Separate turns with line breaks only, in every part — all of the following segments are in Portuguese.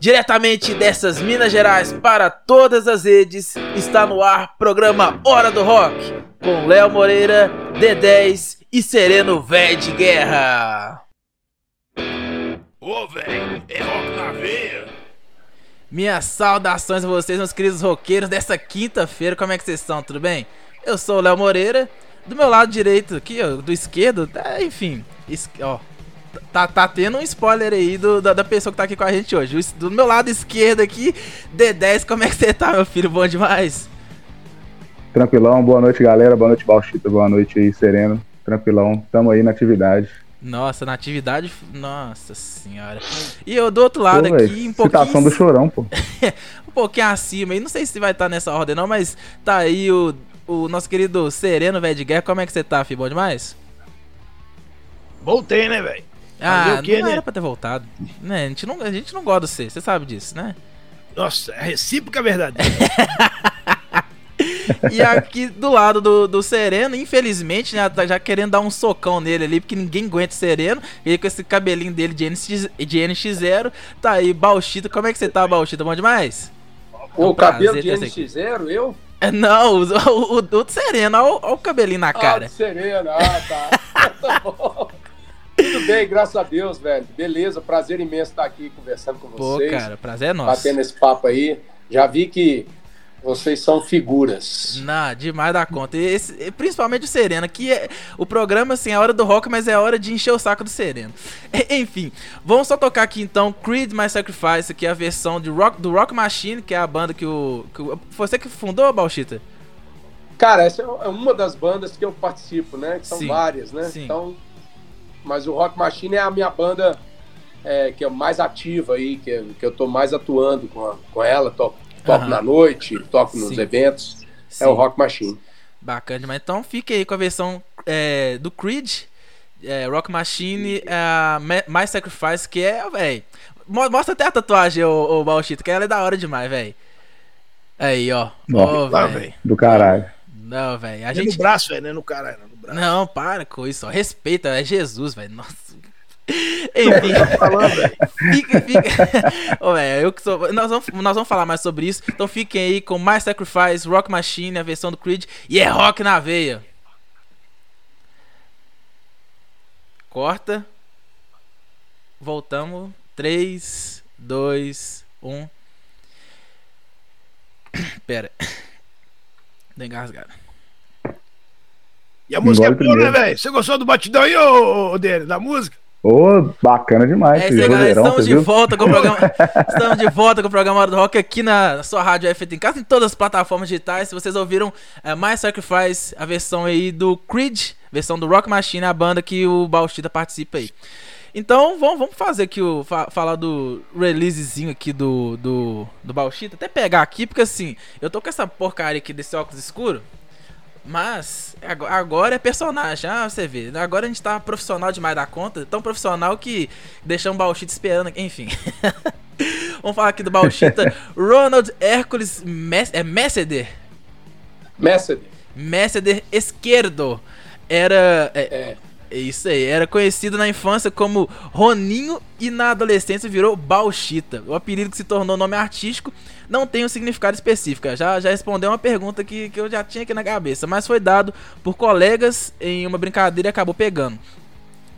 Diretamente dessas Minas Gerais para todas as redes, está no ar programa Hora do Rock, com Léo Moreira, D10 e Sereno Véi de Guerra.
Ô, velho, é rock na veia.
Minhas saudações a vocês, meus queridos roqueiros, dessa quinta-feira, como é que vocês estão, tudo bem? Eu sou o Léo Moreira, do meu lado direito aqui, ó, do esquerdo, tá, enfim, es ó, tá, tá tendo um spoiler aí do, da, da, pessoa que tá aqui com a gente hoje. Do meu lado esquerdo aqui, D10, como é que você tá, meu filho? Bom demais?
Tranquilão, boa noite, galera. Boa noite, Balchita. Boa noite aí, Sereno. Tranquilão, tamo aí na atividade.
Nossa, na atividade. Nossa senhora. E eu do outro lado
pô,
aqui,
véio,
um pouquinho.
Citação do chorão, pô.
um pouquinho acima aí. Não sei se vai estar tá nessa ordem, não, mas tá aí o, o nosso querido Sereno, velho de guerra. Como é que você tá, filho? Bom demais?
Voltei, né, velho?
Ah, quê, não né? era pra ter voltado. Né? A, gente não, a gente não gosta de você, você sabe disso, né?
Nossa, é recíproca verdade.
e aqui do lado do, do Sereno, infelizmente, né, tá já querendo dar um socão nele ali, porque ninguém aguenta o Sereno. Ele com esse cabelinho dele de, NX, de NX0. Tá aí, Bauchita. Como é que você tá, Bauchita? Bom demais?
O é um cabelo de NX0, eu?
É, não, o, o, o, o Sereno, olha o, olha o cabelinho na cara. Ah,
Sereno, ah, tá. tá bom. Tudo bem, graças a Deus, velho. Beleza, prazer imenso estar aqui conversando com vocês.
Pô, cara, prazer é nosso.
Batendo esse papo aí. Já vi que vocês são figuras.
Não, demais da conta. Esse, principalmente o Sereno, que é o programa, assim, é hora do rock, mas é hora de encher o saco do Sereno. Enfim, vamos só tocar aqui então Creed My Sacrifice, que é a versão de rock, do Rock Machine, que é a banda que o. Que o você que fundou, Balchita?
Cara, essa é uma das bandas que eu participo, né? Que são Sim. várias, né? Sim. Então mas o Rock Machine é a minha banda é, que é mais ativa aí, que, que eu tô mais atuando com, a, com ela, toco, toco uhum. na noite, toco nos Sim. eventos, Sim. é o Rock Machine.
Bacana demais. Então fique aí com a versão é, do Creed, é, Rock Machine, é, My Sacrifice, que é, velho. Mostra até a tatuagem, o, o Balchito, que ela é da hora demais, velho. Aí, ó.
Ó, oh, Do caralho.
Não, velho. A
é
gente...
no braço, velho, não é no caralho.
Não, para com isso. Ó. Respeita, é Jesus, velho. Nossa. Enfim, falando, fica, fica. Ô, véio, eu que sou. Nós vamos, nós vamos falar mais sobre isso. Então fiquem aí com My Sacrifice, Rock Machine, a versão do Creed. E é rock na veia. Corta. Voltamos. 3, 2, 1. Pera. Deu engasgado.
E a música é boa, né, velho? Você gostou do batidão aí, ô, ô dele, da música?
Ô, oh, bacana demais.
É isso aí, galera. Estamos de volta com o programa. estamos de volta com o programa Hora do Rock aqui na sua rádio F em casa, em todas as plataformas digitais. Se vocês ouviram é, My Sacrifice, a versão aí do Creed, versão do Rock Machine, a banda que o Baustida participa aí. Então, vamos, vamos fazer aqui o. Fa falar do releasezinho aqui do, do, do Bauchita. Até pegar aqui, porque assim, eu tô com essa porcaria aqui desse óculos escuro. Mas agora é personagem, ah, você vê. Agora a gente tá profissional demais da conta, tão profissional que deixamos o Bauchita esperando, enfim. Vamos falar aqui do Bauchita. Ronald Hércules Mes é Messeder.
Messeder.
Messeder esquerdo. Era. É, é. É. Isso aí, era conhecido na infância como Roninho e na adolescência virou Bauchita, o apelido que se tornou nome artístico não tem um significado específico. Já, já respondeu uma pergunta que, que eu já tinha aqui na cabeça, mas foi dado por colegas em uma brincadeira e acabou pegando.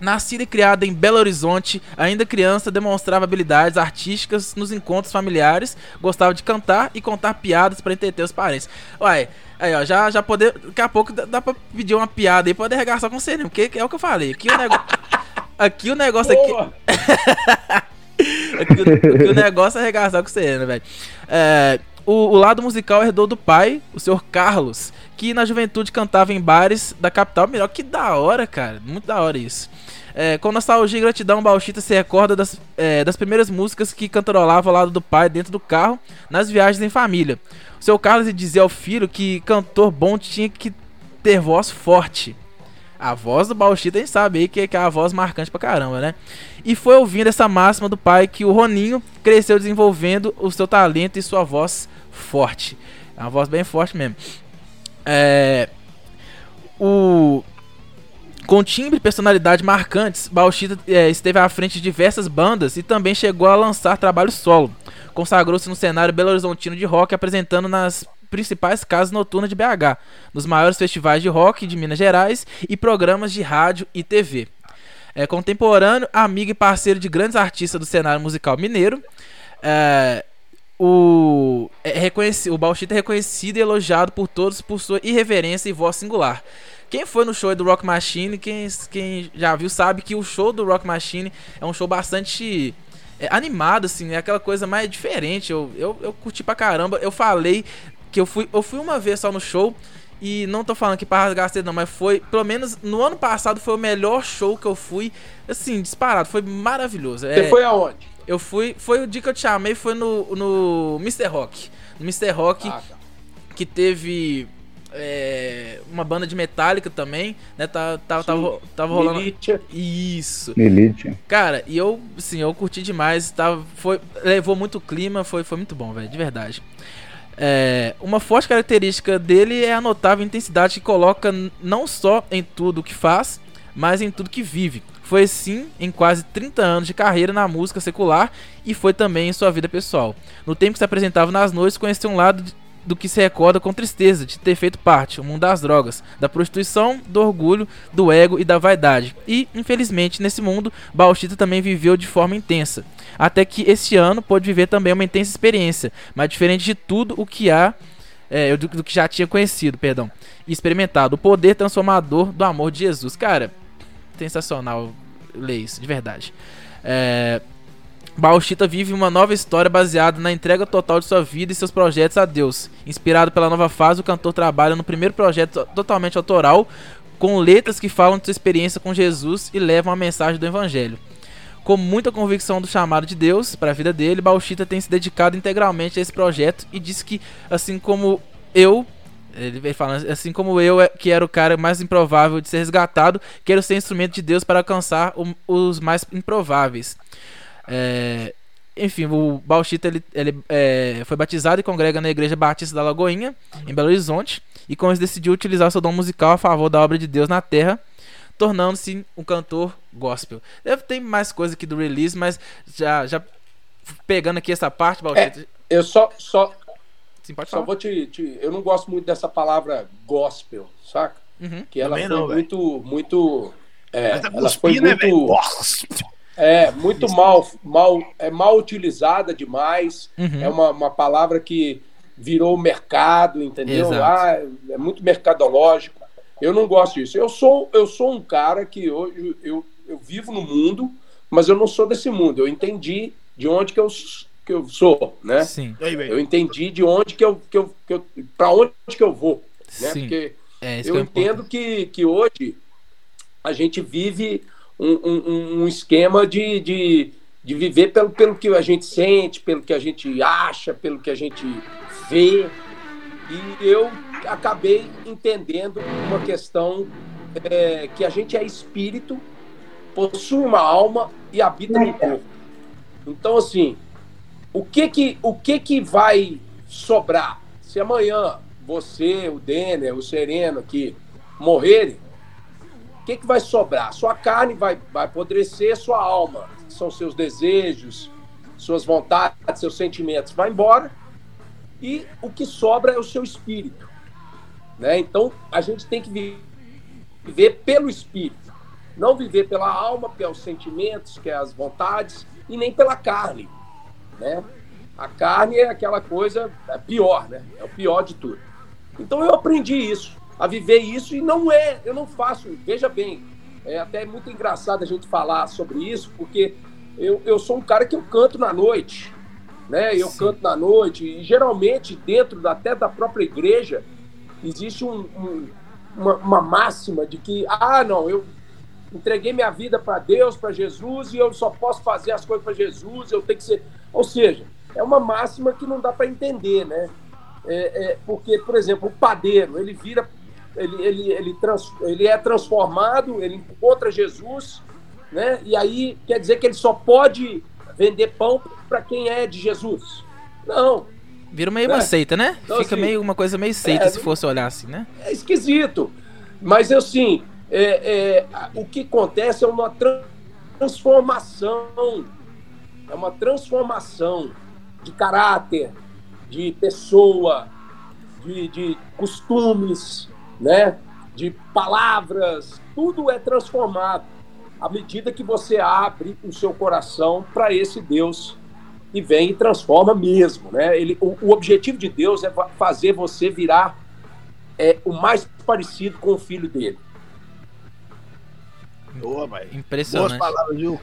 Nascida e criada em Belo Horizonte, ainda criança demonstrava habilidades artísticas nos encontros familiares, gostava de cantar e contar piadas para entreter os parentes. Uai, aí ó, já, já poder. Daqui a pouco dá, dá pra pedir uma piada aí, pode arregaçar com você, né? Porque é o que eu falei. Aqui o negócio. Aqui o negócio aqui. aqui, aqui o negócio é arregaçar com você, né, velho? É, o, o, lado musical herdou do pai, o senhor Carlos, que na juventude cantava em bares da capital. Melhor que da hora, cara. Muito da hora isso. É, com nostalgia e gratidão, Bauchita se recorda das, é, das primeiras músicas que cantarolava ao lado do pai dentro do carro, nas viagens em família. O seu Carlos dizia ao filho que cantor bom tinha que ter voz forte. A voz do Bauchita a gente sabe aí que, que é a voz marcante pra caramba, né? E foi ouvindo essa máxima do pai que o Roninho cresceu desenvolvendo o seu talento e sua voz forte. É uma voz bem forte mesmo. É, o, com timbre e personalidade marcantes, Bauchita é, esteve à frente de diversas bandas e também chegou a lançar trabalho solo. consagrou-se no cenário belo horizontino de rock, apresentando nas principais casas noturnas de BH, nos maiores festivais de rock de Minas Gerais e programas de rádio e TV. É contemporâneo, amigo e parceiro de grandes artistas do cenário musical mineiro. É, o, é reconhecido, o é reconhecido e elogiado por todos por sua irreverência e voz singular. Quem foi no show do Rock Machine, quem, quem já viu, sabe que o show do Rock Machine é um show bastante é, animado, assim, é aquela coisa mais diferente. Eu, eu, eu curti pra caramba. Eu falei que eu fui, eu fui uma vez só no show. E não tô falando que para rasgar cedo não, mas foi, pelo menos no ano passado foi o melhor show que eu fui, assim, disparado, foi maravilhoso.
Você é, foi aonde?
Eu fui, foi o dia que eu te chamei, foi no, no Mr. Rock. No Mr. Rock, ah, tá. que teve é, uma banda de Metallica também, né? Tá, tá, tava, tava rolando. Militia. Isso.
Militia.
Cara, e eu, assim, eu curti demais. Tava, foi, levou muito clima, foi, foi muito bom, velho, de verdade. É, uma forte característica dele é a notável intensidade que coloca não só em tudo que faz, mas em tudo que vive. Foi assim em quase 30 anos de carreira na música secular e foi também em sua vida pessoal. No tempo que se apresentava nas noites, conheceu um lado do que se recorda com tristeza de ter feito parte, o mundo das drogas, da prostituição, do orgulho, do ego e da vaidade. E, infelizmente, nesse mundo, Bauxita também viveu de forma intensa. Até que este ano pôde viver também uma intensa experiência, mas diferente de tudo o que há, é, do, do que já tinha conhecido, perdão, e experimentado, o poder transformador do amor de Jesus. Cara, sensacional ler isso, de verdade. É, Bauxita vive uma nova história baseada na entrega total de sua vida e seus projetos a Deus. Inspirado pela nova fase, o cantor trabalha no primeiro projeto totalmente autoral, com letras que falam de sua experiência com Jesus e levam a mensagem do Evangelho. Com muita convicção do chamado de Deus para a vida dele, Bauxita tem se dedicado integralmente a esse projeto e diz que, assim como eu, ele falando, assim como eu, que era o cara mais improvável de ser resgatado, quero ser instrumento de Deus para alcançar os mais improváveis. É, enfim, o Bauchita ele, ele é, foi batizado e congrega na Igreja Batista da Lagoinha, em Belo Horizonte, e com isso decidiu utilizar seu dom musical a favor da obra de Deus na Terra, tornando-se um cantor gospel. Deve ter mais coisa aqui do release, mas já, já pegando aqui essa parte,
Bauchita. É, eu só, só, Sim, pode falar. Só vou te, te, Eu não gosto muito dessa palavra gospel, saca? Uhum. Que ela Também foi não, muito, muito. É, Mas ela foi né, muito. É, muito mal, mal, é mal utilizada demais. Uhum. É uma, uma palavra que virou mercado, entendeu? Ah, é muito mercadológico. Eu não gosto disso. Eu sou, eu sou um cara que hoje eu, eu vivo no mundo, mas eu não sou desse mundo. Eu entendi de onde que eu, que eu sou, né? Sim. Eu entendi de onde que eu, que eu, que eu para onde que eu vou, né? Sim. Porque é, eu entendo que, que hoje a gente vive um, um, um esquema de, de, de viver pelo, pelo que a gente sente, pelo que a gente acha, pelo que a gente vê. E eu acabei entendendo uma questão é, que a gente é espírito, possui uma alma e habita no corpo. Então, assim, o que que, o que que vai sobrar? Se amanhã você, o Denner, o Sereno aqui morrerem, que, que vai sobrar? Sua carne vai, vai apodrecer, sua alma, são seus desejos, suas vontades, seus sentimentos, vai embora e o que sobra é o seu espírito. Né? Então a gente tem que viver pelo espírito, não viver pela alma, pelos sentimentos, que é as vontades, e nem pela carne. Né? A carne é aquela coisa é pior, né? É o pior de tudo. Então eu aprendi isso a viver isso e não é, eu não faço, veja bem, é até muito engraçado a gente falar sobre isso, porque eu, eu sou um cara que eu canto na noite, né? Eu Sim. canto na noite e geralmente dentro da, até da própria igreja existe um, um, uma, uma máxima de que, ah, não, eu entreguei minha vida para Deus, para Jesus, e eu só posso fazer as coisas para Jesus, eu tenho que ser. Ou seja, é uma máxima que não dá para entender, né? É, é, porque, por exemplo, o padeiro, ele vira ele, ele, ele, trans, ele é transformado, ele encontra Jesus, né? E aí quer dizer que ele só pode vender pão para quem é de Jesus. Não.
Vira meio né? uma seita, né? Então, Fica assim, meio uma coisa meio seita é, se fosse olhar assim, né?
É esquisito. Mas assim, é, é, o que acontece é uma transformação. É uma transformação. de caráter, de pessoa, de, de costumes, né? de palavras, tudo é transformado à medida que você abre o seu coração para esse Deus e vem e transforma mesmo, né? Ele, o, o objetivo de Deus é fazer você virar é, o mais parecido com o filho dele.
Boa, Impressionante. Boas palavras, viu?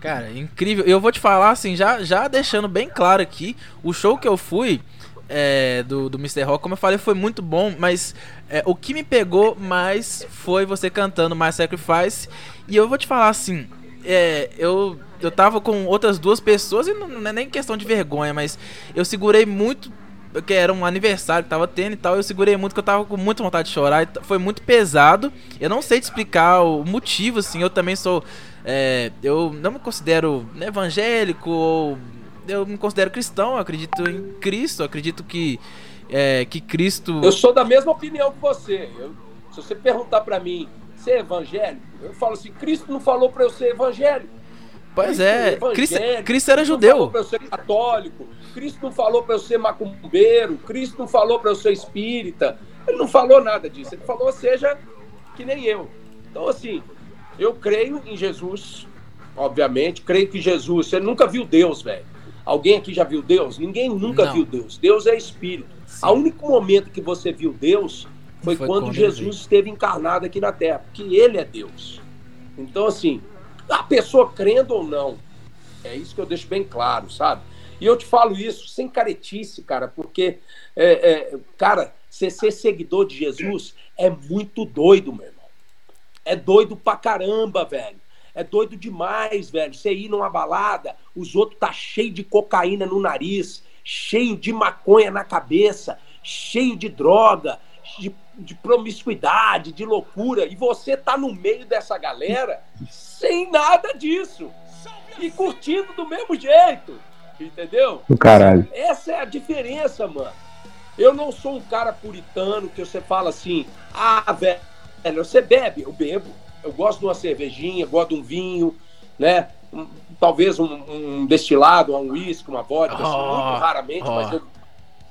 Cara, incrível. Eu vou te falar assim, já, já deixando bem claro aqui, o show que eu fui é, do, do Mr. Rock, como eu falei, foi muito bom, mas é, o que me pegou mais foi você cantando My Sacrifice. E eu vou te falar assim, é, eu, eu tava com outras duas pessoas, e não, não é nem questão de vergonha, mas eu segurei muito que era um aniversário que tava tendo e tal, eu segurei muito, que eu tava com muita vontade de chorar, foi muito pesado. Eu não sei te explicar o motivo, assim, eu também sou. É, eu não me considero né, evangélico ou. Eu me considero cristão, eu acredito em Cristo, acredito que. É, que Cristo.
Eu sou da mesma opinião que você. Eu, se você perguntar para mim, você é evangélico? Eu falo assim: Cristo não falou para eu ser evangélico.
Pois é, Cristo, Cristo era judeu.
Não falou para eu ser católico, Cristo não falou para eu ser macumbeiro, Cristo não falou para eu ser espírita. Ele não falou nada disso. Ele falou, seja que nem eu. Então, assim, eu creio em Jesus, obviamente. Creio que Jesus, você nunca viu Deus, velho. Alguém aqui já viu Deus? Ninguém nunca não. viu Deus. Deus é espírito. Sim. O único momento que você viu Deus foi, foi quando Jesus esteve encarnado aqui na Terra, porque Ele é Deus. Então, assim, a pessoa crendo ou não, é isso que eu deixo bem claro, sabe? E eu te falo isso sem caretice, cara, porque, é, é, cara, você ser seguidor de Jesus é muito doido, meu irmão. É doido pra caramba, velho. É doido demais, velho. Você ir numa balada, os outros tá cheio de cocaína no nariz, cheio de maconha na cabeça, cheio de droga, de, de promiscuidade, de loucura, e você tá no meio dessa galera sem nada disso. E curtindo do mesmo jeito. Entendeu?
Do caralho.
Essa é a diferença, mano. Eu não sou um cara puritano que você fala assim, ah, velho, você bebe? Eu bebo. Eu gosto de uma cervejinha, gosto de um vinho, né? Um, talvez um, um, destilado, um uísque, uma vodka, oh, assim, muito raramente, oh. mas eu,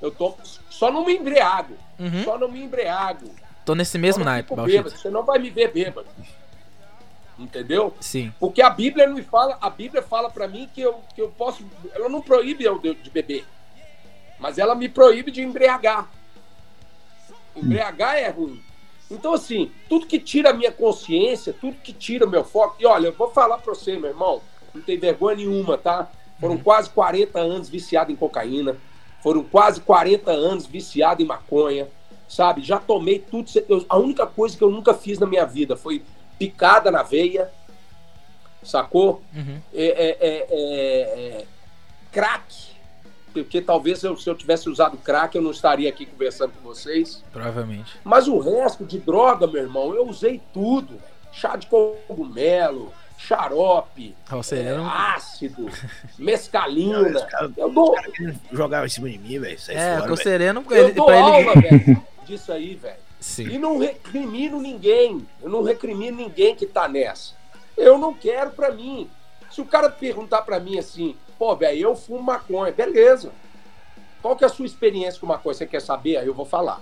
eu tomo. Só não me embriago. Uhum. Só não me embriago.
Tô nesse mesmo naipe,
bêbado, Você não vai me ver bêbado. Entendeu?
Sim.
Porque a Bíblia não fala, a Bíblia fala para mim que eu, que eu posso, ela não proíbe eu de, de beber, mas ela me proíbe de embriagar. Embriagar é ruim. Então, assim, tudo que tira a minha consciência, tudo que tira o meu foco. E olha, eu vou falar pra você, meu irmão, não tem vergonha nenhuma, tá? Foram uhum. quase 40 anos viciado em cocaína, foram quase 40 anos viciado em maconha, sabe? Já tomei tudo. a única coisa que eu nunca fiz na minha vida foi picada na veia, sacou? Uhum. É, é, é, é, crack, porque talvez eu, se eu tivesse usado crack eu não estaria aqui conversando com vocês.
Provavelmente.
Mas o resto de droga, meu irmão, eu usei tudo. Chá de cogumelo, xarope, é, ácido, mescalina.
Cara, eu dou... jogava em cima de mim, velho.
É, o sereno,
eu dou aula, velho, disso aí, velho. Sim. E não recrimino ninguém. Eu não recrimino ninguém que tá nessa. Eu não quero para mim. Se o cara perguntar para mim assim, pô, velho, eu fumo maconha, beleza. Qual que é a sua experiência com maconha? Você quer saber? Aí eu vou falar.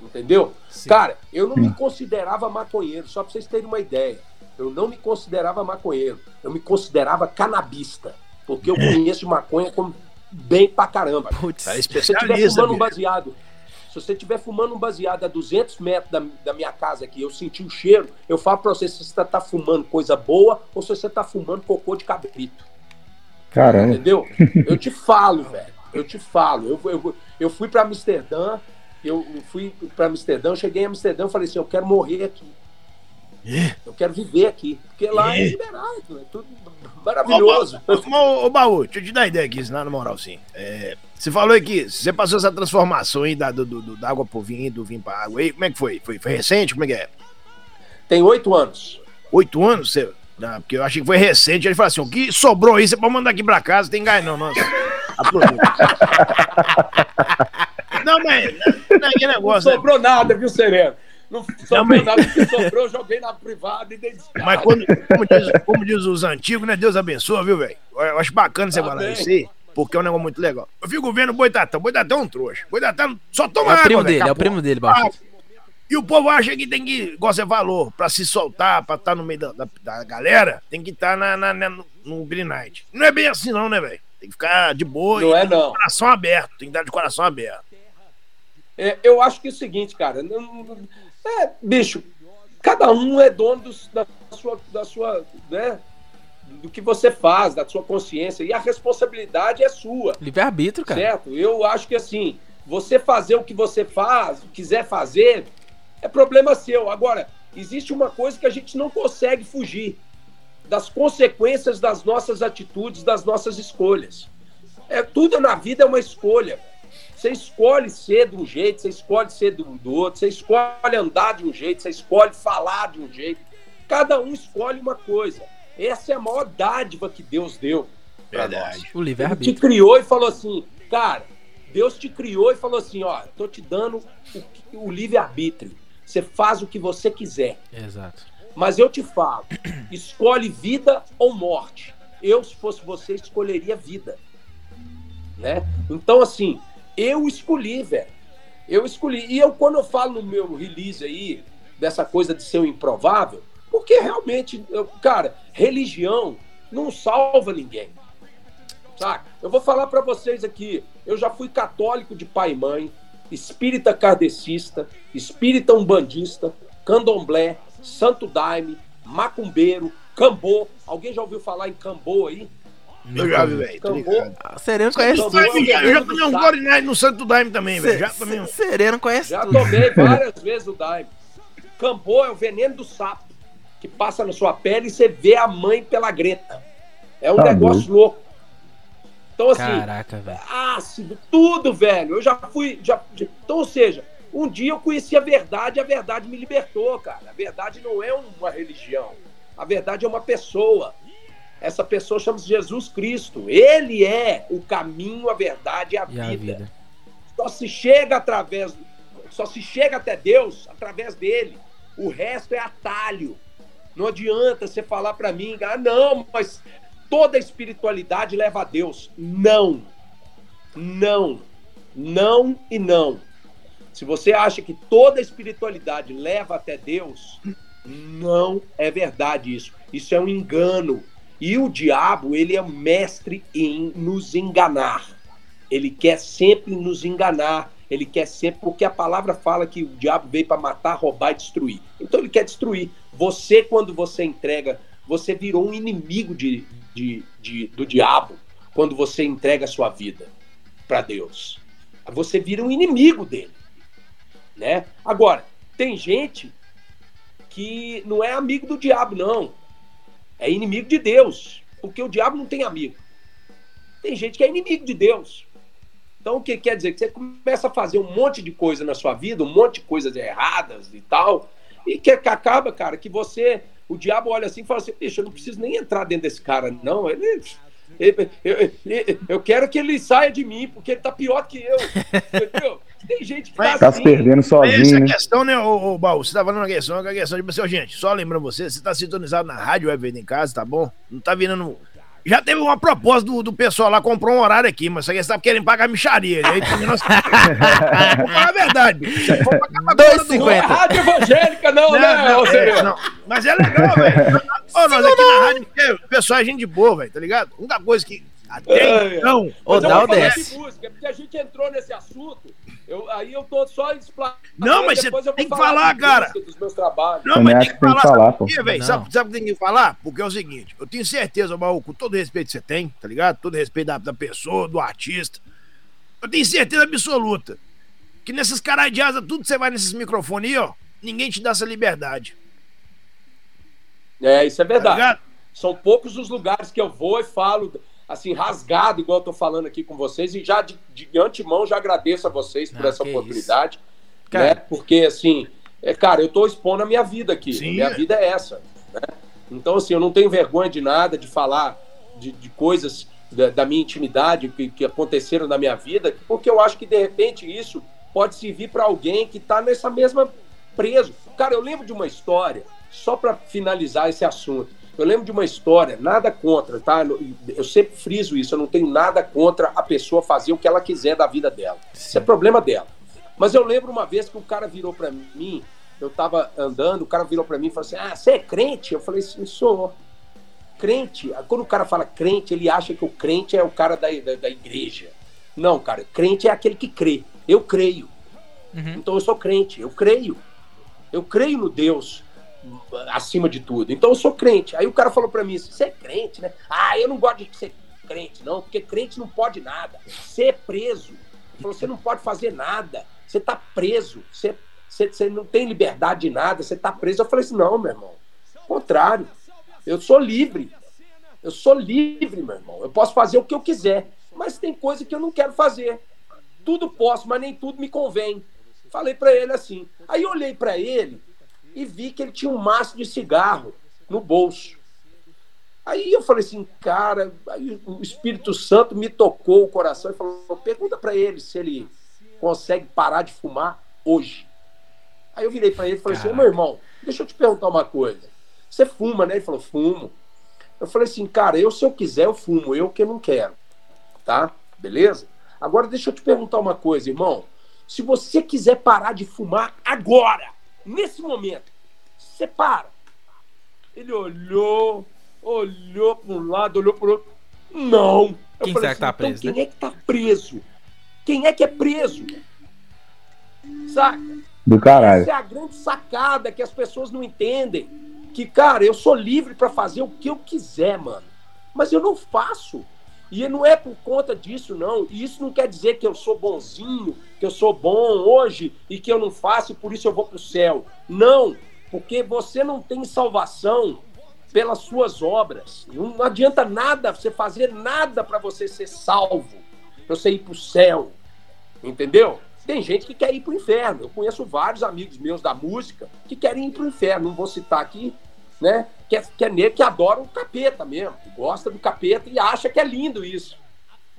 Entendeu? Sim. Cara, eu não me considerava maconheiro, só pra vocês terem uma ideia. Eu não me considerava maconheiro. Eu me considerava canabista. Porque eu conheço maconha como bem pra caramba.
Putz,
é Se você estiver fumando um baseado se você estiver fumando um baseado a 200 metros da, da minha casa aqui, eu senti o cheiro, eu falo pra você se você está tá fumando coisa boa ou se você está fumando cocô de cabrito.
Caramba.
Entendeu? Eu te falo, velho. Eu te falo. Eu, eu, eu fui para Amsterdã, eu fui para Amsterdã, cheguei em Amsterdã e falei assim: eu quero morrer aqui. É. Eu quero viver aqui. Porque lá é, é liberado, é tudo maravilhoso.
Ô, ô, Baú, deixa eu te dar uma ideia aqui, na moral, sim. É, você falou aqui, você passou essa transformação aí da, do, do, da água pro vinho, do vinho pra água aí. Como é que foi? Foi, foi recente? Como é que é?
Tem oito anos.
Oito anos? Você... Não, porque eu achei que foi recente. Ele falou assim: o que sobrou aí, você pode mandar aqui pra casa, tem ganho não, nossa. não, mas não é que negócio.
Não sobrou né? nada, viu, Sereno? Não sobrou nada, o que sobrou, eu joguei na privada e dei descarga.
Mas quando, como, diz, como diz os antigos, né? Deus abençoa, viu, velho? Eu acho bacana você falar isso aí. porque é um negócio muito legal. Eu fico vendo o Boitatão. Boitatão é um trouxa. Boitatão só toma
é
água.
O primo dele, é o primo dele, Baixo. Ah,
e o povo acha que tem que, igual você falou, pra se soltar, pra estar tá no meio da, da, da, galera, tem que estar tá na, na, na, no, no Green Night. Não é bem assim, não, né, velho? Tem que ficar de boa.
Não é, não.
coração aberto, tem que estar de coração aberto.
É, eu acho que é o seguinte, cara. É, bicho, cada um é dono dos, da sua, da sua, né? Do que você faz, da sua consciência. E a responsabilidade é sua.
Livre-arbítrio, cara.
Certo? Eu acho que assim, você fazer o que você faz, quiser fazer, é problema seu. Agora, existe uma coisa que a gente não consegue fugir das consequências das nossas atitudes, das nossas escolhas. É tudo na vida é uma escolha. Você escolhe ser de um jeito, você escolhe ser do, outro, você escolhe andar de um jeito, você escolhe falar de um jeito. Cada um escolhe uma coisa. Essa é a maior dádiva que Deus deu.
Verdade.
O livre
Ele te criou e falou assim, cara, Deus te criou e falou assim, ó, tô te dando o, o livre arbítrio. Você faz o que você quiser.
Exato.
Mas eu te falo, escolhe vida ou morte. Eu, se fosse você, escolheria vida. Né? Então, assim, eu escolhi, velho. Eu escolhi. E eu, quando eu falo no meu release aí, dessa coisa de ser o improvável, porque realmente, eu, cara, religião não salva ninguém. Saca? Eu vou falar para vocês aqui. Eu já fui católico de pai e mãe, espírita kardecista, espírita umbandista, candomblé, santo daime, macumbeiro, cambô. Alguém já ouviu falar em cambô aí?
Eu já vi, velho.
Ah, Sereno conhece tudo.
eu já tomei um gole no Santo Daime também, velho. Já tomei um.
Sereno conhece
já
tudo.
Já tomei várias vezes o Daime. Cambô é o veneno do sapo que passa na sua pele e você vê a mãe pela greta. É um tá negócio bom. louco. Então, assim.
Caraca, velho.
Ácido, tudo, velho. Eu já fui. Já, então, ou seja, um dia eu conheci a verdade e a verdade me libertou, cara. A verdade não é uma religião. A verdade é uma pessoa. Essa pessoa chama-se Jesus Cristo. Ele é o caminho, a verdade e a, e vida. a vida. Só se chega através, só se chega até Deus através dele. O resto é atalho. Não adianta você falar para mim, ah, não, mas toda espiritualidade leva a Deus. Não. Não. Não e não. Se você acha que toda espiritualidade leva até Deus, não é verdade isso. Isso é um engano. E o diabo, ele é mestre em nos enganar. Ele quer sempre nos enganar. Ele quer sempre, porque a palavra fala que o diabo veio para matar, roubar e destruir. Então ele quer destruir. Você, quando você entrega, você virou um inimigo de, de, de do diabo quando você entrega a sua vida para Deus. Você vira um inimigo dele. Né? Agora, tem gente que não é amigo do diabo, não é inimigo de Deus, porque o diabo não tem amigo. Tem gente que é inimigo de Deus. Então, o que quer dizer? Que você começa a fazer um monte de coisa na sua vida, um monte de coisas erradas e tal, e que, que acaba, cara, que você, o diabo olha assim e fala assim: Bicho, eu não preciso nem entrar dentro desse cara, não. Ele, eu, eu, eu, quero que ele saia de mim, porque ele tá pior que eu. Entendeu? Tem gente que
tá, tá assim. se perdendo sozinho. Essa
né? questão, né, ô, ô Baú? Você tá falando uma questão, uma questão de assim, gente, só lembrando você, você tá sintonizado na rádio Web em casa, tá bom? Não tá vindo no. Já teve uma proposta do, do pessoal lá, comprou um horário aqui, mas você sabe querendo pagar micharia. Aí terminou assim. Vou falar a verdade.
2,50.
Rádio evangélica, não, não né? Não,
é, não. Mas é legal, velho. nós aqui na rádio, o pessoal é gente de boa, velho, tá ligado? Única coisa que até então.
Ô, dá o desce.
Música, porque a gente entrou nesse assunto. Eu, aí eu tô só explanando.
Não, mas você tem que falar, cara.
Dos meus trabalhos.
Não, mas tem que, falar, falar pô. Sabe, sabe, sabe o que tem que falar? Porque é o seguinte, eu tenho certeza, Baú, com todo o respeito que você tem, tá ligado? Todo o respeito da, da pessoa, do artista. Eu tenho certeza absoluta que nessas caras de asa, tudo que você vai nesses microfones aí, ó, ninguém te dá essa liberdade.
É, isso é verdade. Tá São poucos os lugares que eu vou e falo assim, rasgado, igual eu tô falando aqui com vocês, e já de, de antemão já agradeço a vocês por ah, essa oportunidade, né? Porque, assim, é, cara, eu tô expondo a minha vida aqui. Sim, minha vida é essa. Né? Então, assim, eu não tenho vergonha de nada, de falar de, de coisas da, da, minha intimidade que, que aconteceram na minha vida, porque eu acho que, de repente, isso pode servir para alguém que tá nessa mesma preso. Cara, eu lembro de uma história, só para finalizar esse assunto. Eu lembro de uma história, nada contra, tá? Eu sempre friso isso, eu não tenho nada contra a pessoa fazer o que ela quiser da vida dela. Sim. Isso é problema dela. Mas eu lembro uma vez que o cara virou para mim, eu tava andando, o cara virou para mim e falou assim: Ah, você é crente? Eu falei assim: sou. Crente, quando o cara fala crente, ele acha que o crente é o cara da, da, da igreja. Não, cara, crente é aquele que crê. Eu creio. Uhum. Então eu sou crente, eu creio. Eu creio no Deus acima de tudo. Então eu sou crente. Aí o cara falou para mim: você é crente, né? Ah, eu não gosto de ser crente, não, porque crente não pode nada. Ser preso. Ele falou: você não pode fazer nada. Você tá preso. Você, você, você não tem liberdade de nada. Você tá preso. Eu falei assim: não, meu irmão. Contrário. Eu sou livre. Eu sou livre, meu irmão. Eu posso fazer o que eu quiser. Mas tem coisa que eu não quero fazer. Tudo posso, mas nem tudo me convém. Falei para ele assim. Aí eu olhei para ele e vi que ele tinha um maço de cigarro no bolso. Aí eu falei assim, cara, o Espírito Santo me tocou o coração e falou: pergunta para ele se ele consegue parar de fumar hoje. Aí eu virei para ele e falei Caraca. assim: meu irmão, deixa eu te perguntar uma coisa. Você fuma, né? Ele falou: fumo. Eu falei assim, cara, eu se eu quiser eu fumo, eu que não quero. Tá? Beleza? Agora deixa eu te perguntar uma coisa, irmão. Se você quiser parar de fumar agora, nesse momento, você para. Ele olhou, olhou para um lado, olhou para o outro. Não.
Eu quem será assim, que tá
então
preso?
Quem
né?
é que tá preso? Quem é que é preso? Saca?
Do caralho.
Essa é a grande sacada que as pessoas não entendem. Que, cara, eu sou livre para fazer o que eu quiser, mano. Mas eu não faço. E não é por conta disso, não. E isso não quer dizer que eu sou bonzinho, que eu sou bom hoje e que eu não faço e por isso eu vou para o céu. Não, porque você não tem salvação pelas suas obras. Não adianta nada você fazer nada para você ser salvo, para você ir para o céu. Entendeu? Tem gente que quer ir para o inferno. Eu conheço vários amigos meus da música que querem ir para o inferno. Não vou citar aqui né? Que é, que é negro que adora o capeta mesmo, que gosta do capeta e acha que é lindo isso.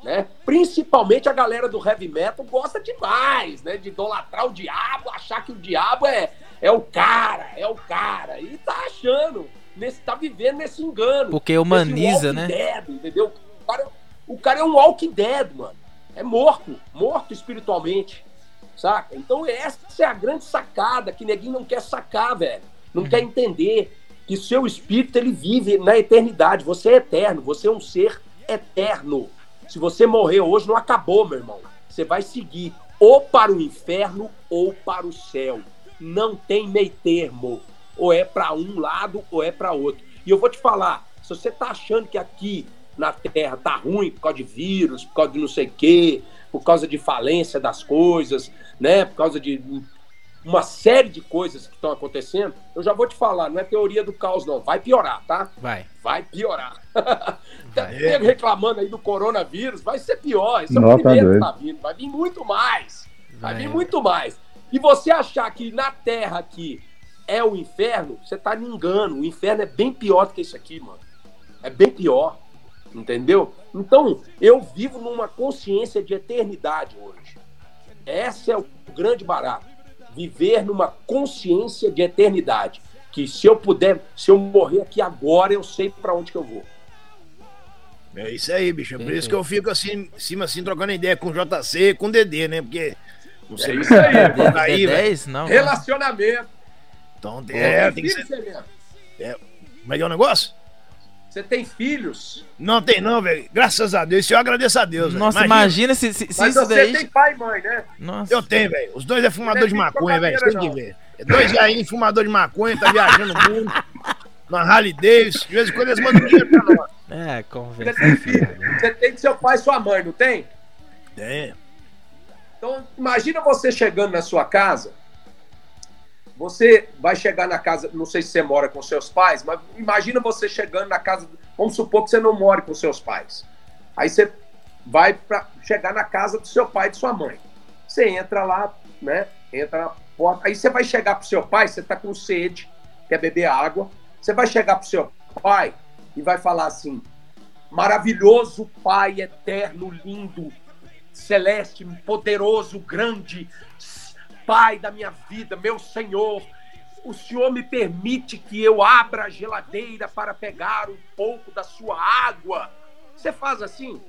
Né? Principalmente a galera do heavy metal gosta demais, né? De idolatrar o diabo, achar que o diabo é, é o cara, é o cara. E tá achando, nesse, tá vivendo nesse engano.
Porque humaniza, né?
Dead, entendeu? O cara, o cara é um walking dead, mano. É morto, morto espiritualmente. Saca? Então essa é a grande sacada que ninguém não quer sacar, velho. Não uhum. quer entender que seu espírito ele vive na eternidade. Você é eterno, você é um ser eterno. Se você morrer hoje, não acabou, meu irmão. Você vai seguir ou para o inferno ou para o céu. Não tem meio termo. Ou é para um lado ou é para outro. E eu vou te falar, se você tá achando que aqui na Terra tá ruim por causa de vírus, por causa de não sei o quê, por causa de falência das coisas, né? Por causa de uma série de coisas que estão acontecendo, eu já vou te falar, não é teoria do caos, não. Vai piorar, tá?
Vai.
Vai piorar. Vai. reclamando aí do coronavírus, vai ser pior. Esse é o primeiro que tá vindo. Vai vir muito mais. Vai, vai vir muito mais. E você achar que na Terra aqui é o inferno, você tá me engano. O inferno é bem pior do que isso aqui, mano. É bem pior. Entendeu? Então, eu vivo numa consciência de eternidade hoje. Esse é o grande barato viver numa consciência de eternidade. Que se eu puder, se eu morrer aqui agora, eu sei para onde que eu vou.
É isso aí, bicho. É por isso que eu fico assim, em cima assim, trocando ideia com o JC com o Dedê, né? Porque.
Não sei é isso aí,
tá aí, velho. Não.
Relacionamento.
Então, é, tem que ser. É, como é que é o negócio?
Você tem filhos?
Não tem não, velho. Graças a Deus. Isso eu agradeço a Deus.
Nossa, imagina, imagina se, se, se
Mas
isso
você
daí...
tem pai e mãe, né?
Nossa. Eu tenho, velho. Os dois é fumador de maconha, velho. Tem que ver. É dois aí, fumador de maconha, tá viajando o mundo. Na Harley Davis. De vez em quando eles mandam dinheiro pra nós.
É, conversa.
Você tem filho. Você tem seu pai e sua mãe, não tem?
Tem.
Então, imagina você chegando na sua casa você vai chegar na casa, não sei se você mora com seus pais, mas imagina você chegando na casa, vamos supor que você não mora com seus pais. Aí você vai para chegar na casa do seu pai e de sua mãe. Você entra lá, né? Entra na porta. Aí você vai chegar pro seu pai, você tá com sede, quer beber água. Você vai chegar pro seu pai e vai falar assim: maravilhoso Pai eterno, lindo, celeste, poderoso, grande, Pai da minha vida, meu Senhor, o senhor me permite que eu abra a geladeira para pegar um pouco da sua água? Você faz assim?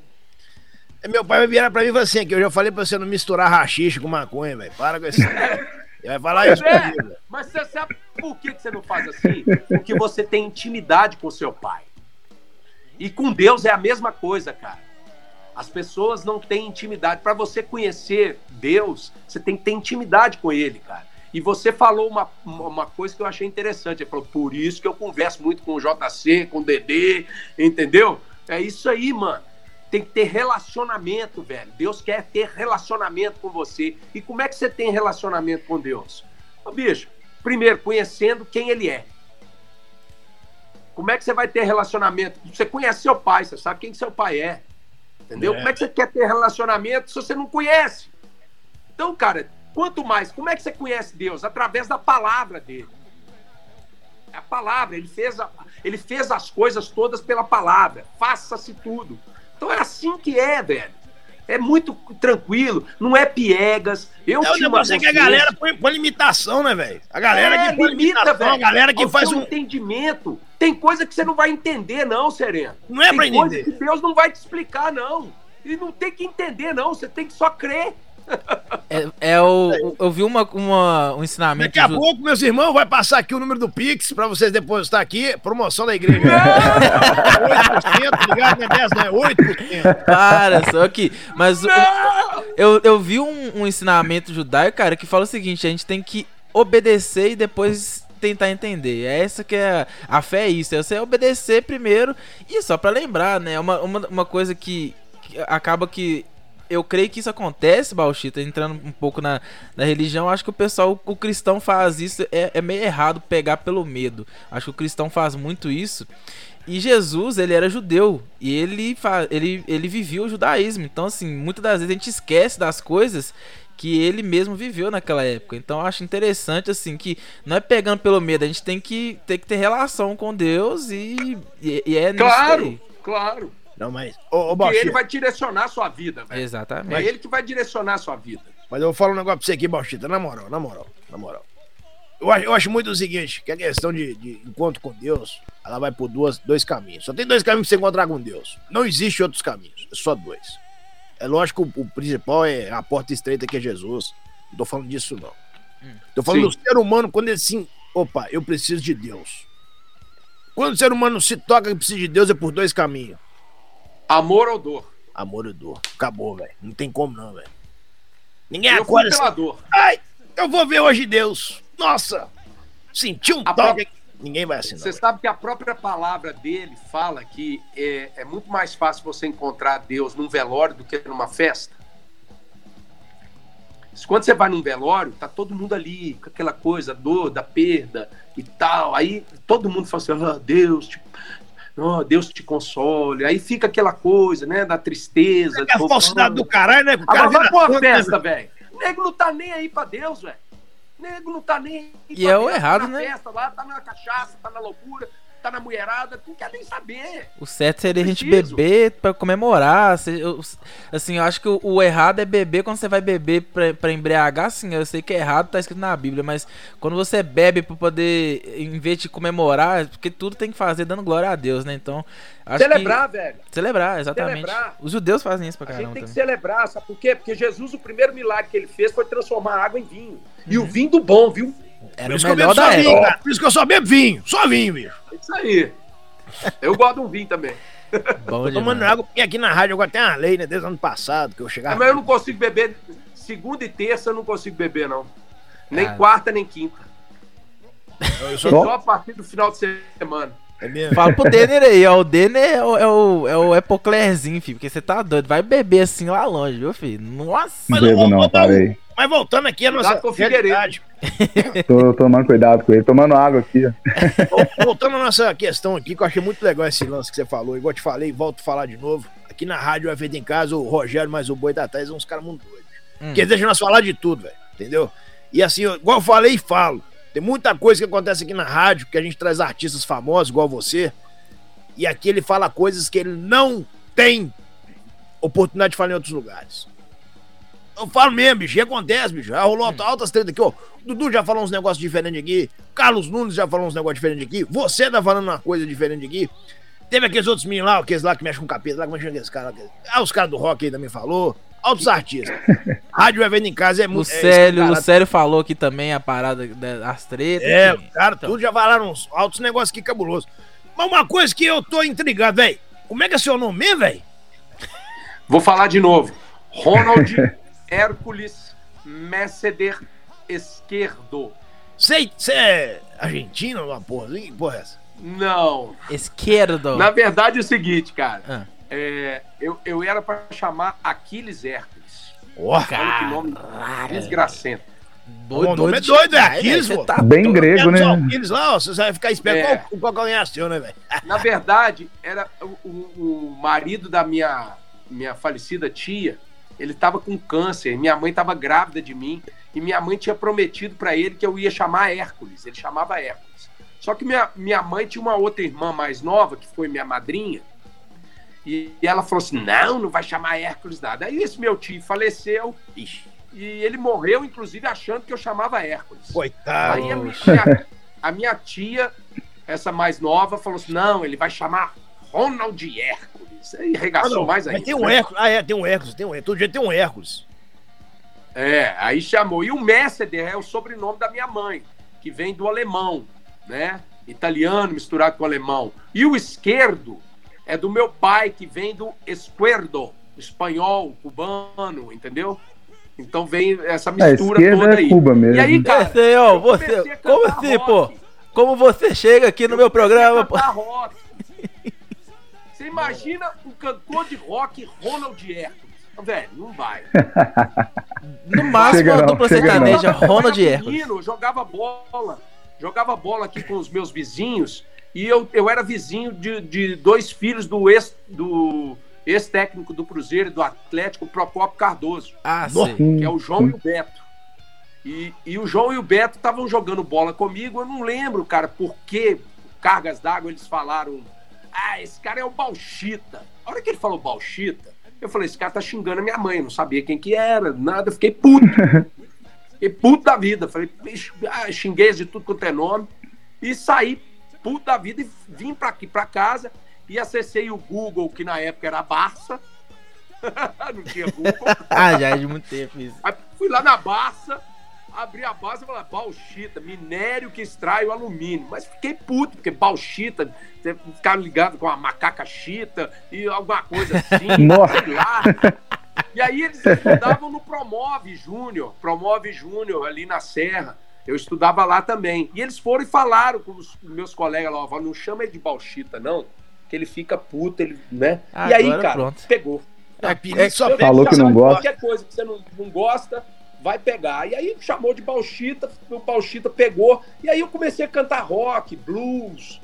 É, meu pai vai virar pra mim e assim: que eu já falei pra você não misturar rachixe com maconha, velho. Para com isso. Ele vai falar isso
é, comigo. Mas você sabe por que você não faz assim? Porque você tem intimidade com seu pai. E com Deus é a mesma coisa, cara. As pessoas não têm intimidade. Para você conhecer Deus, você tem que ter intimidade com Ele, cara. E você falou uma, uma coisa que eu achei interessante. Ele falou, por isso que eu converso muito com o JC, com o Dedê, entendeu? É isso aí, mano. Tem que ter relacionamento, velho. Deus quer ter relacionamento com você. E como é que você tem relacionamento com Deus? Ô, bicho, primeiro, conhecendo quem Ele é. Como é que você vai ter relacionamento? Você conhece seu pai, você sabe quem seu pai é. Entendeu? É. Como é que você quer ter relacionamento se você não conhece? Então, cara, quanto mais, como é que você conhece Deus? Através da palavra dele. É a palavra, ele fez, a, ele fez as coisas todas pela palavra. Faça-se tudo. Então é assim que é, velho. É muito tranquilo, não é piegas. Eu
é negócio é que a galera põe, põe limitação, né, velho? A galera é, que põe limita, limitação, a galera que faz um
entendimento. Tem coisa que você não vai entender, não, Sereno.
Não é pra entender.
que Deus não vai te explicar, não. E não tem que entender, não. Você tem que só crer.
É, é o, eu vi uma, uma, um ensinamento.
Daqui a pouco, meus irmãos, vai passar aqui o número do Pix pra vocês depositar aqui. Promoção da igreja. 8%, ligado? Não é 10, não é 8%.
Para, só que. Mas eu, eu vi um, um ensinamento judaico, cara, que fala o seguinte: a gente tem que obedecer e depois tentar entender. É essa que é a, a fé é isso, é você obedecer primeiro e só para lembrar, né? Uma, uma, uma coisa que, que acaba que eu creio que isso acontece, Bauchita, entrando um pouco na, na religião. Acho que o pessoal, o cristão faz isso, é, é meio errado pegar pelo medo. Acho que o cristão faz muito isso. E Jesus, ele era judeu e ele, ele, ele vivia o judaísmo. Então, assim, muitas das vezes a gente esquece das coisas que ele mesmo viveu naquela época. Então, eu acho interessante, assim, que não é pegando pelo medo, a gente tem que, tem que ter relação com Deus e, e, e é
Claro, claro.
Não, mas.
Ô, ô, ele vai direcionar a sua vida, velho.
Exatamente.
É ele que vai direcionar a sua vida.
Mas eu vou falar um negócio pra você aqui, Bauchita, na moral, na moral, na moral. Eu acho, eu acho muito o seguinte, que a questão de, de encontro com Deus, ela vai por duas, dois caminhos. Só tem dois caminhos pra você encontrar com Deus. Não existe outros caminhos, é só dois. É lógico que o, o principal é a porta estreita que é Jesus. Não tô falando disso, não. Hum. Tô falando Sim. do ser humano quando ele assim, opa, eu preciso de Deus. Quando o ser humano se toca que precisa de Deus, é por dois caminhos.
Amor ou dor?
Amor ou dor. Acabou, velho. Não tem como não, velho. Ninguém
eu acorda assim. Dor.
Ai, eu vou ver hoje Deus. Nossa! Senti um a toque. Própria... Ninguém vai assinar.
Você véio. sabe que a própria palavra dele fala que é, é muito mais fácil você encontrar Deus num velório do que numa festa? Quando você vai num velório, tá todo mundo ali, com aquela coisa, dor, da perda e tal. Aí todo mundo fala assim: ah, Deus, tipo, oh, Deus te console. Aí fica aquela coisa, né, da tristeza.
É a falsidade do caralho, né? O
cara Agora vai pra uma festa, velho. O nego não tá nem aí pra Deus, velho. O nego não tá nem aí
E é o errado, tá
na
né?
festa lá, tá na cachaça, tá na loucura tá na mulherada, não quer nem saber.
O certo seria a gente beber pra comemorar. Assim, eu acho que o, errado é beber quando você vai beber pra, pra embriagar, sim. Eu sei que é errado, tá escrito na Bíblia, mas quando você bebe pra poder, em vez de comemorar, porque tudo tem que fazer dando glória a Deus, né? Então.
celebrar, que... velho.
Celebrar, exatamente. Celebrar. Os judeus fazem isso pra caramba.
A gente tem também. que celebrar, sabe por quê? Porque Jesus, o primeiro milagre que ele fez foi transformar água em vinho. Uhum. E o uhum. vinho do bom, viu?
Era Por isso o melhor da
época. Por isso que eu só bebo vinho. Só vinho, bicho.
É isso aí. Eu gosto de um vinho também.
Bom Tô tomando água porque aqui na rádio agora tem uma lei, né? Desde o ano passado que eu chegava.
mas eu não consigo beber. Segunda e terça eu não consigo beber, não. Nem ah. quarta, nem quinta. Eu sou só a partir do final de semana.
É mesmo? Fala pro Denner aí, ó. O Denner é o, é o, é o Epoclerzinho, filho. Porque você tá doido. Vai beber assim lá longe, viu, filho? Nossa.
Não bebo não, parei.
Mas voltando aqui a nossa realidade.
Tô tomando cuidado com ele, tomando água aqui.
Voltando à nossa questão aqui, que eu achei muito legal esse lance que você falou. Igual eu te falei, volto a falar de novo. Aqui na rádio é feito em casa, o Rogério mais o Boi da Thais são uns caras muito doidos. Hum. Que deixa nós falar de tudo, velho. Entendeu? E assim, igual eu falei e falo. Tem muita coisa que acontece aqui na rádio, que a gente traz artistas famosos, igual você. E aqui ele fala coisas que ele não tem oportunidade de falar em outros lugares. Eu falo mesmo, bicho, acontece, bicho. Já rolou hum. altas tretas aqui, ó. Dudu já falou uns negócios diferentes aqui. Carlos Nunes já falou uns negócios diferentes aqui. Você tá falando uma coisa diferente aqui. Teve aqueles outros meninos lá, aqueles lá que mexem com capeta, lá, como é que aqueles caras? Ah, os caras do rock aí também falou. Altos artistas. Rádio Evento em Casa é muito.
O Célio, é, o Célio falou aqui também a parada das tretas.
É, enfim. cara, então. tudo já falaram uns altos negócios aqui cabulosos. Mas uma coisa que eu tô intrigado, velho. Como é que é seu nome mesmo, velho?
Vou falar de novo. Ronald Hércules Messeder Esquerdo.
Você é argentino, uma porra assim? Porra é essa?
Não.
Esquerdo.
Na verdade é o seguinte, cara. Ah. É, eu, eu era para chamar Aquiles Hércules.
Oh, Olha que nome
desgracento.
Doido, o nome é doido, é Aquiles, pô.
Tá Bem grego, né?
Aquiles lá, ó, você vai ficar esperto é. qual, qual calcanhar seu, né, velho?
Na verdade, era o, o, marido da minha, minha falecida tia, ele tava com câncer, minha mãe tava grávida de mim, e minha mãe tinha prometido para ele que eu ia chamar Hércules, ele chamava Hércules. Só que minha, minha mãe tinha uma outra irmã mais nova, que foi minha madrinha, e ela falou assim: não, não vai chamar Hércules nada. Aí esse meu tio faleceu. Ixi, e ele morreu, inclusive, achando que eu chamava Hércules.
Coitado.
Aí a minha, a minha tia, essa mais nova, falou assim: não, ele vai chamar Ronald Hércules. Aí regaçou ah, mais ainda.
Tem um né? Hércules. Ah, é, tem um Hércules, tem um Hércules. Todo dia tem um Hércules.
É, aí chamou. E o Messeder é o sobrenome da minha mãe, que vem do alemão, né? Italiano misturado com alemão. E o esquerdo é do meu pai, que vem do esquerdo, espanhol, cubano, entendeu? Então vem essa mistura
é, toda aí.
É
Cuba mesmo.
E aí, cara, é, ó, você, como assim, pô? Como você chega aqui no meu programa, pô? Rock.
Você imagina um cantor de rock Ronald Hércules. Velho, não vai.
No máximo, a dupla sertaneja Ronald Hércules.
Eu jogava bola. Jogava bola aqui com os meus vizinhos e eu, eu era vizinho de, de dois filhos do ex, do ex-técnico do Cruzeiro, do Atlético, Procopio Cardoso.
Ah, sim.
Que é o João e o Beto. E, e o João e o Beto estavam jogando bola comigo. Eu não lembro, cara, por que cargas d'água eles falaram. Ah, esse cara é o Bauchita. A hora que ele falou Bauchita, eu falei, esse cara tá xingando a minha mãe. Não sabia quem que era, nada. Eu fiquei puto. fiquei puto da vida. Falei, ah, xinguei de tudo quanto é nome. E saí puto da vida e vim para aqui para casa e acessei o Google, que na época era Barça. não tinha Google.
ah, já é de muito tempo isso.
Aí fui lá na Barça, abri a base e falei, bauxita, minério que extrai o alumínio. Mas fiquei puto, porque bauxita, ficar ligado com a macaca chita e alguma coisa assim, sei lá. E aí eles estudavam no Promove Júnior, Promove Júnior ali na Serra. Eu estudava lá também. E eles foram e falaram com os meus colegas lá, não chama ele de Bauchita, não, que ele fica puto, ele, né? e aí, cara, pronto. pegou.
É, é, só falou que não gosta.
Qualquer coisa que você não, não gosta, vai pegar. E aí chamou de Bauchita, o Bauchita pegou. E aí eu comecei a cantar rock, blues,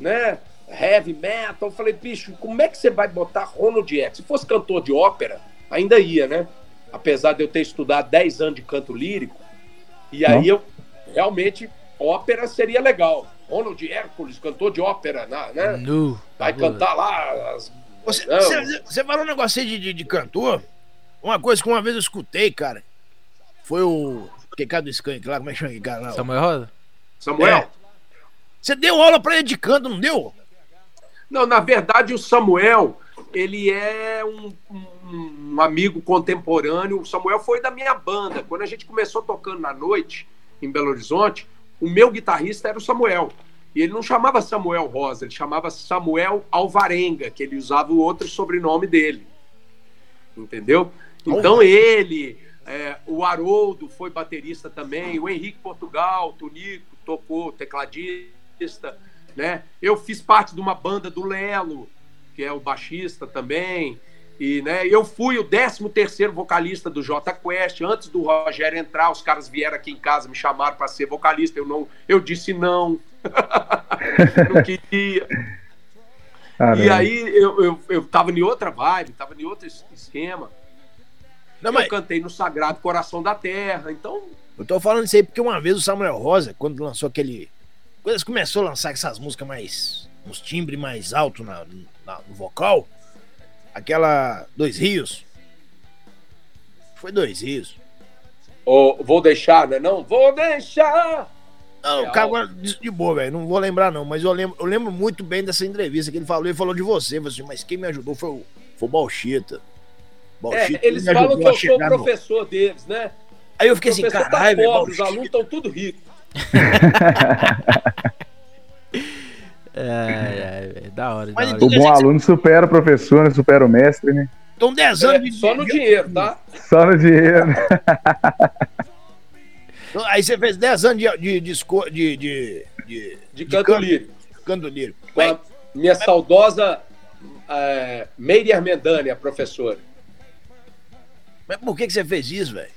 né? Heavy metal. Eu falei, bicho, como é que você vai botar Ronald X? Se fosse cantor de ópera, ainda ia, né? Apesar de eu ter estudado 10 anos de canto lírico. E aí eu realmente ópera seria legal. Ronald Hércules, cantor de ópera, né?
No,
Vai cantar lá. As...
Você, você, você, falou um negócio aí de, de, de, cantor. Uma coisa que uma vez eu escutei, cara, foi o. Que cara do Skank lá, como é que chama aquele cara lá?
Samuel Rosa?
Samuel? É.
Você deu aula pra ele de canto, não deu?
Não, na verdade o Samuel, ele é um, um, um amigo contemporâneo. O Samuel foi da minha banda. Quando a gente começou tocando na noite, em Belo Horizonte, o meu guitarrista era o Samuel. E ele não chamava Samuel Rosa, ele chamava Samuel Alvarenga, que ele usava o outro sobrenome dele. Entendeu? Então ele, é, o Haroldo foi baterista também, o Henrique Portugal, o Tunico, tocou tecladista, né? Eu fiz parte de uma banda do Lelo, que é o baixista também. E né, eu fui o 13 terceiro vocalista do J Quest. Antes do Rogério entrar, os caras vieram aqui em casa, me chamaram para ser vocalista. Eu não, eu disse não. não queria. Caramba. E aí eu, eu, eu tava em outra vibe, tava em outro esquema. Não, mas... Eu cantei no Sagrado Coração da Terra, então.
Eu tô falando isso aí porque uma vez o Samuel Rosa, quando lançou aquele. Quando ele começou a lançar essas músicas mais. uns timbres mais altos na, na, no vocal aquela Dois Rios. foi dois risos.
Oh, vou deixar, né? Não, vou deixar.
Não, o cara agora de boa, velho. Não vou lembrar, não. Mas eu lembro, eu lembro muito bem dessa entrevista que ele falou. Ele falou de você. Assim, mas quem me ajudou foi o, foi o Balchita.
É, eles falam que eu sou professor no... deles, né?
Aí eu fiquei assim, tá caralho,
tá pobre, Os alunos estão tudo ricos.
é, é, é, da hora.
Da hora. O bom aluno supera o professor, né? Supera o mestre, né?
Estão 10 anos é.
Só no dinheiro, tá?
Só no dinheiro.
Aí você fez 10 anos de, de, de, de, de,
de, canto, canto lírico.
Canto lírico.
minha saudosa é, Meire Armendani, a professora.
Mas por que, que você fez isso, velho?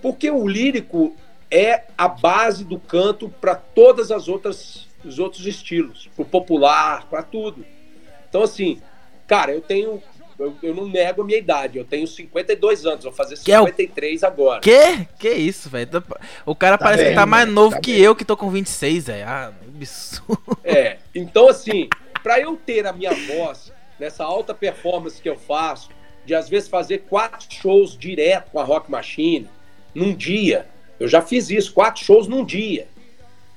Porque o lírico é a base do canto para todas as outras os outros estilos, pro popular, para tudo. Então assim, cara, eu tenho eu, eu, não nego a minha idade. Eu tenho 52 anos, vou fazer 53 que é o... agora.
Que? Que isso, velho? O cara tá parece bem, que tá mais novo tá que bem. eu, que tô com 26, velho. Ah, absurdo.
É, então assim, pra eu ter a minha voz nessa alta performance que eu faço, de às vezes fazer quatro shows direto com a Rock Machine, num dia. Eu já fiz isso, quatro shows num dia.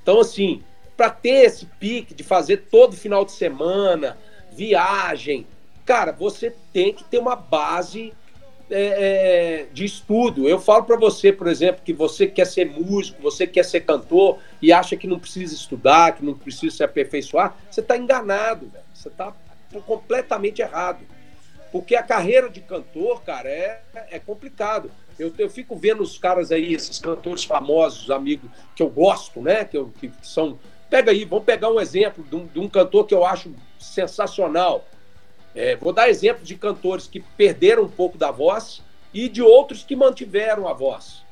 Então, assim, para ter esse pique de fazer todo final de semana, viagem, cara, você tem que ter uma base é, é, de estudo. Eu falo para você, por exemplo, que você quer ser músico, você quer ser cantor e acha que não precisa estudar, que não precisa se aperfeiçoar, você está enganado, velho. Você está completamente errado. Porque a carreira de cantor, cara, é, é complicado. Eu, eu fico vendo os caras aí, esses cantores famosos, amigos, que eu gosto, né? Que, eu, que são. Pega aí, vamos pegar um exemplo de um, de um cantor que eu acho sensacional. É, vou dar exemplo de cantores que perderam um pouco da voz e de outros que mantiveram a voz.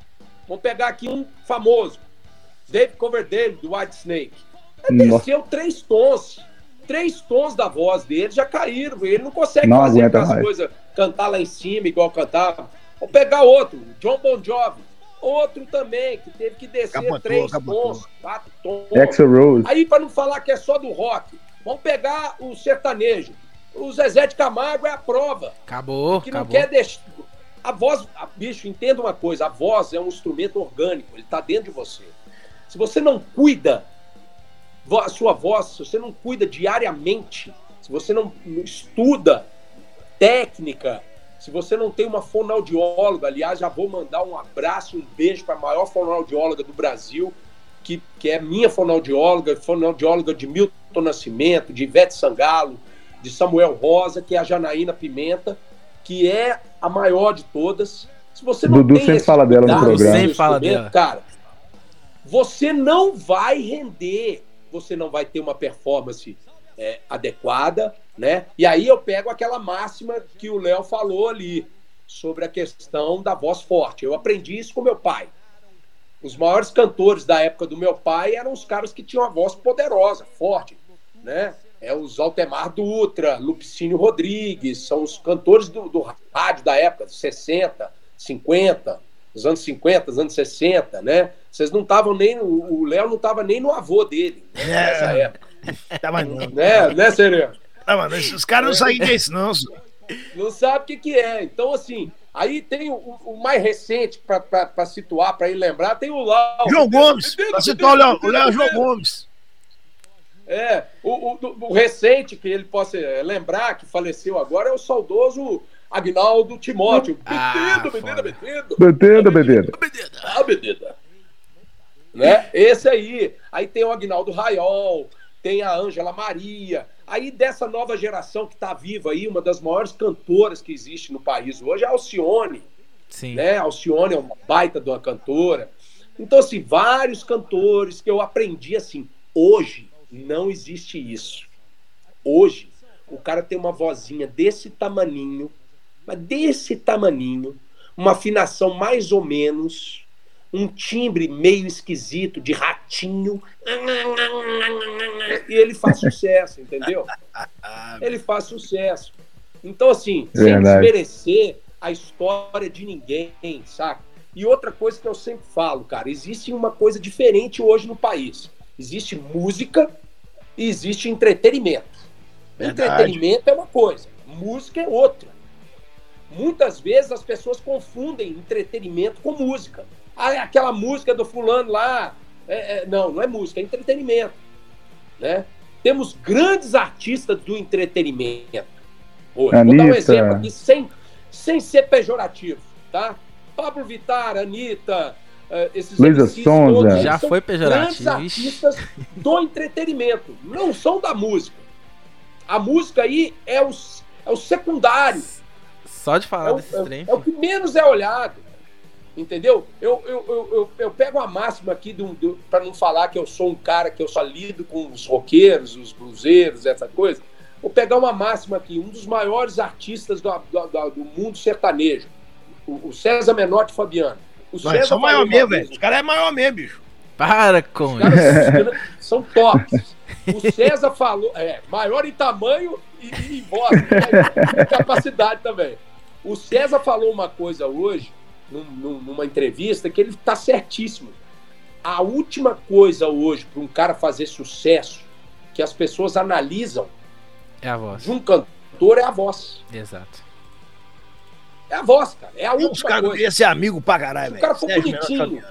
Vamos pegar aqui um famoso, Dave Coverdale, do White Snake. Ele desceu três tons. Três tons da voz dele já caíram. Ele não consegue não fazer aquelas coisas, cantar lá em cima igual cantava. Vamos pegar outro, John Bon Jovi. Outro também, que teve que descer capotou, três capotou. tons, quatro tons.
Rose.
Aí, para não falar que é só do rock, vamos pegar o sertanejo. O Zezé de Camargo é a prova.
Acabou.
Que
não
acabou. quer deixar. A voz, a, bicho, entenda uma coisa: a voz é um instrumento orgânico, ele está dentro de você. Se você não cuida a sua voz, se você não cuida diariamente, se você não estuda técnica, se você não tem uma fonoaudióloga, aliás, já vou mandar um abraço, um beijo para a maior fonoaudióloga do Brasil, que, que é minha fonoaudióloga, fonoaudióloga de Milton Nascimento, de Ivete Sangalo, de Samuel Rosa, que é a Janaína Pimenta, que é a maior de todas. Se você não
Dudu tem sempre fala dela no programa.
Sempre fala dela.
Cara, você não vai render, você não vai ter uma performance é, adequada, né? E aí eu pego aquela máxima que o Léo falou ali sobre a questão da voz forte. Eu aprendi isso com meu pai. Os maiores cantores da época do meu pai eram os caras que tinham a voz poderosa, forte, né? é os Altemar Dutra, Lupicínio Rodrigues, são os cantores do, do rádio da época, dos 60, 50, dos anos 50, dos anos 60, né? Vocês não estavam nem. O Léo não estava nem no avô dele né, nessa é. época.
Tava não.
Né, né Sereno?
Tava, os caras não saem disso, não.
Não sabe o que, que é. Então, assim, aí tem o, o mais recente para situar, para ir lembrar, tem o Lau.
João Gomes, para situar o Léo, o Léo João Gomes.
É, o, o, o, recente que ele possa é, lembrar, que faleceu agora, é o saudoso Agnaldo Timóteo.
Ah,
Betida, Betida,
Betida. Betida,
Betida. Ah, Betida. Né? Esse aí. Aí tem o Agnaldo Raiol, tem a Ângela Maria. Aí dessa nova geração que está viva aí, uma das maiores cantoras que existe no país hoje é a Alcione.
Sim.
Né? A Alcione é uma baita de uma cantora. Então, assim, vários cantores que eu aprendi assim, hoje, não existe isso. Hoje, o cara tem uma vozinha desse tamaninho, mas desse tamaninho, uma afinação mais ou menos, um timbre meio esquisito de ratinho, e ele faz sucesso, entendeu? Ele faz sucesso. Então, assim, sem desmerecer a história de ninguém, saca? E outra coisa que eu sempre falo, cara, existe uma coisa diferente hoje no país. Existe música e existe entretenimento. Verdade. Entretenimento é uma coisa, música é outra. muitas vezes as pessoas confundem entretenimento com música. Ah, aquela música do fulano lá. É, é, não, não é música, é entretenimento. Né? Temos grandes artistas do entretenimento. Hoje. Vou dar um exemplo aqui sem, sem ser pejorativo. Tá? Pablo Vittar, Anitta, uh, esses
Luísa Sonza.
Já foi pejorativo.
Grandes artistas do entretenimento, não são da música. A música aí é o, é o secundário.
Só de falar
é
desse
é,
trem.
É o que menos é olhado. Entendeu? Eu, eu, eu, eu, eu pego a máxima aqui para não falar que eu sou um cara que eu só lido com os roqueiros, os bluseiros, essa coisa. Vou pegar uma máxima aqui, um dos maiores artistas do, do, do mundo sertanejo, o, o César Menotti Fabiano. O
Não, César são maior mesmo, velho. Os caras é maior mesmo, bicho.
Para com
isso. São tops. O César falou, é, maior em tamanho e, e em voz, né? capacidade também. O César falou uma coisa hoje, num, numa entrevista, que ele está certíssimo. A última coisa hoje para um cara fazer sucesso, que as pessoas analisam
é a voz.
de um cantor, é a voz.
Exato.
É a voz, cara. É a última Os caras
queriam ser amigo pra caralho,
velho. O cara foi bonitinho.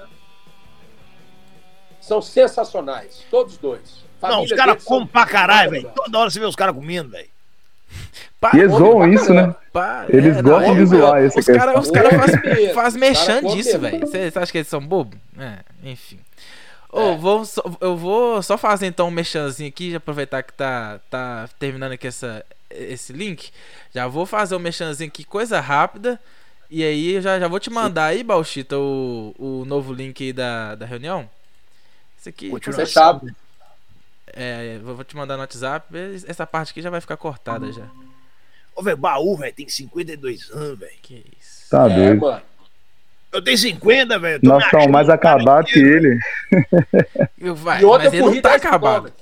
São sensacionais, todos dois.
Família não, os caras comem pra caralho, velho. Toda hora você vê os caras comendo, velho.
E eles zoam isso, né? Pá, eles é, gostam de zoar isso.
Os caras cara fazem faz mexendo disso, velho. Você acha que eles são bobos? É, enfim. Oh, é. vou só, eu vou só fazer então um mexanzinho aqui, aproveitar que tá, tá terminando aqui essa, esse link. Já vou fazer um mexanzinho aqui, coisa rápida. E aí já, já vou te mandar aí, Bauchita, o, o novo link aí da, da reunião. Isso aqui.
Continua fechado.
É, vou te mandar no WhatsApp. Essa parte aqui já vai ficar cortada já.
Ô, velho, baú, velho, tem 52 anos, velho.
Que isso.
Tá é, doido. Mano.
Eu tenho 50, velho.
Nós estamos mais acabados que ele.
Eu, vai, mas ele não tá acabado.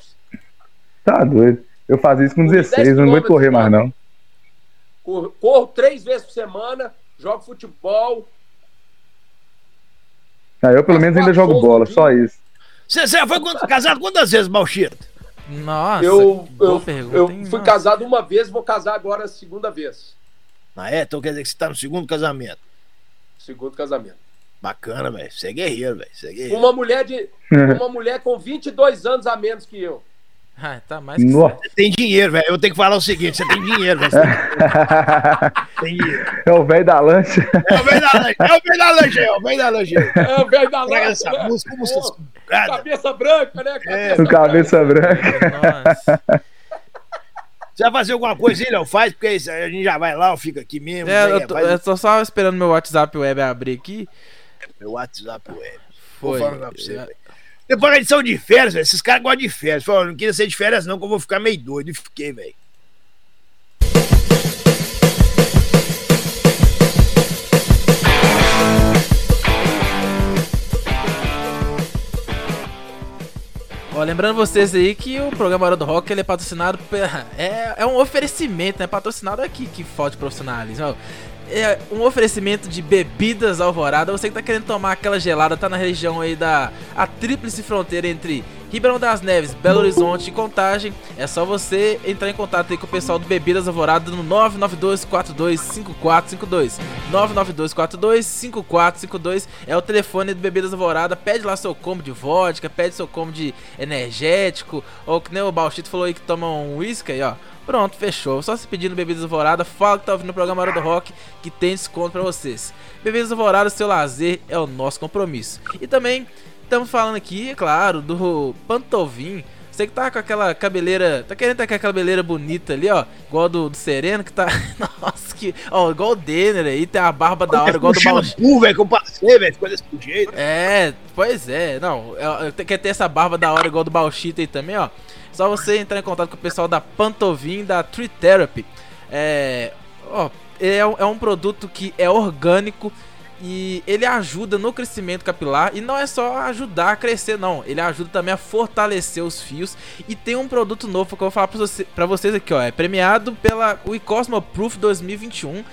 Tá doido. Eu fazia isso com 16, não vou correr mais, não.
Corro, corro três vezes por semana, jogo futebol.
Ah, eu pelo menos ainda jogo bola, só isso.
Você já foi casado quantas vezes, Malchito?
Nossa,
eu, eu, eu fui nossa. casado uma vez, vou casar agora a segunda vez.
Ah, é? Então quer dizer que você tá no segundo casamento?
Segundo casamento.
Bacana, velho. Você é guerreiro, velho. Você é guerreiro.
Uma mulher de. uma mulher com 22 anos a menos que eu.
Ah, tá mais que
Nossa. Você tem dinheiro, velho. Eu tenho que falar o seguinte: você tem dinheiro, velho.
tem dinheiro. É o velho da lancha.
É o velho da lancha. É o velho da lancha, é o velho da lancha.
É o velho da lancha. essa né? música, como. Cabeça branca, né?
Cabeça, é. cabeça branca. Nossa.
Você vai fazer alguma coisa aí, Léo? Faz, porque a gente já vai lá, ou fica aqui mesmo.
É, eu, tô, eu tô só esperando meu WhatsApp web abrir aqui.
Meu WhatsApp web. Foi. Vou falar pra você, velho. Depois da edição de férias. Esses caras gostam de férias. Falaram, não queria ser de férias, não, que eu vou ficar meio doido. E fiquei, velho.
Ó, lembrando vocês aí que o programa Hora do Rock ele é patrocinado. É, é um oferecimento, né? Patrocinado aqui que falta profissionalismo é um oferecimento de bebidas alvorada. Você que tá querendo tomar aquela gelada, tá na região aí da a tríplice fronteira entre Ribeirão das Neves, Belo Horizonte e Contagem. É só você entrar em contato aí com o pessoal do Bebidas Alvorada no 992425452. 992425452 é o telefone do Bebidas Alvorada. Pede lá seu combo de vodka, pede seu combo de energético, ou que nem o Balchito falou aí que toma um whisky aí, ó. Pronto, fechou. Só se pedindo Bebidas Alvorada, fala que tá ouvindo o programa Hora do Rock que tem desconto para vocês. Bebidas Alvorada, seu lazer é o nosso compromisso. E também estamos falando aqui, é claro, do Pantovin. Você que tá com aquela cabeleira. Tá querendo ter aquela cabeleira bonita ali, ó. Igual do, do Sereno, que tá. Nossa, que. Ó, igual o Denner aí, tem a barba da hora, igual do
Shampoo, velho, que eu passei, velho. Ficou desse jeito.
É, pois é. Não, quer ter essa barba da hora igual do Balchita aí também, ó. Só você entrar em contato com o pessoal da Pantovin, da Tree Therapy. É, ó, é, é um produto que é orgânico e ele ajuda no crescimento capilar e não é só ajudar a crescer não, ele ajuda também a fortalecer os fios e tem um produto novo que eu vou falar você, vocês aqui, ó, é premiado pela o Cosmo Proof 2021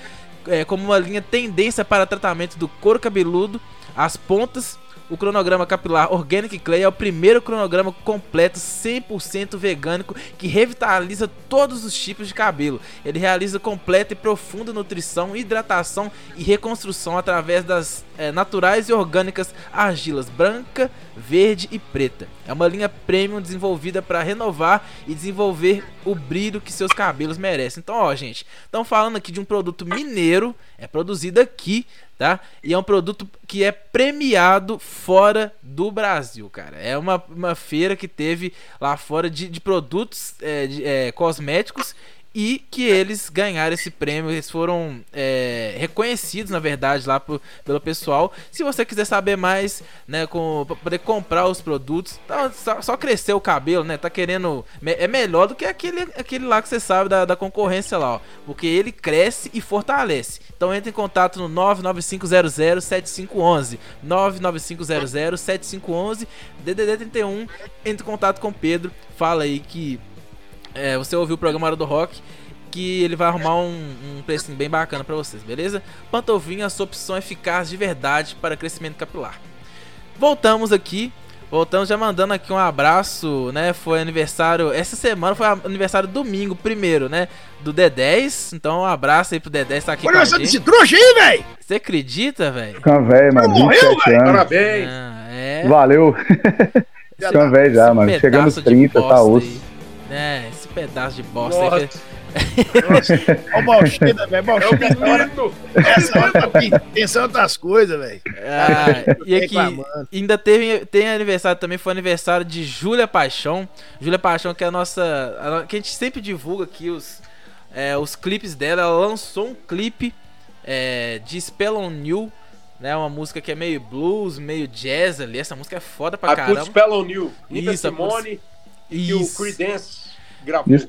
é, como uma linha tendência para tratamento do couro cabeludo, as pontas o cronograma capilar Organic Clay é o primeiro cronograma completo 100% vegânico que revitaliza todos os tipos de cabelo. Ele realiza completa e profunda nutrição, hidratação e reconstrução através das é, naturais e orgânicas argilas branca, verde e preta. É uma linha premium desenvolvida para renovar e desenvolver o brilho que seus cabelos merecem. Então, ó, gente, estão falando aqui de um produto mineiro, é produzido aqui, tá? E é um produto que é premiado fora do Brasil, cara. É uma, uma feira que teve lá fora de, de produtos é, de, é, cosméticos e que eles ganharam esse prêmio, eles foram é, reconhecidos, na verdade, lá pro, pelo pessoal. Se você quiser saber mais, né, com, poder comprar os produtos, tá, só, só, crescer o cabelo, né, tá querendo, é melhor do que aquele, aquele lá que você sabe da, da concorrência lá, ó, porque ele cresce e fortalece. Então entre em contato no 995007511, 995007511, DDD 31, entre em contato com o Pedro, fala aí que é, você ouviu o programa Hora do Rock, que ele vai arrumar um, um precinho bem bacana para vocês, beleza? Pantovinha, a sua opção eficaz de verdade para crescimento capilar. Voltamos aqui, voltamos já mandando aqui um abraço, né? Foi aniversário, essa semana foi aniversário domingo, primeiro, né? Do D10, então um abraço aí pro D10 tá aqui
Olha com a gente. esse trouxa aí, velho!
Você acredita, velho?
Fica velho, mano, 27 anos.
Parabéns! Ah,
é... Valeu! Fica velho já, mano. Chegando nos 30, tá osso.
É, esse pedaço de bosta Nossa. aí.
Nossa, o Malchina, velho. Malchina, é essa hora tá pensando outras coisas, velho.
Ah, e aqui, ainda teve, tem aniversário também, foi aniversário de Júlia Paixão. Júlia Paixão, que é a nossa. A, que a gente sempre divulga aqui os, é, os clipes dela. Ela lançou um clipe é, de Spell on New. Né, uma música que é meio blues, meio jazz ali. Essa música é foda pra caramba. A
Spell on You. Nina Isso, Simone. E o Creedence gravou. Isso.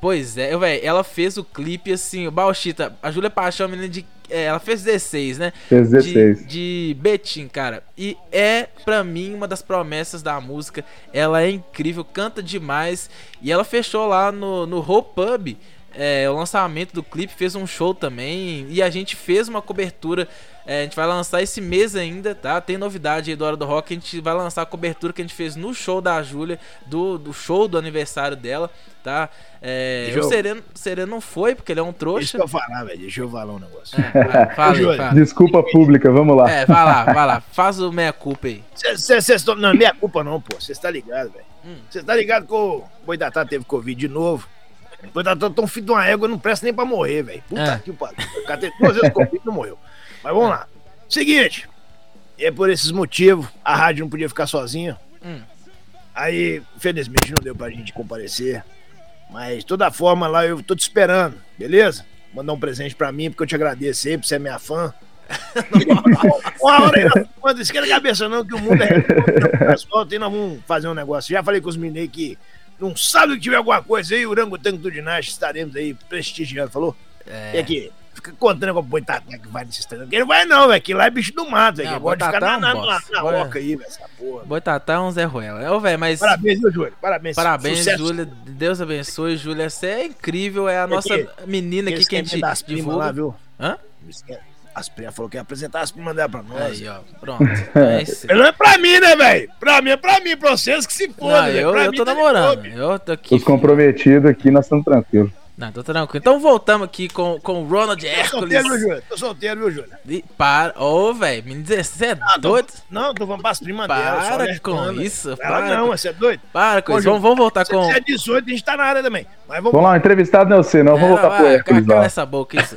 Pois é, velho, ela fez o clipe assim, o Bauchita, a Júlia Paixão, a menina de. É, ela fez 16, né?
Fez 16.
De, de Betim, cara. E é, pra mim, uma das promessas da música. Ela é incrível, canta demais. E ela fechou lá no, no Hope Pub é, o lançamento do clipe, fez um show também. E a gente fez uma cobertura é, a gente vai lançar esse mês ainda, tá? Tem novidade aí do Hora do Rock. A gente vai lançar a cobertura que a gente fez no show da Júlia, do, do show do aniversário dela, tá? É, o Sereno, Sereno não foi, porque ele é um trouxa.
Deixa eu falar, velho. Deixa eu falar um negócio.
É, fala, fala. Desculpa pública, vamos lá.
É, vai lá, vai lá. Faz o meia-culpa aí.
Cês, não, meia culpa não, pô. Você tá ligado, velho. Você hum. tá ligado que o Boitatá teve Covid de novo. Boitatá tão filho de uma égua, não presta nem pra morrer, velho. Puta é. que pariu. O cara teve duas vezes Covid e não morreu. Mas vamos lá. Seguinte, e é por esses motivos, a rádio não podia ficar sozinha. Hum. Aí, infelizmente, não deu pra gente comparecer. Mas, de toda forma, lá eu tô te esperando, beleza? Mandar um presente pra mim, porque eu te agradeço aí, por ser é minha fã. Uma hora aí, não esquenta a cabeça não, que o mundo é volta e nós vamos fazer um negócio. Já falei com os meninos que não sabe que tiver alguma coisa aí, o Rangotango do Dinastia, estaremos aí prestigiando, falou? É. E aqui, fica contando com o boitatá que vai nesses treinos. Ele vai não, velho, que lá é bicho do mato, velho. Ele pode ficar na, na, na, na oca aí, velho, essa porra.
Boitatá é um Zé Ruela. Ô, velho, mas...
Parabéns, viu, Júlio? Parabéns.
Parabéns, Júlia. Deus abençoe, Júlia. Você é incrível, é a nossa menina aqui que a gente divulga. Lá, viu? Hã?
As primas falou que ia apresentar as primas dela pra nós.
Aí, ó, pronto. É
não é pra mim, né, velho? Pra mim é pra mim, pra vocês que se foda,
Eu, eu tô tá namorando. Eu tô aqui.
Os comprometidos aqui, nós estamos tranquilos.
Não, tô tranquilo. Então voltamos aqui com, com o Ronald Hércules. Tô
solteiro, viu, Júlia? Tô solteiro, viu, Júlia?
E para. Ô, oh, velho, me dizer, você é ah, doido?
Não, tô falando pras primas
dela. Para com isso.
Ela para não, você é doido?
Para com isso. Vamos, vamos voltar com.
Você é 18, a gente tá na área também. Mas vamos...
vamos lá, entrevistado não sei, não. Vamos voltar vai, pro Hércules.
Cala essa boca, isso.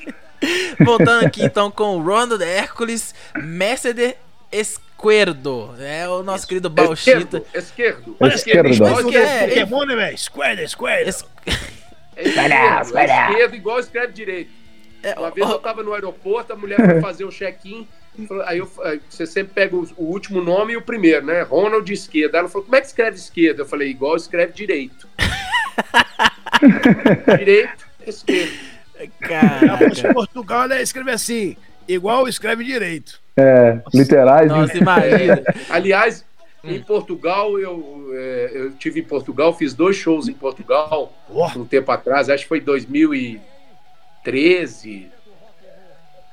Voltando aqui então com o Ronald Hércules, Mercedes Esquerdo. É o nosso querido Bauchita.
Esquerdo.
Esquerdo. Esquerdo. Esquerdo. É, Pokémon, né, velho? Esquerdo, esquerdo.
Esquerdo, esquerdo igual escreve direito. É, Uma vez eu tava no aeroporto, a mulher foi fazer o check-in. Aí, eu, você sempre pega o, o, último nome e o primeiro, né? Ronald esquerda. Ela falou: como é que escreve esquerda? Eu falei: igual escreve direito. direito, esquerda.
Caraca. Portugal, né? Escreve assim: igual escreve direito.
É, literais.
Nossa, imagina.
Aliás, Hum. Em Portugal, eu, é, eu tive em Portugal, fiz dois shows em Portugal oh. um tempo atrás, acho que foi 2013,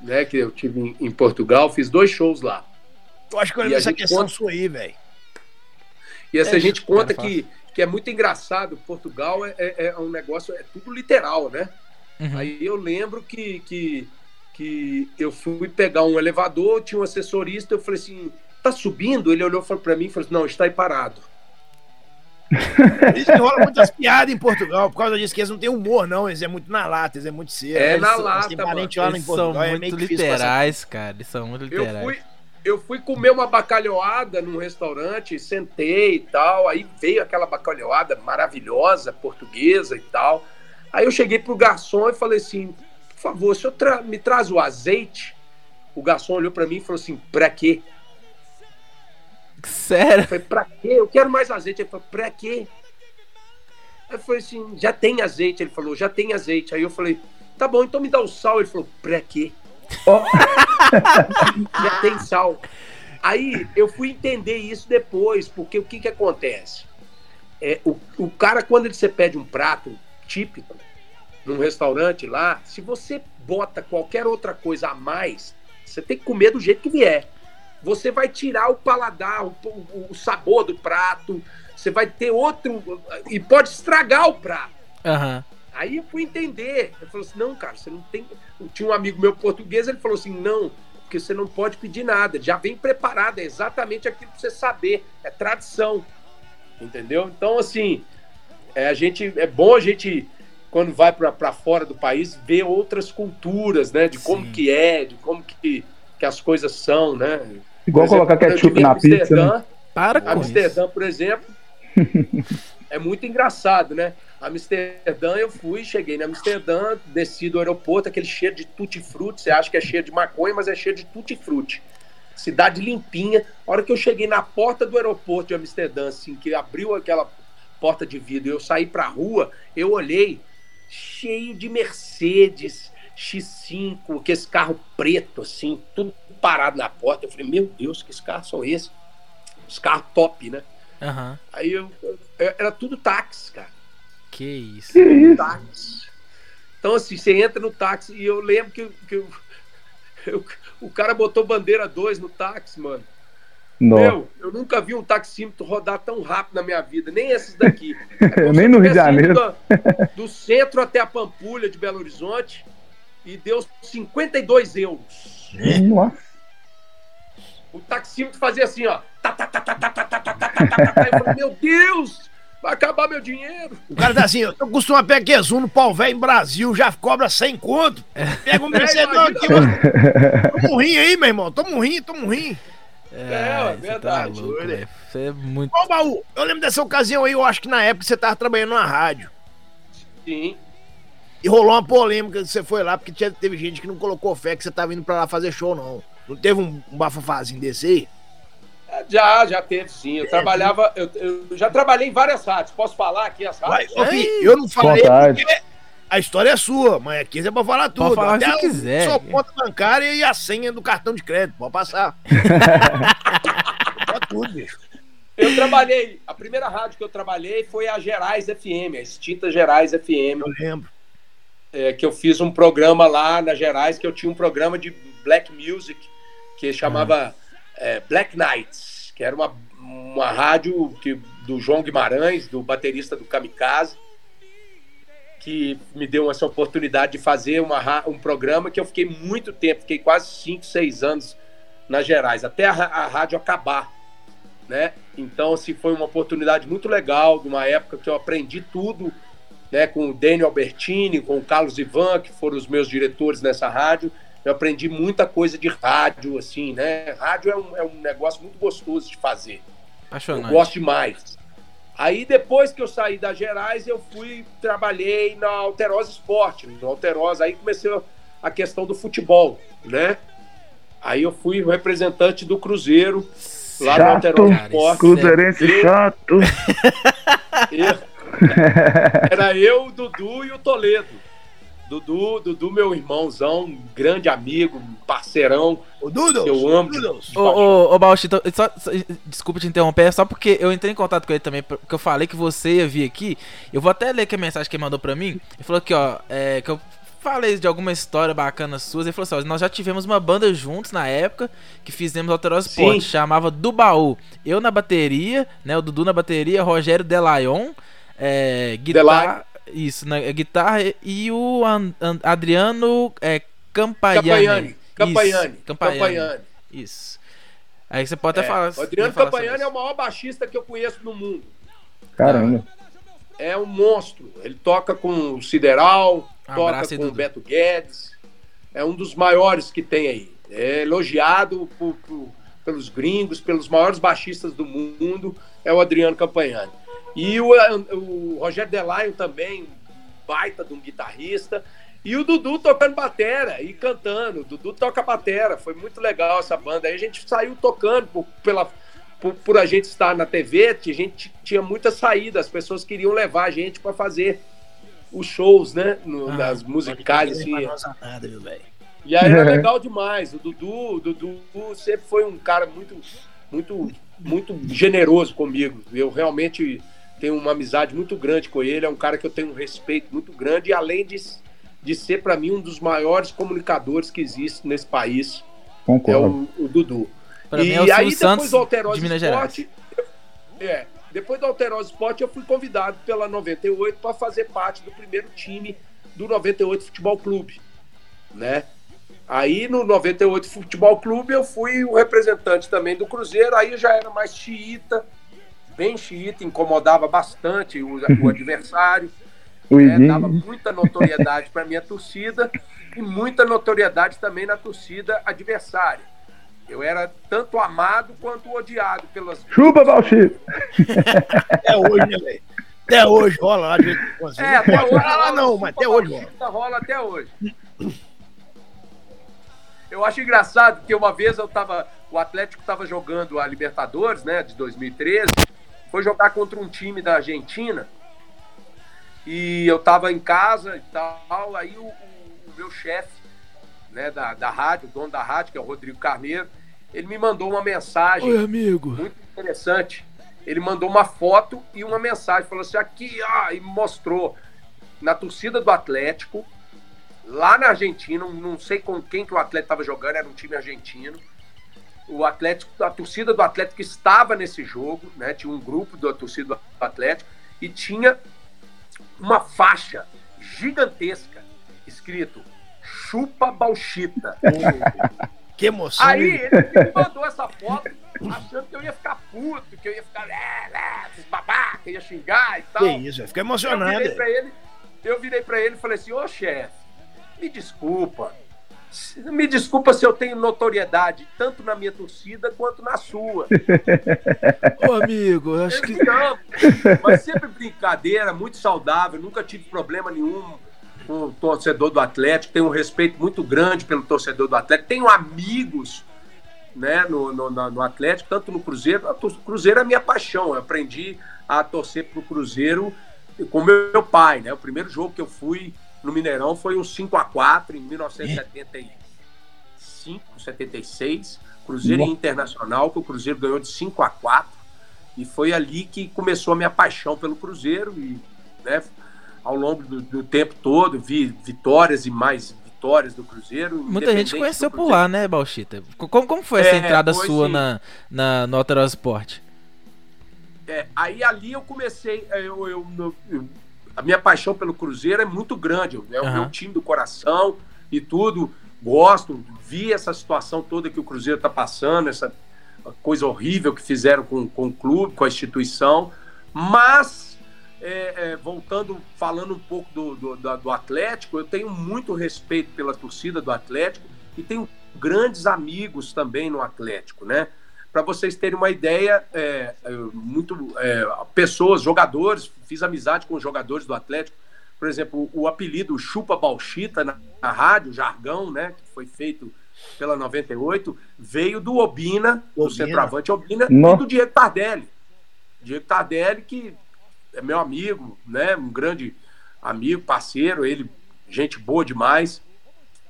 né? Que eu tive em, em Portugal, fiz dois shows lá.
Eu acho que eu lembro dessa questão conta... sua aí, velho.
E essa é, gente conta que, que é muito engraçado. Portugal é, é, é, um negócio, é tudo literal, né? Uhum. Aí eu lembro que, que, que eu fui pegar um elevador, tinha um assessorista, eu falei assim, tá subindo? Ele olhou para mim e falou assim, não, está aí parado.
Eles rolam muitas piadas em Portugal, por causa disso que eles não têm humor, não. Eles é muito na lata, eles é muito cedo.
É na lata, mano. Eles são é muito literais, cara. Eles são muito literais.
Eu fui, eu fui comer uma bacalhoada num restaurante, sentei e tal. Aí veio aquela bacalhoada maravilhosa, portuguesa e tal. Aí eu cheguei pro garçom e falei assim: por favor, o senhor tra me traz o azeite? O garçom olhou para mim e falou assim: pra quê?
Sério? Eu
falei, pra quê? Eu quero mais azeite. Ele falou, pra quê? Aí eu falei assim, já tem azeite. Ele falou, já tem azeite. Aí eu falei, tá bom, então me dá o sal. Ele falou, pra quê? Oh. já tem sal. Aí eu fui entender isso depois, porque o que que acontece? É, o, o cara, quando você pede um prato típico num restaurante lá, se você bota qualquer outra coisa a mais, você tem que comer do jeito que vier você vai tirar o paladar, o, o, sabor do prato, você vai ter outro. E pode estragar o prato.
Uhum.
Aí eu fui entender. Eu falei assim: não, cara, você não tem. Tinha um amigo meu português, ele falou assim: não, porque você não pode pedir nada, já vem preparado, é exatamente aquilo que você saber, é tradição. Entendeu? Então, assim, é, a gente, é bom a gente, quando vai para fora do país, ver outras culturas, né? De como Sim. que é, de como que que as coisas são, né?
Igual exemplo, colocar ketchup na pizza. Né?
Para com Amsterdã, isso. por exemplo, é muito engraçado, né? Amsterdã, eu fui, cheguei na Amsterdã, desci do aeroporto, aquele cheiro de tutti-frutti, você acha que é cheiro de maconha, mas é cheiro de tutti-frutti. Cidade limpinha. A hora que eu cheguei na porta do aeroporto de Amsterdã, assim, que abriu aquela porta de vidro e eu saí pra rua, eu olhei cheio de Mercedes, X5, que esse carro preto, assim, tudo parado na porta. Eu falei, meu Deus, que carros são esses? Os carros top, né?
Uhum.
Aí eu, eu, era tudo táxi, cara.
Que isso?
Que isso? Táxi.
Então, assim, você entra no táxi e eu lembro que, que eu, eu, o cara botou bandeira 2 no táxi, mano. Não. Meu, eu nunca vi um taxímetro rodar tão rápido na minha vida, nem esses daqui.
É nem no Rio de Janeiro.
Do, do centro até a Pampulha de Belo Horizonte e deu 52 euros.
Nossa.
O taxímetro fazia assim, ó. Tá, tá, tá, tá, tá, tá, tá, tá, tá, tá, tá, Eu falei, meu Deus! Vai acabar meu dinheiro.
O cara tá assim, eu costumo pegar Quezum no pau velho em Brasil, já cobra 100 conto. Pega um Mercedão aqui, mano. Toma um rim aí, meu irmão. Toma um rim, toma um rim.
É, é verdade. Tá louco,
você é muito.
Ô, Baú, eu lembro dessa ocasião aí, eu acho que na época você tava trabalhando na rádio.
Sim.
E rolou uma polêmica que você foi lá, porque tinha, teve gente que não colocou fé que você tava indo pra lá fazer show, não. Não teve um, um bafafazinho desse aí?
É, já, já teve sim. Eu é, trabalhava, eu, eu, já trabalhei em várias rádios. Posso falar aqui as rádios?
Filho, eu não falei porque a história é sua, mas aqui você pode falar tudo. Pode
falar Até se quiser.
Sua conta bancária e a senha do cartão de crédito. Pode passar. pode tudo, bicho.
Eu trabalhei, a primeira rádio que eu trabalhei foi a Gerais FM, a extinta Gerais FM.
Eu lembro
é, que eu fiz um programa lá na Gerais, que eu tinha um programa de black music que chamava é, Black Nights, que era uma, uma rádio que, do João Guimarães, do baterista do Kamikaze, que me deu essa oportunidade de fazer uma, um programa que eu fiquei muito tempo, fiquei quase 5, 6 anos nas Gerais, até a, a rádio acabar. Né? Então, assim, foi uma oportunidade muito legal, de uma época que eu aprendi tudo né, com o Daniel Albertini, com o Carlos Ivan, que foram os meus diretores nessa rádio. Eu aprendi muita coisa de rádio, assim, né? Rádio é um, é um negócio muito gostoso de fazer.
Apaixonante.
Eu gosto demais. Aí depois que eu saí da Gerais, eu fui, trabalhei na Alterosa Esporte, no Alterosa, aí comecei a questão do futebol, né? Aí eu fui representante do Cruzeiro, lá chato, no Alterosa Esporte.
Cruzeirense né? chato.
Eu, Era eu, o Dudu e o Toledo. Dudu, Dudu, meu irmãozão, grande amigo, parceirão.
O Dudu,
eu amo.
Ô, ô, ô Bauchito, só, só, desculpa te interromper, é só porque eu entrei em contato com ele também, porque eu falei que você ia vir aqui. Eu vou até ler que a mensagem que ele mandou pra mim. Ele falou aqui, ó, é, que eu falei de alguma história bacana sua. Ele falou assim: nós já tivemos uma banda juntos na época que fizemos Alterosa Sport, chamava Do Baú. Eu na bateria, né? O Dudu na bateria, Rogério Delayon, é, guitarra. Isso, na guitarra e o Adriano é, Campaiani.
Campaiani.
Campaiani. Isso. Aí você pode até
é,
falar.
O Adriano Campaiani é o maior baixista que eu conheço no mundo.
Caramba.
É um monstro. Ele toca com o Sideral, um toca com o Beto Guedes. É um dos maiores que tem aí. É elogiado por, por, pelos gringos, pelos maiores baixistas do mundo. É o Adriano Campaiani. E o, o Rogério Delaio também, baita de um guitarrista. E o Dudu tocando batera e cantando. O Dudu toca batera. Foi muito legal essa banda. Aí a gente saiu tocando por, pela, por, por, a gente estar na TV. A gente tinha muita saída. As pessoas queriam levar a gente para fazer os shows, né? No, ah, nas musicais. Assim. Nada, meu e aí era legal demais. O Dudu, o Dudu sempre foi um cara muito, muito, muito generoso comigo. Eu realmente tenho uma amizade muito grande com ele. É um cara que eu tenho um respeito muito grande. E além de de ser, para mim, um dos maiores comunicadores que existe nesse país. Concordo. É o, o Dudu.
Pra e é aí, depois do Alterosa Sport,
é, depois do Alterosa Sport, eu fui convidado pela 98 para fazer parte do primeiro time do 98 Futebol Clube, né? Aí no 98 Futebol Clube eu fui o representante também do Cruzeiro, aí eu já era mais xiita, bem xiita, incomodava bastante o, o adversário. É, dava muita notoriedade para minha torcida e muita notoriedade também na torcida adversária. Eu era tanto amado quanto odiado pelas.
Chupa, Valchir!
Até hoje, né? Até hoje rola lá.
É, até hoje. Rola, não, mas até hoje rola. rola até hoje. Eu acho engraçado que uma vez eu tava. O Atlético tava jogando a Libertadores, né, de 2013. Foi jogar contra um time da Argentina. E eu tava em casa e tal, aí o, o, meu chefe, né, da, da rádio, o dono da rádio, que é o Rodrigo Carneiro, ele me mandou uma mensagem.
Oi, amigo.
Muito interessante. Ele mandou uma foto e uma mensagem. Falou assim: aqui, ó, e mostrou na torcida do Atlético, lá na Argentina, não sei com quem que o Atlético estava jogando, era um time argentino. O Atlético, a torcida do Atlético estava nesse jogo, né? Tinha um grupo da torcida do Atlético e tinha uma faixa gigantesca escrito chupa bauchita.
que emoção.
Aí ele me mandou essa foto achando que eu ia ficar puto, que eu ia ficar é, é, babaca, ia xingar e tal.
Que isso, fica emocionado.
Eu virei pra ele, eu virei pra ele e falei assim, ô chefe, me desculpa, me desculpa se eu tenho notoriedade tanto na minha torcida quanto na sua.
Ô amigo, acho que.
Não, mas sempre brincadeira, muito saudável, nunca tive problema nenhum com o torcedor do Atlético, tenho um respeito muito grande pelo torcedor do Atlético, tenho amigos né, no, no, no Atlético, tanto no Cruzeiro. O Cruzeiro é minha paixão, eu aprendi a torcer pro Cruzeiro com meu pai, né? O primeiro jogo que eu fui no Mineirão foi um 5 a 4 em 1975, 76, Cruzeiro Nossa. Internacional, que o Cruzeiro ganhou de 5 a 4 e foi ali que começou a minha paixão pelo Cruzeiro e né, ao longo do, do tempo todo vi vitórias e mais vitórias do Cruzeiro.
Muita gente conheceu por lá, né, Balchita? Como, como foi essa é, entrada sua na, na, no Alterosa Sport?
É, aí ali eu comecei, eu, eu, eu, a minha paixão pelo Cruzeiro é muito grande. É o uhum. meu time do coração e tudo. Gosto, vi essa situação toda que o Cruzeiro está passando, essa coisa horrível que fizeram com, com o clube, com a instituição. Mas, é, é, voltando, falando um pouco do, do, do Atlético, eu tenho muito respeito pela torcida do Atlético e tenho grandes amigos também no Atlético, né? Para vocês terem uma ideia, é, é, muito é, pessoas, jogadores, fiz amizade com jogadores do Atlético. Por exemplo, o apelido Chupa Balchita na, na rádio, jargão, né, que foi feito pela 98, veio do Obina, Obina. do centroavante Obina, Não. e do Diego Tardelli. Diego Tardelli, que é meu amigo, né, um grande amigo, parceiro, ele, gente boa demais.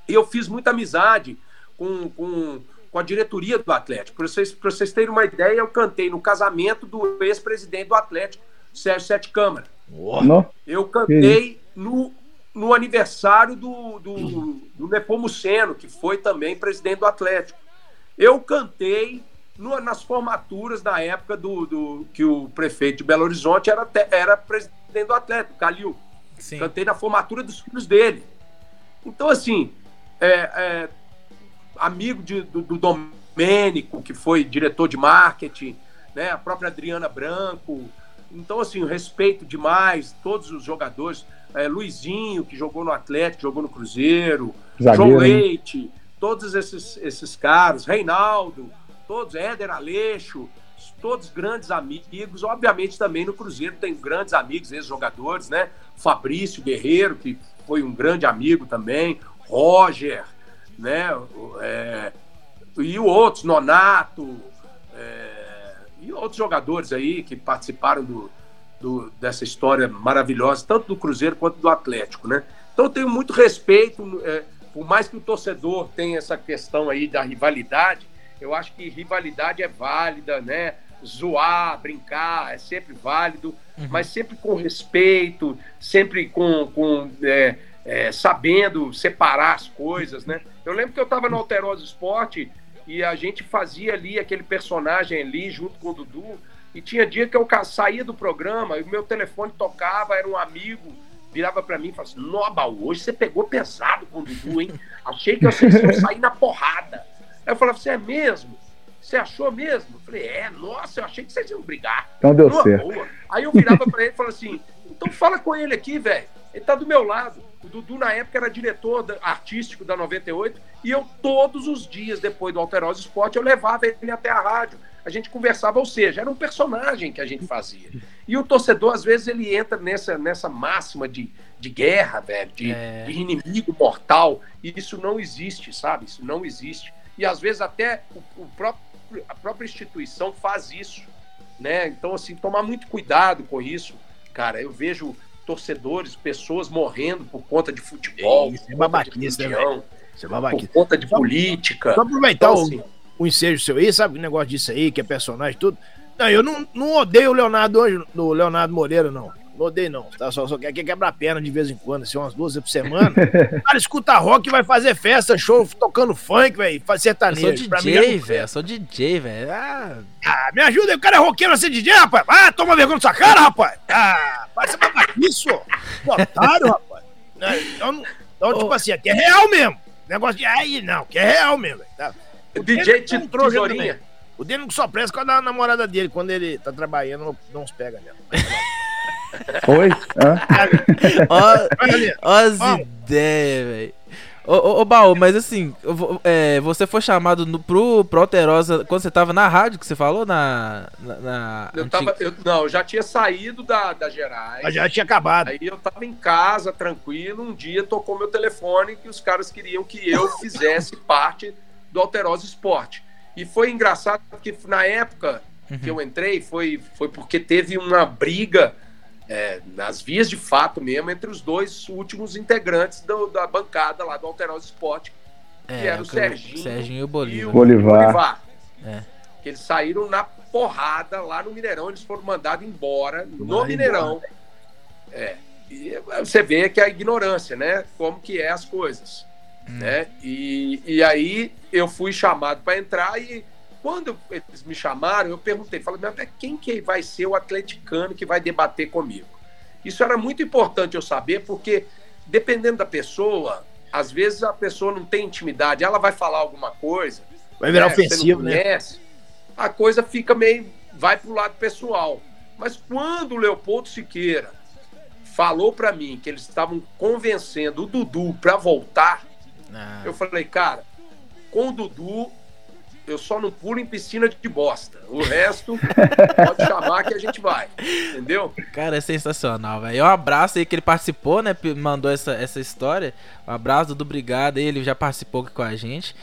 E eu fiz muita amizade com, com com a diretoria do Atlético. Para vocês, vocês terem uma ideia, eu cantei no casamento do ex-presidente do Atlético, Sérgio Sete Câmara.
Oh.
Eu cantei no, no aniversário do, do, do Nepomuceno, que foi também presidente do Atlético. Eu cantei no, nas formaturas da época do, do, que o prefeito de Belo Horizonte era, era presidente do Atlético, Calil. Sim. Cantei na formatura dos filhos dele. Então, assim, é, é, amigo de, do, do Domênico, que foi diretor de marketing, né, a própria Adriana Branco. Então, assim, respeito demais todos os jogadores. É, Luizinho, que jogou no Atlético, jogou no Cruzeiro, Zagueiro, João Leite, todos esses, esses caras, Reinaldo, todos, Éder Aleixo, todos grandes amigos. Obviamente também no Cruzeiro tem grandes amigos, ex-jogadores, né? Fabrício Guerreiro, que foi um grande amigo também, Roger, né? É, e outros, Nonato, é, e outros jogadores aí que participaram do, do, dessa história maravilhosa, tanto do Cruzeiro quanto do Atlético, né? Então eu tenho muito respeito, é, por mais que o torcedor tenha essa questão aí da rivalidade, eu acho que rivalidade é válida, né? Zoar, brincar é sempre válido, uhum. mas sempre com respeito, sempre com, com é, é, sabendo separar as coisas, né? Eu lembro que eu estava no Alterosa Esporte e a gente fazia ali aquele personagem ali junto com o Dudu. E tinha dia que eu saía do programa e o meu telefone tocava, era um amigo, virava para mim e falava assim: Noba, hoje você pegou pesado com o Dudu, hein? Achei que vocês iam sair na porrada. Aí eu falava: Você é mesmo? Você achou mesmo? Eu falei: É, nossa, eu achei que vocês iam brigar.
Então deu certo.
Boa. Aí eu virava para ele e falava assim: Então fala com ele aqui, velho. Ele tá do meu lado. O Dudu, na época, era diretor artístico da 98 e eu, todos os dias, depois do Alterosa Esporte, eu levava ele até a rádio. A gente conversava, ou seja, era um personagem que a gente fazia. E o torcedor, às vezes, ele entra nessa, nessa máxima de, de guerra, velho, de, é... de inimigo mortal. E isso não existe, sabe? Isso não existe. E às vezes até o, o próprio, a própria instituição faz isso. Né? Então, assim, tomar muito cuidado com isso, cara. Eu vejo torcedores, pessoas morrendo por conta de futebol,
isso, é babaquice, né,
Isso é babaquice. Por conta de só, política.
Só aproveitar então, o, assim, o ensejo seu aí, sabe o negócio disso aí, que é personagem tudo. Não, eu não, não odeio o Leonardo hoje, no Leonardo Moreira, não. Não odeio, não. Tá? Só, só quer quebrar a perna de vez em quando, assim, umas duas vezes por semana. o cara escuta rock, vai fazer festa, show, tocando funk, velho, faz sertanejo.
Eu sou DJ, velho. Eu sou DJ, velho. Ah.
ah. me ajuda aí, o cara é roqueiro a ser DJ, rapaz. Ah, toma vergonha na sua cara, rapaz. Ah, vai ser isso. Otário, rapaz. Então, então tipo assim, aqui é real mesmo. Negócio de aí, não, que é real mesmo, velho. Tá?
O DJ Tito Tesourinha.
O dele só presta com a namorada dele, quando ele tá trabalhando, não, os pega mesmo.
Oi?
Ó as ideias, velho. Ô, ô, ô, Baú, mas assim, é, você foi chamado no, pro, pro Alterosa quando você tava na rádio que você falou? Na. na, na
eu tava. Eu, não, eu já tinha saído da, da Gerais.
Mas já tinha acabado.
Aí eu tava em casa, tranquilo. Um dia tocou meu telefone que os caras queriam que eu fizesse parte do Alterosa Esporte. E foi engraçado porque na época uhum. que eu entrei foi, foi porque teve uma briga é, nas vias de fato mesmo entre os dois últimos integrantes do, da bancada lá do Alterosa Esporte, que é, era o Serginho,
Serginho e o Bolívar. E o
Bolivar. Bolivar
é.
Que eles saíram na porrada lá no Mineirão, eles foram mandados embora no Mineirão. É. E você vê que é a ignorância, né? Como que é as coisas. Hum. Né? E, e aí eu fui chamado para entrar e quando eles me chamaram, eu perguntei, falei, mas quem que vai ser o atleticano que vai debater comigo? Isso era muito importante eu saber, porque dependendo da pessoa, às vezes a pessoa não tem intimidade, ela vai falar alguma coisa.
Vai virar né, ofensivo, né? conhece,
né? A coisa fica meio. vai pro lado pessoal. Mas quando o Leopoldo Siqueira falou para mim que eles estavam convencendo o Dudu para voltar, ah. eu falei, cara, com o Dudu eu só não pulo em piscina de bosta. O resto, pode chamar que a gente vai. Entendeu?
Cara, é sensacional, velho. Um abraço aí que ele participou, né? Mandou essa, essa história. Um abraço do Brigada, ele já participou aqui com a gente.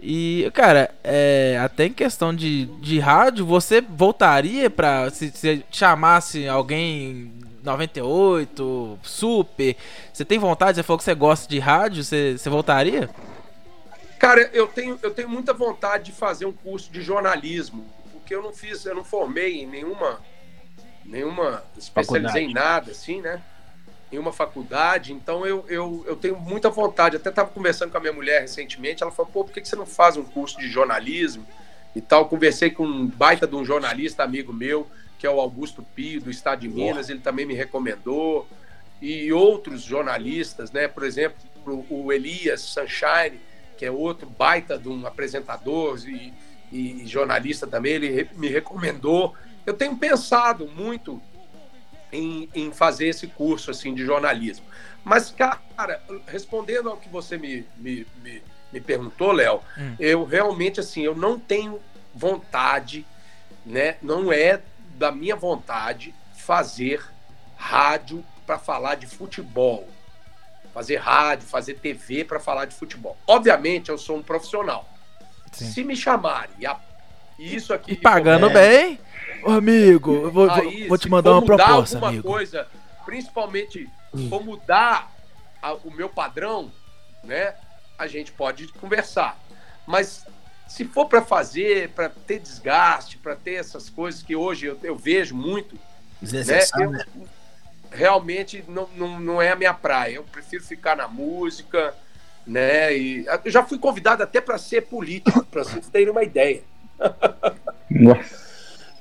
E, cara, é, até em questão de, de rádio, você voltaria pra. Se, se chamasse alguém 98, Super. Você tem vontade? Você falou que você gosta de rádio, você, você voltaria?
Cara, eu tenho, eu tenho muita vontade de fazer um curso de jornalismo, porque eu não fiz, eu não formei em nenhuma, nenhuma, especializei em nada, assim, né? em uma faculdade, então eu, eu, eu tenho muita vontade. Até estava conversando com a minha mulher recentemente, ela falou, pô, por que você não faz um curso de jornalismo e tal? Conversei com um baita de um jornalista amigo meu, que é o Augusto Pio, do Estado de Minas, ele também me recomendou, e outros jornalistas, né? Por exemplo, o Elias Sunshine, que é outro baita de um apresentador e, e jornalista também, ele me recomendou. Eu tenho pensado muito em, em fazer esse curso assim de jornalismo. Mas, cara, respondendo ao que você me, me, me, me perguntou, Léo, hum. eu realmente, assim, eu não tenho vontade, né? Não é da minha vontade fazer rádio para falar de futebol. Fazer rádio, fazer TV para falar de futebol. Obviamente, eu sou um profissional. Sim. Se me chamarem, e isso aqui. E
pagando bem, Ô, amigo, eu vou, Aí, vou te mandar uma proposta, alguma amigo.
coisa, principalmente hum. for mudar a, o meu padrão, né? A gente pode conversar. Mas se for para fazer, para ter desgaste, para ter essas coisas que hoje eu, eu vejo muito, né? Eu, realmente não, não, não é a minha praia. Eu prefiro ficar na música, né? E eu já fui convidado até para ser político, para vocês terem uma ideia.
Nossa.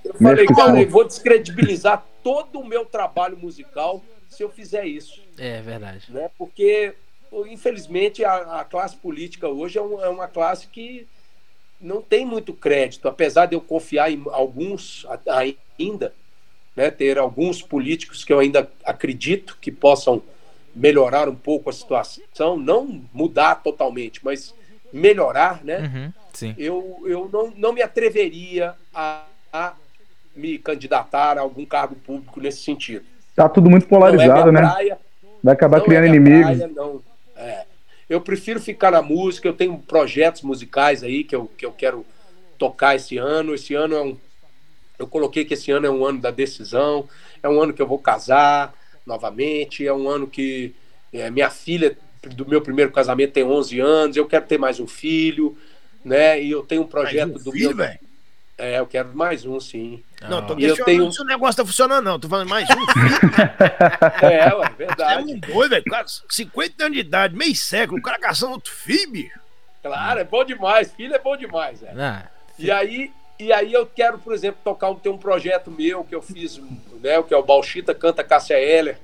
Eu falei, cara, eu vou descredibilizar todo o meu trabalho musical se eu fizer isso.
É verdade.
Né? Porque, infelizmente, a, a classe política hoje é, um, é, uma classe que não tem muito crédito, apesar de eu confiar em alguns ainda, né, ter alguns políticos que eu ainda acredito que possam melhorar um pouco a situação, não mudar totalmente, mas melhorar, né?
Uhum, sim.
Eu, eu não, não me atreveria a, a me candidatar a algum cargo público nesse sentido.
Tá tudo muito polarizado, é né? Praia, Vai acabar criando é inimigos. Praia,
não. É. Eu prefiro ficar na música, eu tenho projetos musicais aí que eu, que eu quero tocar esse ano. Esse ano é um. Eu coloquei que esse ano é um ano da decisão, é um ano que eu vou casar novamente, é um ano que é, minha filha do meu primeiro casamento tem 11 anos, eu quero ter mais um filho, né? E eu tenho um projeto um do filho, meu. É, eu quero mais um, sim.
Não, tô questionando tenho... se o negócio tá funcionando, não. Tô falando mais um.
é, ué, verdade.
É um doido, velho. 50 anos de idade, meio século, o cara caçando outro filho, bicho.
Claro, é bom demais. Filho é bom demais, velho. Ah, e aí, e aí eu quero, por exemplo, tocar um, ter um projeto meu que eu fiz, né, que é o Balchita Canta Cássia Heller,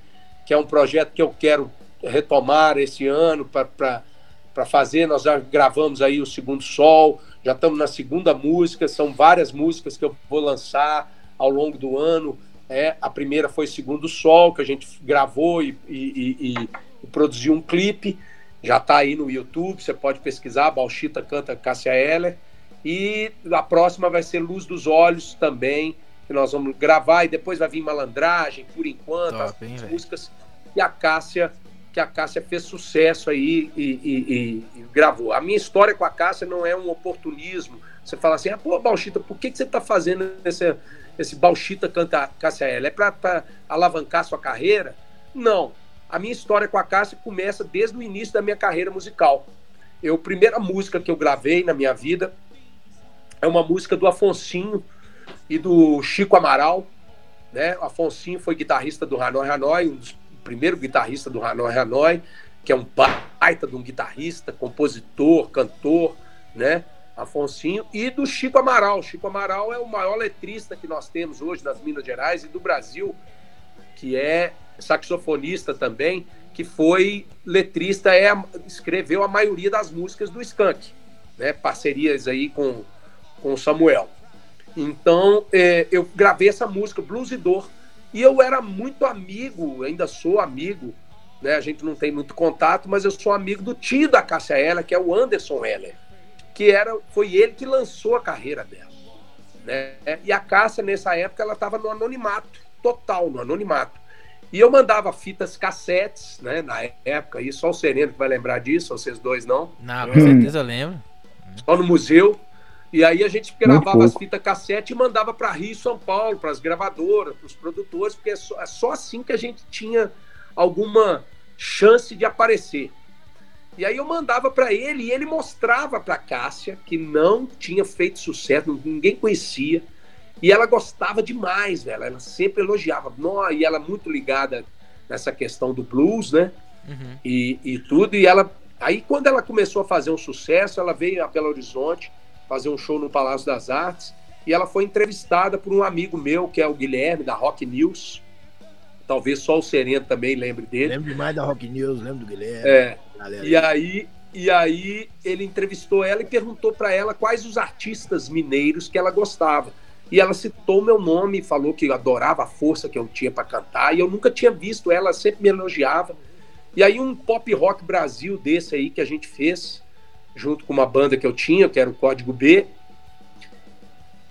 que é um projeto que eu quero retomar esse ano para fazer. Nós já gravamos aí o Segundo Sol, já estamos na segunda música, são várias músicas que eu vou lançar ao longo do ano. É, a primeira foi Segundo Sol, que a gente gravou e, e, e, e produziu um clipe. Já está aí no YouTube, você pode pesquisar. Balchita canta Cássia Heller. E a próxima vai ser Luz dos Olhos também, que nós vamos gravar. E depois vai vir Malandragem, por enquanto, Top, as hein, músicas. E a Cássia que a Cássia fez sucesso aí e, e, e, gravou. A minha história com a Cássia não é um oportunismo. Você fala assim, ah, pô, Bauchita, por que, que você está fazendo esse, esse Bauchita canta Cássia L? É para alavancar sua carreira? Não. A minha história com a Cássia começa desde o início da minha carreira musical. Eu, a primeira música que eu gravei na minha vida é uma música do Afonsinho e do Chico Amaral. Né? O Afonsinho foi guitarrista do Hanoi Hanoi, um dos primeiro guitarrista do Hanoi Hanoi, que é um baita de um guitarrista, compositor, cantor, né? Afonsinho, e do Chico Amaral. Chico Amaral é o maior letrista que nós temos hoje nas Minas Gerais e do Brasil, que é saxofonista também, que foi letrista, é, escreveu a maioria das músicas do Skank, né? Parcerias aí com, com o Samuel. Então, é, eu gravei essa música, Blues e Dor, e eu era muito amigo, ainda sou amigo, né? A gente não tem muito contato, mas eu sou amigo do tio da Cássia Heller, que é o Anderson Heller, que era, foi ele que lançou a carreira dela. Né? E a Cássia, nessa época, ela estava no anonimato, total, no anonimato. E eu mandava fitas cassetes, né? Na época, e só o Sereno que vai lembrar disso, vocês dois não.
Não, com certeza eu lembro.
Só no museu. E aí a gente gravava as fitas cassete e mandava para Rio e São Paulo, para as gravadoras, para os produtores, porque é só, é só, assim que a gente tinha alguma chance de aparecer. E aí eu mandava para ele e ele mostrava para Cássia que não tinha feito sucesso, ninguém conhecia. E ela gostava demais, velho. Ela sempre elogiava. E ela muito ligada nessa questão do blues, né? Uhum. E, e tudo. E ela. Aí, quando ela começou a fazer um sucesso, ela veio a Belo Horizonte fazer um show no Palácio das Artes. E ela foi entrevistada por um amigo meu, que é o Guilherme, da Rock News. Talvez só o Sereno também lembre dele.
Lembro demais da Rock News, lembro do Guilherme.
É. E aí, e aí ele entrevistou ela e perguntou para ela quais os artistas mineiros que ela gostava. E ela citou meu nome, falou que adorava a força que eu tinha para cantar, e eu nunca tinha visto ela, sempre me elogiava. E aí um pop rock Brasil desse aí que a gente fez, junto com uma banda que eu tinha, que era o Código B.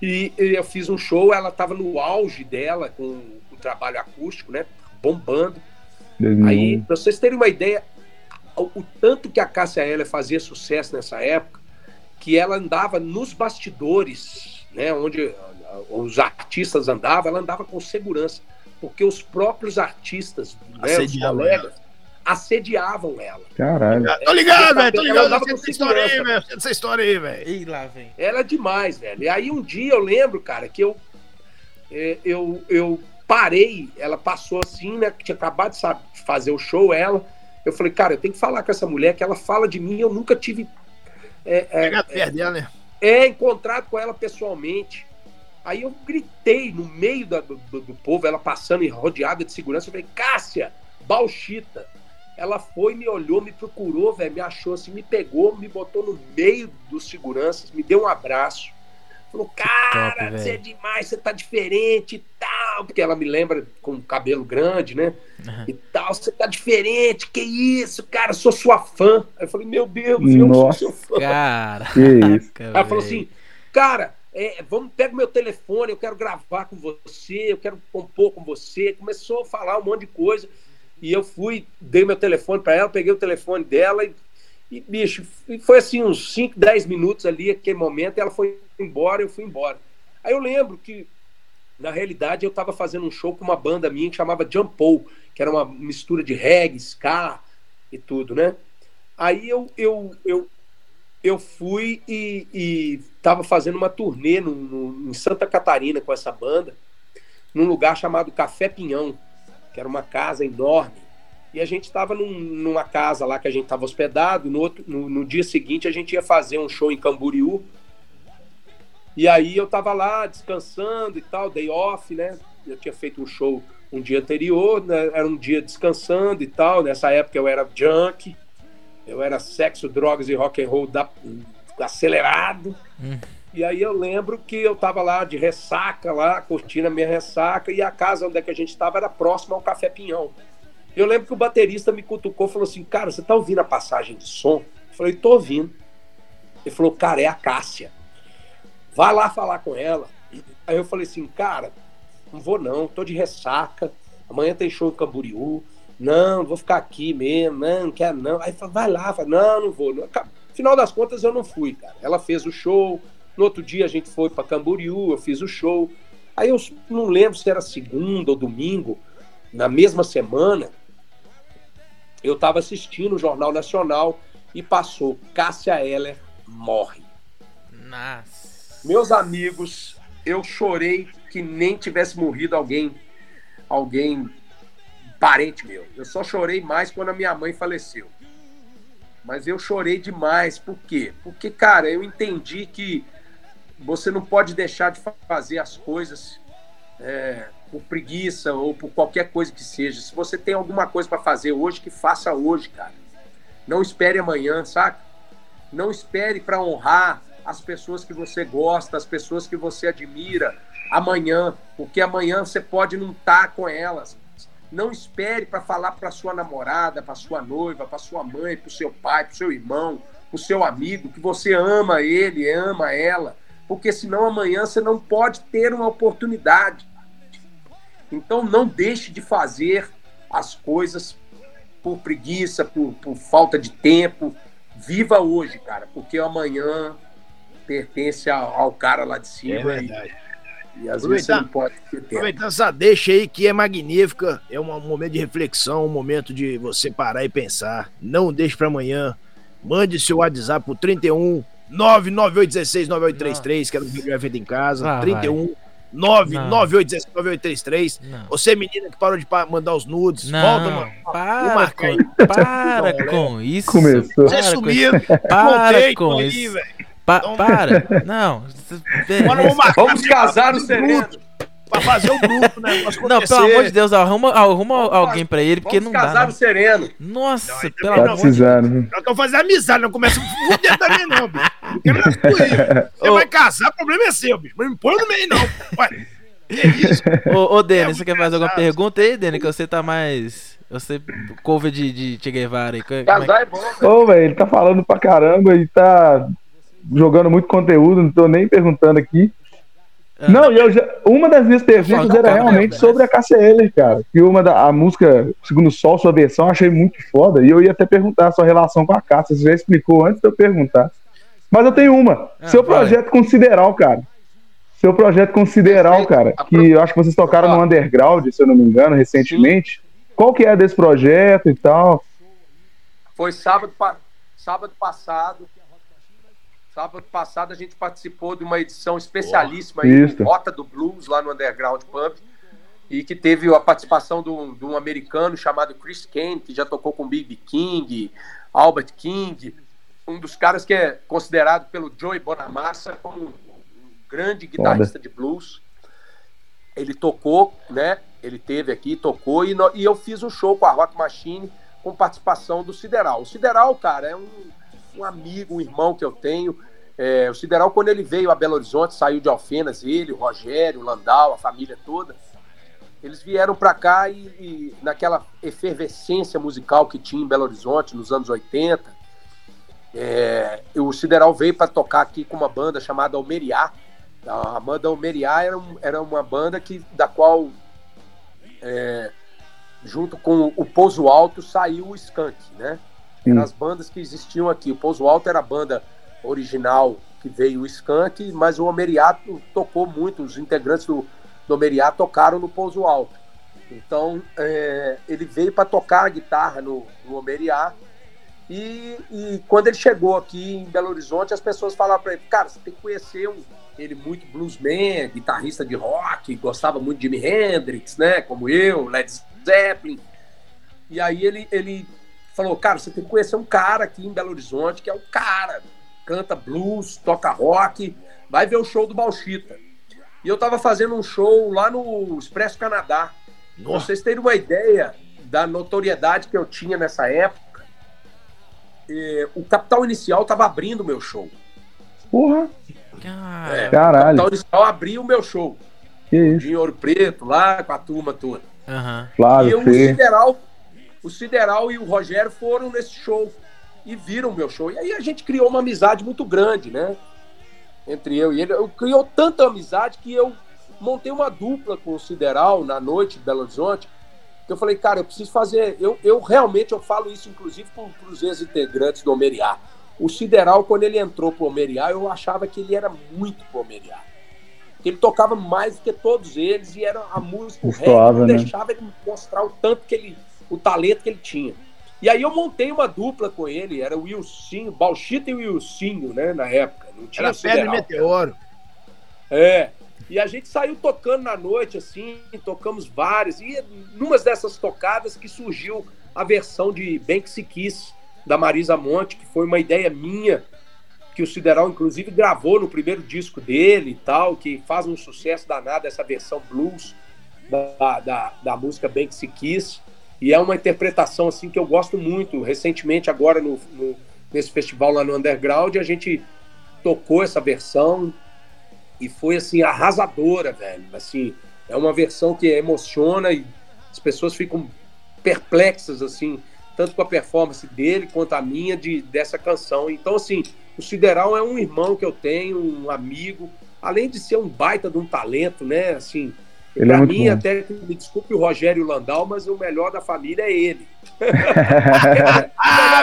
E eu fiz um show, ela estava no auge dela, com o trabalho acústico, né? Bombando. Uhum. Aí, para vocês terem uma ideia, o, o tanto que a Cássia Eller fazia sucesso nessa época, que ela andava nos bastidores, né? Onde os artistas andavam, ela andava com segurança. Porque os próprios artistas, né, os colegas, assediavam ela.
Caralho. Tô ligado, velho. Tô ligado. Ela essa história aí, velho. Essa história aí, velho.
E lá vem. Ela é demais, velho. E aí um dia eu lembro, cara, que eu é, eu, eu parei, ela passou assim, né? Que tinha acabado de sabe, fazer o show, ela. Eu falei, cara, eu tenho que falar com essa mulher que ela fala de mim, eu nunca tive. É, é, é, dela, né? É, encontrado com ela pessoalmente. Aí eu gritei no meio do, do, do povo, ela passando rodeada de segurança. Eu falei, Cássia, Bauchita. Ela foi, me olhou, me procurou, velho, me achou assim, me pegou, me botou no meio dos seguranças, me deu um abraço. Falou, cara, você é demais, você tá diferente e tal. Porque ela me lembra com cabelo grande, né? Uhum. E tal, você tá diferente, que isso, cara, sou sua fã. Aí eu falei, meu Deus, eu
Nossa, sou seu fã. Cara,
que isso. Ela falou assim, cara, é, vamos, pega meu telefone, eu quero gravar com você, eu quero compor com você. Começou a falar um monte de coisa. E eu fui, dei meu telefone para ela, peguei o telefone dela e, e bicho, foi assim uns 5, 10 minutos ali, aquele momento, ela foi embora, eu fui embora. Aí eu lembro que, na realidade, eu estava fazendo um show com uma banda minha que chamava Jumpou, que era uma mistura de reggae, ska e tudo, né? Aí eu, eu, eu, eu fui e estava fazendo uma turnê no, no, em Santa Catarina com essa banda, num lugar chamado Café Pinhão que era uma casa enorme. E a gente estava num, numa casa lá que a gente estava hospedado. No, outro, no, no, dia seguinte a gente ia fazer um show em Camboriú. E aí eu estava lá descansando e tal, day off, né? Eu tinha feito um show um dia anterior, né? era um dia descansando e tal. Nessa época eu era junk, eu era sexo, drogas e rock and roll da, acelerado. Hum. E aí eu lembro que eu tava lá de ressaca, lá, curtindo a minha ressaca, e a casa onde é que a gente estava era próxima ao Café Pinhão. Eu lembro que o baterista me cutucou falou assim, cara, você tá ouvindo a passagem de som? Eu falei, tô ouvindo. Ele falou, cara, é a Cássia. Vai lá falar com ela. Aí eu falei assim, cara, não vou não, tô de ressaca. Amanhã tem show em Camboriú. Não, vou ficar aqui mesmo. Não, não quero não. Aí falou, vai lá. Falei, não, não vou. Não. Final das contas, eu não fui, cara. Ela fez o show, no outro dia a gente foi para Camboriú, eu fiz o show. Aí eu não lembro se era segunda ou domingo, na mesma semana, eu estava assistindo o Jornal Nacional e passou Cássia Eller morre. Nossa. Meus amigos, eu chorei que nem tivesse morrido alguém, alguém parente meu. Eu só chorei mais quando a minha mãe faleceu. Mas eu chorei demais. Por quê? Porque, cara, eu entendi que você não pode deixar de fazer as coisas é, por preguiça ou por qualquer coisa que seja. Se você tem alguma coisa para fazer hoje, que faça hoje, cara. Não espere amanhã, saca? Não espere para honrar as pessoas que você gosta, as pessoas que você admira amanhã, porque amanhã você pode não estar tá com elas. Não espere para falar para sua namorada, para sua noiva, para sua mãe, para o seu pai, para o seu irmão, para o seu amigo, que você ama ele, ama ela porque senão amanhã você não pode ter uma oportunidade. Então não deixe de fazer as coisas por preguiça, por, por falta de tempo. Viva hoje, cara, porque amanhã pertence ao, ao cara lá de cima. É verdade. E, e às vezes você não pode ter tempo.
Aproveitando essa deixa aí que é magnífica, é um momento de reflexão, um momento de você parar e pensar. Não deixe para amanhã. Mande seu WhatsApp pro 31 998169833, que era o vídeo feito em casa. Ah, 31 998179833. Você, menina que parou de mandar os nudes,
não,
volta, mano.
Para, com, para com isso.
Começou.
Você sumiu.
Para com isso. Pa para. Não.
Vamos casar no sereno
pra fazer o grupo, né?
Não, pelo amor de Deus, arruma, arruma alguém pra ele, porque não dá.
casar no sereno.
Nossa,
não,
pelo amor
de Deus.
Nós estamos fazendo amizade, não começa a fuder também, não, bicho. Você vai casar, o problema é seu, bicho. Não me põe no meio, não. Ué,
é isso. Ô, ô Denis, é você quer fazer alguma pergunta aí, Denis? Que você tá mais. Você, cover de, de Che Guevara aí.
É casar é, bom,
Ô, velho, ele tá falando pra caramba e tá jogando muito conteúdo, não tô nem perguntando aqui. Ah. Não, eu já, uma das minhas perguntas era realmente sobre a KCL, cara. Que uma da a música Segundo Sol, sua versão, eu achei muito foda. E eu ia até perguntar a sua relação com a Cássia. Você já explicou antes de eu perguntar. Mas eu tenho uma. Ah, Seu projeto. Consideral, cara. Seu projeto Consideral, cara. Que eu acho que vocês tocaram no Underground, se eu não me engano, recentemente. Sim. Qual que é desse projeto e tal?
Foi sábado, sábado passado Sábado passado a gente participou de uma edição especialíssima oh, aí, Rota do Blues, lá no Underground Pump, e que teve a participação de um, de um americano chamado Chris Kane, que já tocou com B.B. King, Albert King, um dos caras que é considerado pelo Joey Bonamassa como um grande guitarrista de blues. Ele tocou, né? Ele teve aqui, tocou, e, no, e eu fiz um show com a Rock Machine com participação do Sideral. O Sideral, cara, é um um amigo, um irmão que eu tenho. É, o Sideral, quando ele veio a Belo Horizonte, saiu de Alfenas, ele, o Rogério, o Landau, a família toda. Eles vieram para cá e, e, naquela efervescência musical que tinha em Belo Horizonte nos anos 80, é, o Sideral veio para tocar aqui com uma banda chamada Almeriá. A banda Almeriá era, era uma banda que, da qual, é, junto com o Pouso Alto, saiu o Skank, né? Eram as bandas que existiam aqui. O Pouso Alto era a banda original que veio o Skank, mas o Omeriato tocou muito, os integrantes do, do Omeriato tocaram no Pouso Alto. Então, é, ele veio para tocar a guitarra no, no Omeriá. E, e, quando ele chegou aqui em Belo Horizonte, as pessoas falavam para ele: Cara, você tem que conhecer um, ele muito bluesman, guitarrista de rock, gostava muito de Jimi Hendrix, né? Como eu, Led Zeppelin. E aí ele, ele falou, cara, você tem que conhecer um cara aqui em Belo Horizonte, que é o cara, canta blues, toca rock, vai ver o show do Balchita. E eu tava fazendo um show lá no Expresso Canadá. Pra vocês terem uma ideia da notoriedade que eu tinha nessa época, eh, o Capital Inicial tava abrindo o meu show.
Porra!
É, Caralho. O Capital Inicial abriu o meu show. Que isso? Em Ouro Preto, lá com a turma toda.
Uhum.
Claro,
e o Sideral o Sideral e o Rogério foram nesse show e viram o meu show. E aí a gente criou uma amizade muito grande, né? Entre eu e ele. Eu criou tanta amizade que eu montei uma dupla com o Sideral na noite de Belo Horizonte. Que eu falei, cara, eu preciso fazer. Eu, eu realmente eu falo isso, inclusive, para os ex-integrantes do Omeriá. O Sideral, quando ele entrou pro Omeriá, eu achava que ele era muito pro Omeriá. Que ele tocava mais do que todos eles e era a música, o rap, né? deixava ele mostrar o tanto que ele o talento que ele tinha. E aí eu montei uma dupla com ele, era o Wilsinho, Balchita e o Wilsinho, né, na época. Não tinha
era Pedro e Meteoro.
É. E a gente saiu tocando na noite, assim, tocamos várias. E numas dessas tocadas que surgiu a versão de Bem Que Se Quis, da Marisa Monte, que foi uma ideia minha, que o Sideral, inclusive, gravou no primeiro disco dele e tal, que faz um sucesso danado essa versão blues da, da, da música Bem Que Se Quis. E é uma interpretação assim que eu gosto muito. Recentemente, agora no, no, nesse festival lá no Underground, a gente tocou essa versão e foi assim arrasadora, velho. Assim, é uma versão que emociona e as pessoas ficam perplexas assim, tanto com a performance dele quanto a minha de dessa canção. Então assim, o Sideral é um irmão que eu tenho, um amigo, além de ser um baita de um talento, né? Assim, ele pra é mim, bom. até me desculpe o Rogério Landau, mas o melhor da família é ele. o melhor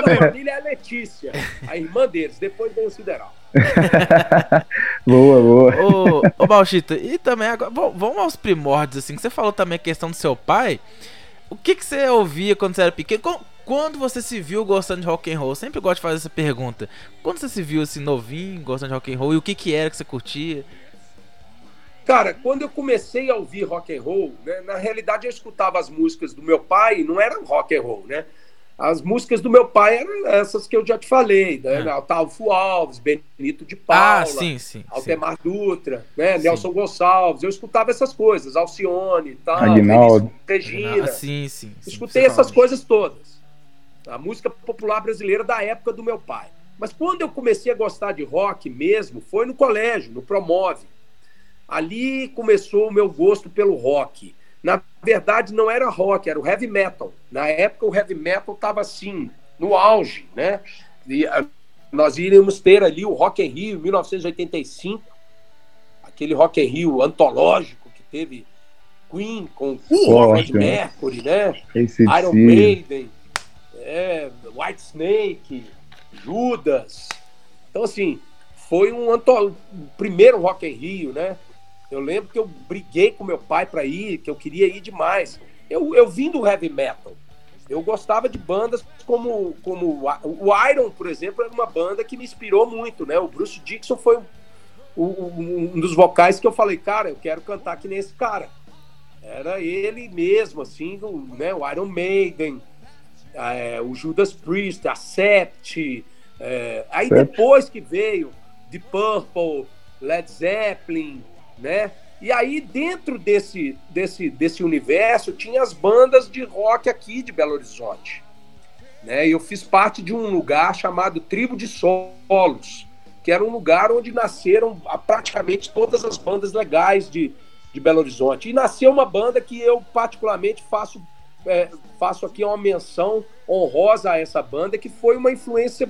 da família é a Letícia, a irmã deles. Depois vem o Sideral.
boa, boa.
Ô, ô Balchita, e também agora, vamos aos primórdios, assim, que você falou também a questão do seu pai. O que, que você ouvia quando você era pequeno? Quando você se viu gostando de rock and roll? Eu sempre gosto de fazer essa pergunta. Quando você se viu assim novinho, gostando de rock and roll, e o que que era que você curtia?
Cara, quando eu comecei a ouvir rock and roll, né, na realidade eu escutava as músicas do meu pai, não eram rock and roll, né? As músicas do meu pai eram essas que eu já te falei, né? É. Altalfo Alves, Benito de Paula, ah,
sim, sim,
Altemar sim. Dutra, né? Sim. Nelson Gonçalves. Eu escutava essas coisas, Alcione, tal,
Aguinaldo.
Regina. Ah,
sim, sim, sim.
Escutei essas coisas todas. A música popular brasileira da época do meu pai. Mas quando eu comecei a gostar de rock mesmo, foi no colégio, no Promove. Ali começou o meu gosto pelo rock. Na verdade, não era rock, era o heavy metal. Na época, o heavy metal estava assim, no auge, né? E, ah, nós iríamos ter ali o Rock in Rio, 1985, aquele Rock in Rio antológico que teve Queen com Fred Mercury, né?
Esse
Iron sim. Maiden, é, White Snake, Judas. Então, assim, foi um primeiro Rock in Rio, né? Eu lembro que eu briguei com meu pai para ir, que eu queria ir demais. Eu, eu vim do heavy metal. Eu gostava de bandas como, como o Iron, por exemplo, era uma banda que me inspirou muito, né? O Bruce Dixon foi um, um, um dos vocais que eu falei, cara, eu quero cantar que nem esse cara. Era ele mesmo, assim, o, né? o Iron Maiden, é, o Judas Priest, a Sept. É, aí depois que veio The Purple, Led Zeppelin, né? E aí, dentro desse, desse, desse universo, tinha as bandas de rock aqui de Belo Horizonte. Né? Eu fiz parte de um lugar chamado Tribo de Solos, que era um lugar onde nasceram praticamente todas as bandas legais de, de Belo Horizonte. E nasceu uma banda que eu, particularmente, faço, é, faço aqui uma menção honrosa a essa banda, que foi uma influência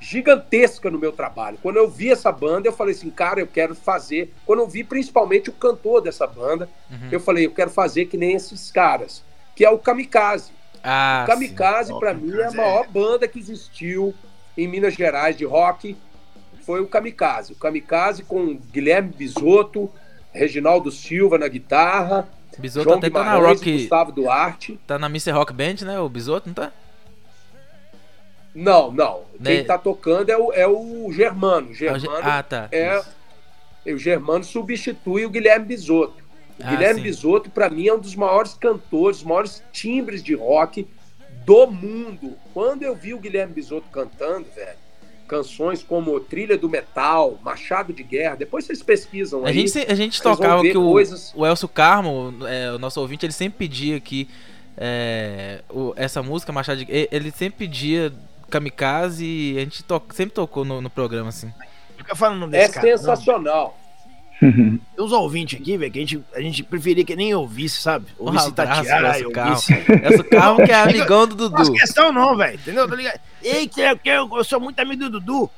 gigantesca no meu trabalho. Quando eu vi essa banda, eu falei assim, cara, eu quero fazer. Quando eu vi principalmente o cantor dessa banda, uhum. eu falei, eu quero fazer que nem esses caras, que é o Kamikaze.
Ah,
o Kamikaze, para mim, é a maior é. banda que existiu em Minas Gerais de rock. Foi o Kamikaze. O Kamikaze com Guilherme Bisotto, Reginaldo Silva na guitarra,
Bisotto João até tá na Rock...
Gustavo Duarte.
Tá na Mr. Rock Band, né? O Bisotto, não tá?
Não, não. Quem né? tá tocando é o, é o Germano. Germano
ah, tá.
É, o Germano substitui o Guilherme Bisotto. O ah, Guilherme sim. Bisotto, para mim, é um dos maiores cantores, os maiores timbres de rock do mundo. Quando eu vi o Guilherme Bisotto cantando, velho, canções como Trilha do Metal, Machado de Guerra, depois vocês pesquisam
a
aí.
Gente, a gente tocava que o, coisas... o Elcio Carmo, é, o nosso ouvinte, ele sempre pedia que é, o, essa música, Machado de Guerra, ele sempre pedia Kamikaze e a gente to sempre tocou no, no, programa, assim.
Fica falando
desse é cara, sensacional.
Tem uns ouvintes aqui, velho, que a gente, a gente preferia que nem ouvisse, sabe? Ouvisse um Tatiana, ouvisse...
Essa carro que é amigão do Dudu. Não
questão não, velho, entendeu? Tá ligado? Ei, que eu, eu, eu sou muito amigo do Dudu.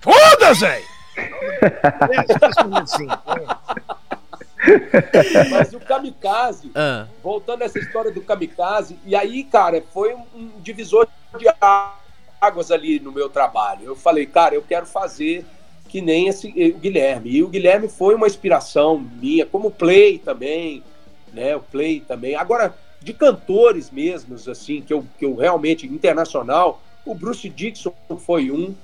Foda-se, velho!
Mas o kamikaze, ah. voltando a essa história do kamikaze, e aí, cara, foi um divisor de águas ali no meu trabalho. Eu falei, cara, eu quero fazer que nem esse, o Guilherme. E o Guilherme foi uma inspiração minha, como o Play também, né? O Play também. Agora, de cantores mesmos, assim, que eu, que eu realmente, internacional, o Bruce Dixon foi um,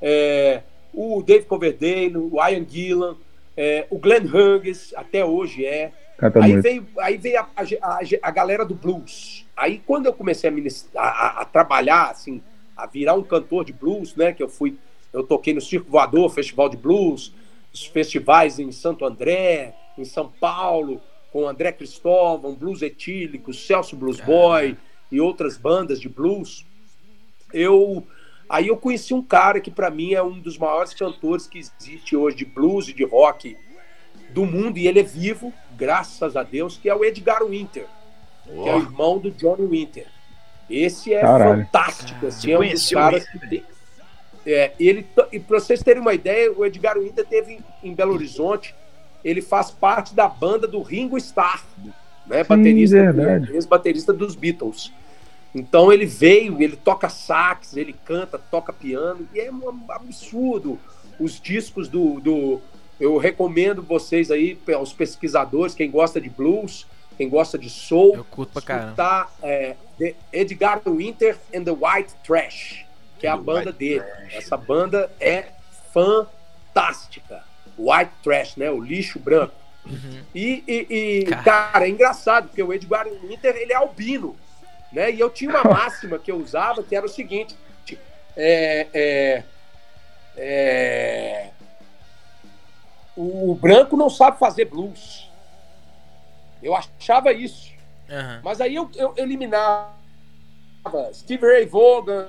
é, o Dave Coverdale, o Ian Gillan, é, o Glenn Hughes, até hoje é. aí veio, aí veio a, a, a, galera do blues. Aí quando eu comecei a, a, a trabalhar, assim, a virar um cantor de blues, né? Que eu fui, eu toquei no Circo Voador, Festival de Blues, os festivais em Santo André, em São Paulo, com André Cristóvão, Blues Etílico, Celso Blues Boy e outras bandas de blues. Eu aí eu conheci um cara que para mim é um dos maiores cantores que existe hoje de blues e de rock do mundo e ele é vivo, graças a Deus, que é o Edgar Winter, oh. que é o irmão do Johnny Winter. Esse é Caralho. fantástico, assim, é um dos caras que tem. É, ele, e para vocês terem uma ideia, o Edgar Winter teve em, Belo Horizonte, ele faz parte da banda do Ringo Starr, né, baterista, ex-baterista dos Beatles. Então ele veio, ele toca sax, ele canta, toca piano, e é um absurdo. Os discos do, do eu recomendo vocês aí, os pesquisadores, quem gosta de blues, quem gosta de soul,
eu curto pra caramba.
É, Edgar Winter and the White Trash, que é a banda White dele. Trash. Essa banda é fantástica. white trash, né? O lixo branco. Uhum. E, e, e cara. cara. é engraçado, porque o Edgar Winter, ele é albino, né? E eu tinha uma máxima que eu usava, que era o seguinte, é, é, é, o, o branco não sabe fazer blues. Eu achava isso. Uhum. Mas aí eu, eu eliminava Steve Ray Vaughan,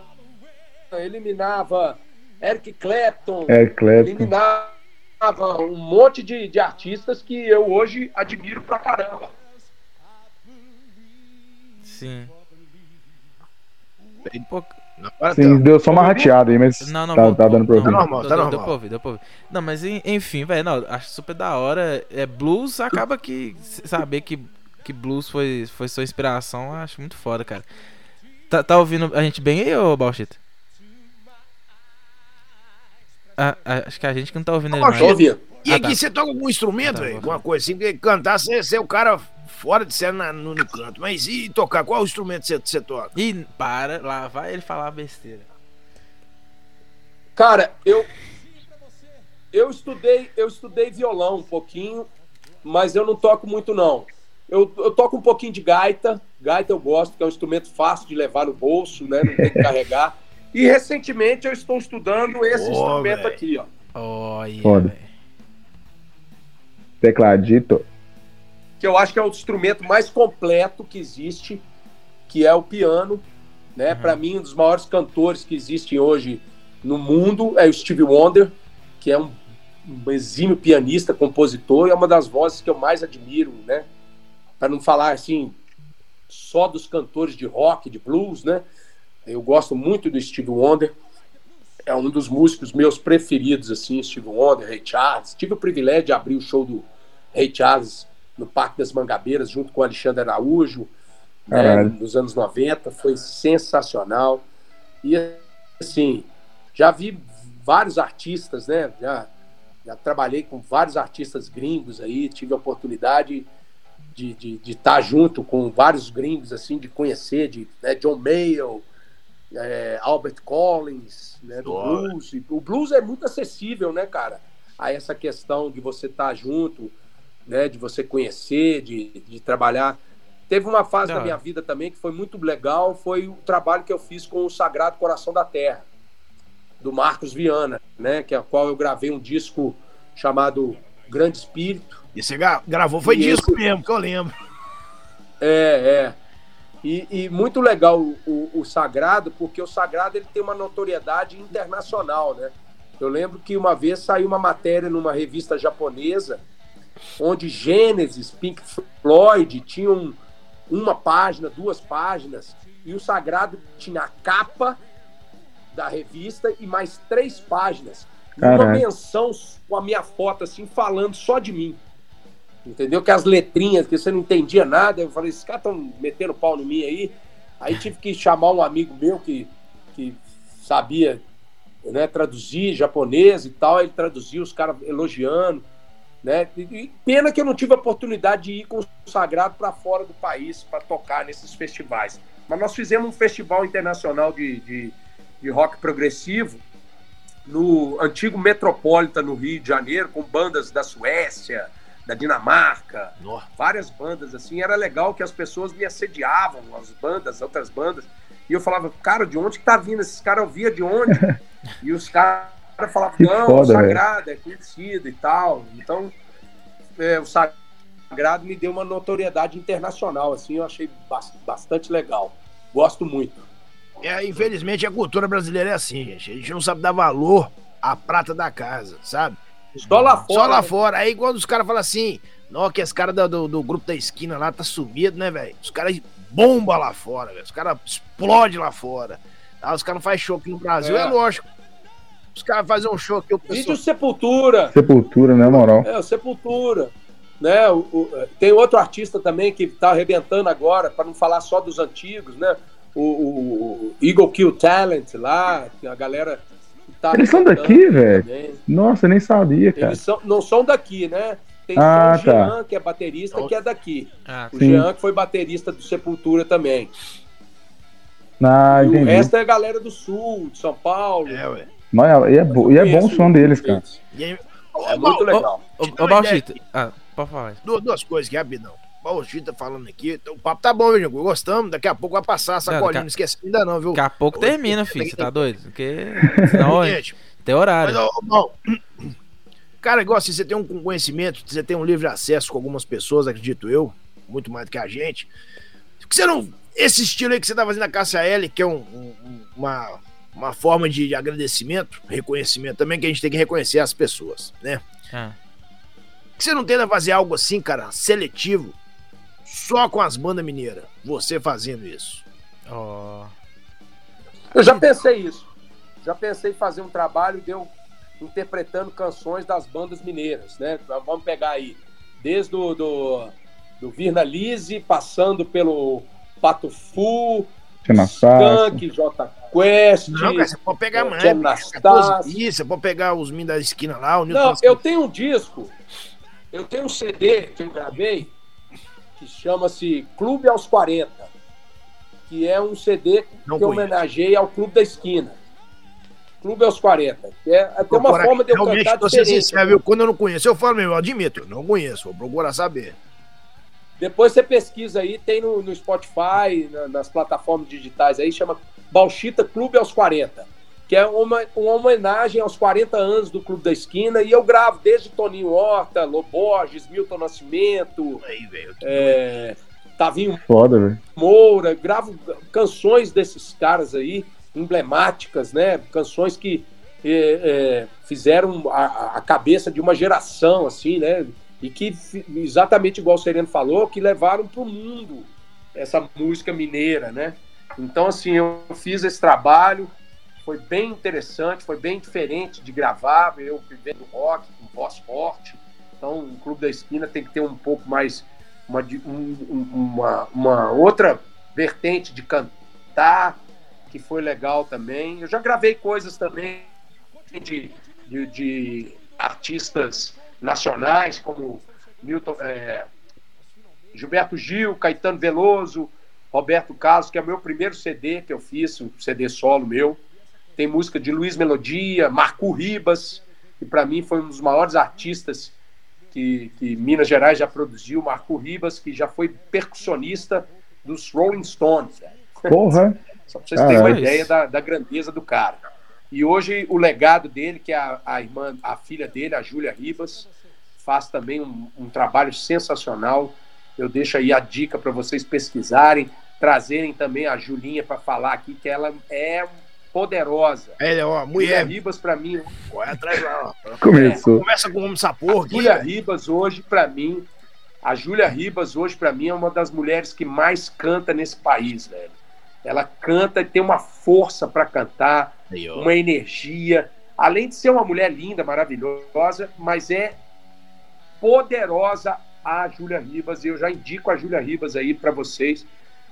eliminava Eric Clapton,
Eric Clapton.
eliminava um monte de, de artistas que eu hoje admiro pra caramba.
Sim.
Agora Sim, tá. deu só uma rateada aí, mas não, não, tá, bom, tá dando pra ouvir. Tá
normal, tá normal. Deu pra ouvir, deu pra ouvir. Não, mas enfim, velho, não, acho super da hora. É, blues acaba que saber que, que blues foi, foi sua inspiração, acho muito foda, cara. Tá, tá ouvindo a gente bem aí, ô Balchita? Ah, ah, acho que a gente que não tá ouvindo ele mais.
E ah, aqui tá. você toca algum instrumento, ah, tá, Alguma coisa assim, porque cantar, você, você é o cara fora de cena no, no, canto. Mas e tocar? Qual instrumento você, toca?
E para, lá vai ele falar besteira.
Cara, eu eu estudei, eu estudei violão um pouquinho, mas eu não toco muito não. Eu, eu toco um pouquinho de gaita. Gaita eu gosto, que é um instrumento fácil de levar no bolso, né? Não tem que carregar. E recentemente eu estou estudando esse oh, instrumento véio. aqui, ó.
Olha. Foda.
Tecladito
que eu acho que é o instrumento mais completo que existe, que é o piano. Né? Uhum. Para mim, um dos maiores cantores que existem hoje no mundo é o Stevie Wonder, que é um, um exímio pianista, compositor, e é uma das vozes que eu mais admiro, né? Para não falar assim só dos cantores de rock, de blues, né? Eu gosto muito do Stevie Wonder. É um dos músicos meus preferidos, assim, Stevie Wonder, Ray Charles. Tive o privilégio de abrir o show do Ray Charles no Parque das Mangabeiras, junto com o Alexandre Araújo, né, nos anos 90, foi sensacional. E assim, já vi vários artistas, né? Já, já trabalhei com vários artistas gringos aí, tive a oportunidade de, de, de estar junto com vários gringos, assim, de conhecer, de né, John Mayle, é, Albert Collins, né, do blues. O blues é muito acessível, né, cara? A essa questão de você estar junto, né, de você conhecer, de, de trabalhar. Teve uma fase Não. da minha vida também que foi muito legal, foi o trabalho que eu fiz com o Sagrado Coração da Terra, do Marcos Viana, né, que é a qual eu gravei um disco chamado Grande Espírito.
E você gravou, foi e disco esse... mesmo, que eu lembro.
É, é. E, e muito legal o, o, o, Sagrado, porque o Sagrado ele tem uma notoriedade internacional, né? Eu lembro que uma vez saiu uma matéria numa revista japonesa onde Gênesis, Pink Floyd tinham uma página, duas páginas, e o Sagrado tinha a capa da revista e mais três páginas. Caraca. Uma menção com a minha foto, assim, falando só de mim. Entendeu? Que as letrinhas, que você não entendia nada. Eu falei, esses caras estão metendo pau em mim aí. Aí tive que chamar um amigo meu que, que sabia né, traduzir japonês e tal. Ele traduziu, os caras elogiando. Né? E pena que eu não tive a oportunidade de ir com o Sagrado para fora do país para tocar nesses festivais. Mas nós fizemos um festival internacional de, de, de rock progressivo no antigo Metropolitan, no Rio de Janeiro, com bandas da Suécia, da Dinamarca, Nossa. várias bandas assim. Era legal que as pessoas me assediavam, as bandas, outras bandas. E eu falava, cara, de onde que tá vindo? Esses caras eu via de onde? e os caras cara falava, que não, foda, o Sagrado véio. é conhecido e tal. Então, é, o Sagrado me deu uma notoriedade internacional, assim, eu achei bastante legal. Gosto muito.
É, infelizmente a cultura brasileira é assim, gente. A gente não sabe dar valor à prata da casa, sabe?
Só lá fora.
Só lá né? fora. Aí quando os caras falam assim, não, que esse cara do, do, do, grupo da esquina lá tá sumido, né, velho? Os caras bomba lá fora, velho. Os caras explodem lá fora. Tá? Os caras não fazem show aqui no Brasil, é, é lógico os caras fazem um show aqui. O
pessoal... Vídeo Sepultura.
Sepultura, né, moral?
É, o Sepultura. Né? O, o, tem outro artista também que tá arrebentando agora, para não falar só dos antigos, né? O, o, Eagle Kill Talent lá, a galera.
Tá Eles são daqui, velho? Nossa, nem sabia, cara.
Eles são, não são daqui, né? Tem ah, o Jean, tá. que é baterista, Nossa. que é daqui. Ah, o sim. Jean, que foi baterista do Sepultura também.
Ah, e o
resto é a galera do Sul, de São Paulo.
É, ué. Mas, e é, bo, e é bom o som deles, cara. E,
é muito legal. Ô,
ô, Bauchita, ah, pode falar.
Duas, duas coisas aqui, rapidão. Bauchita falando aqui. O papo tá bom, viu? Gostamos. Daqui a pouco vai passar a sacolinha. Não, não esquece ainda não, viu?
Daqui a pouco termina, filho. Você tá doido? Porque senão Gente, tem horário. Mas, ó, bom,
cara, igual assim, você tem um conhecimento, você tem um livre acesso com algumas pessoas, acredito eu, muito mais do que a gente. que você não... Esse estilo aí que você tá fazendo na Cássia L, que é um, um, uma uma forma de agradecimento, reconhecimento também, que a gente tem que reconhecer as pessoas, né? Ah. Você não tenta fazer algo assim, cara, seletivo, só com as bandas mineiras, você fazendo isso.
Oh. Eu já pensei isso. Já pensei em fazer um trabalho de eu interpretando canções das bandas mineiras, né? Vamos pegar aí, desde o do, do Virna Lise, passando pelo Pato Fu, Skunk, J Quest. Não,
cara, você pode pegar mais. Isso, você pode pegar os min da esquina lá. O
não, eu tenho um disco, eu tenho um CD que eu gravei que chama-se Clube aos 40, que é um CD não que homenageia ao Clube da Esquina. Clube aos 40. Que é até uma forma de eu cantar diferente.
Sincero, quando eu não conheço, eu falo mesmo, eu admito, não conheço, vou procurar saber.
Depois você pesquisa aí, tem no, no Spotify, na, nas plataformas digitais aí, chama Bauchita Clube aos 40, que é uma, uma homenagem aos 40 anos do Clube da Esquina, e eu gravo desde Toninho Horta, Loborges, Milton Nascimento, aí, véio, é, Tavinho
Foda,
Moura, gravo canções desses caras aí, emblemáticas, né? Canções que é, é, fizeram a, a, cabeça de uma geração, assim, né? e que, exatamente igual o Sereno falou, que levaram para o mundo essa música mineira, né? Então, assim, eu fiz esse trabalho, foi bem interessante, foi bem diferente de gravar, eu vivendo rock, com voz forte. Então, o Clube da Esquina tem que ter um pouco mais, uma, um, uma, uma outra vertente de cantar, que foi legal também. Eu já gravei coisas também de, de, de artistas nacionais, como Milton, é, Gilberto Gil, Caetano Veloso, Roberto Carlos, que é o meu primeiro CD que eu fiz, um CD solo meu. Tem música de Luiz Melodia, Marco Ribas, que para mim foi um dos maiores artistas que, que, Minas Gerais já produziu, Marco Ribas, que já foi percussionista dos Rolling Stones.
Porra!
Só para vocês terem uma ideia da, da grandeza do cara. E hoje o legado dele, que é a, a irmã, a filha dele, a Júlia Ribas, faz também um, um, trabalho sensacional. Eu deixo aí a dica para vocês pesquisarem, trazerem também a Julinha para falar aqui que ela é poderosa.
É, ó, mulher. Júlia
Ribas para mim.
Corre atrás lá.
Começou.
É, começa com um sapor.
Júlia Ribas hoje para mim, a Júlia Ribas hoje para mim é uma das mulheres que mais canta nesse país, velho. Ela canta e tem uma força para cantar, Aí, uma energia. Além de ser uma mulher linda, maravilhosa, mas é poderosa a Júlia Ribas. E eu já indico a Júlia Ribas aí para vocês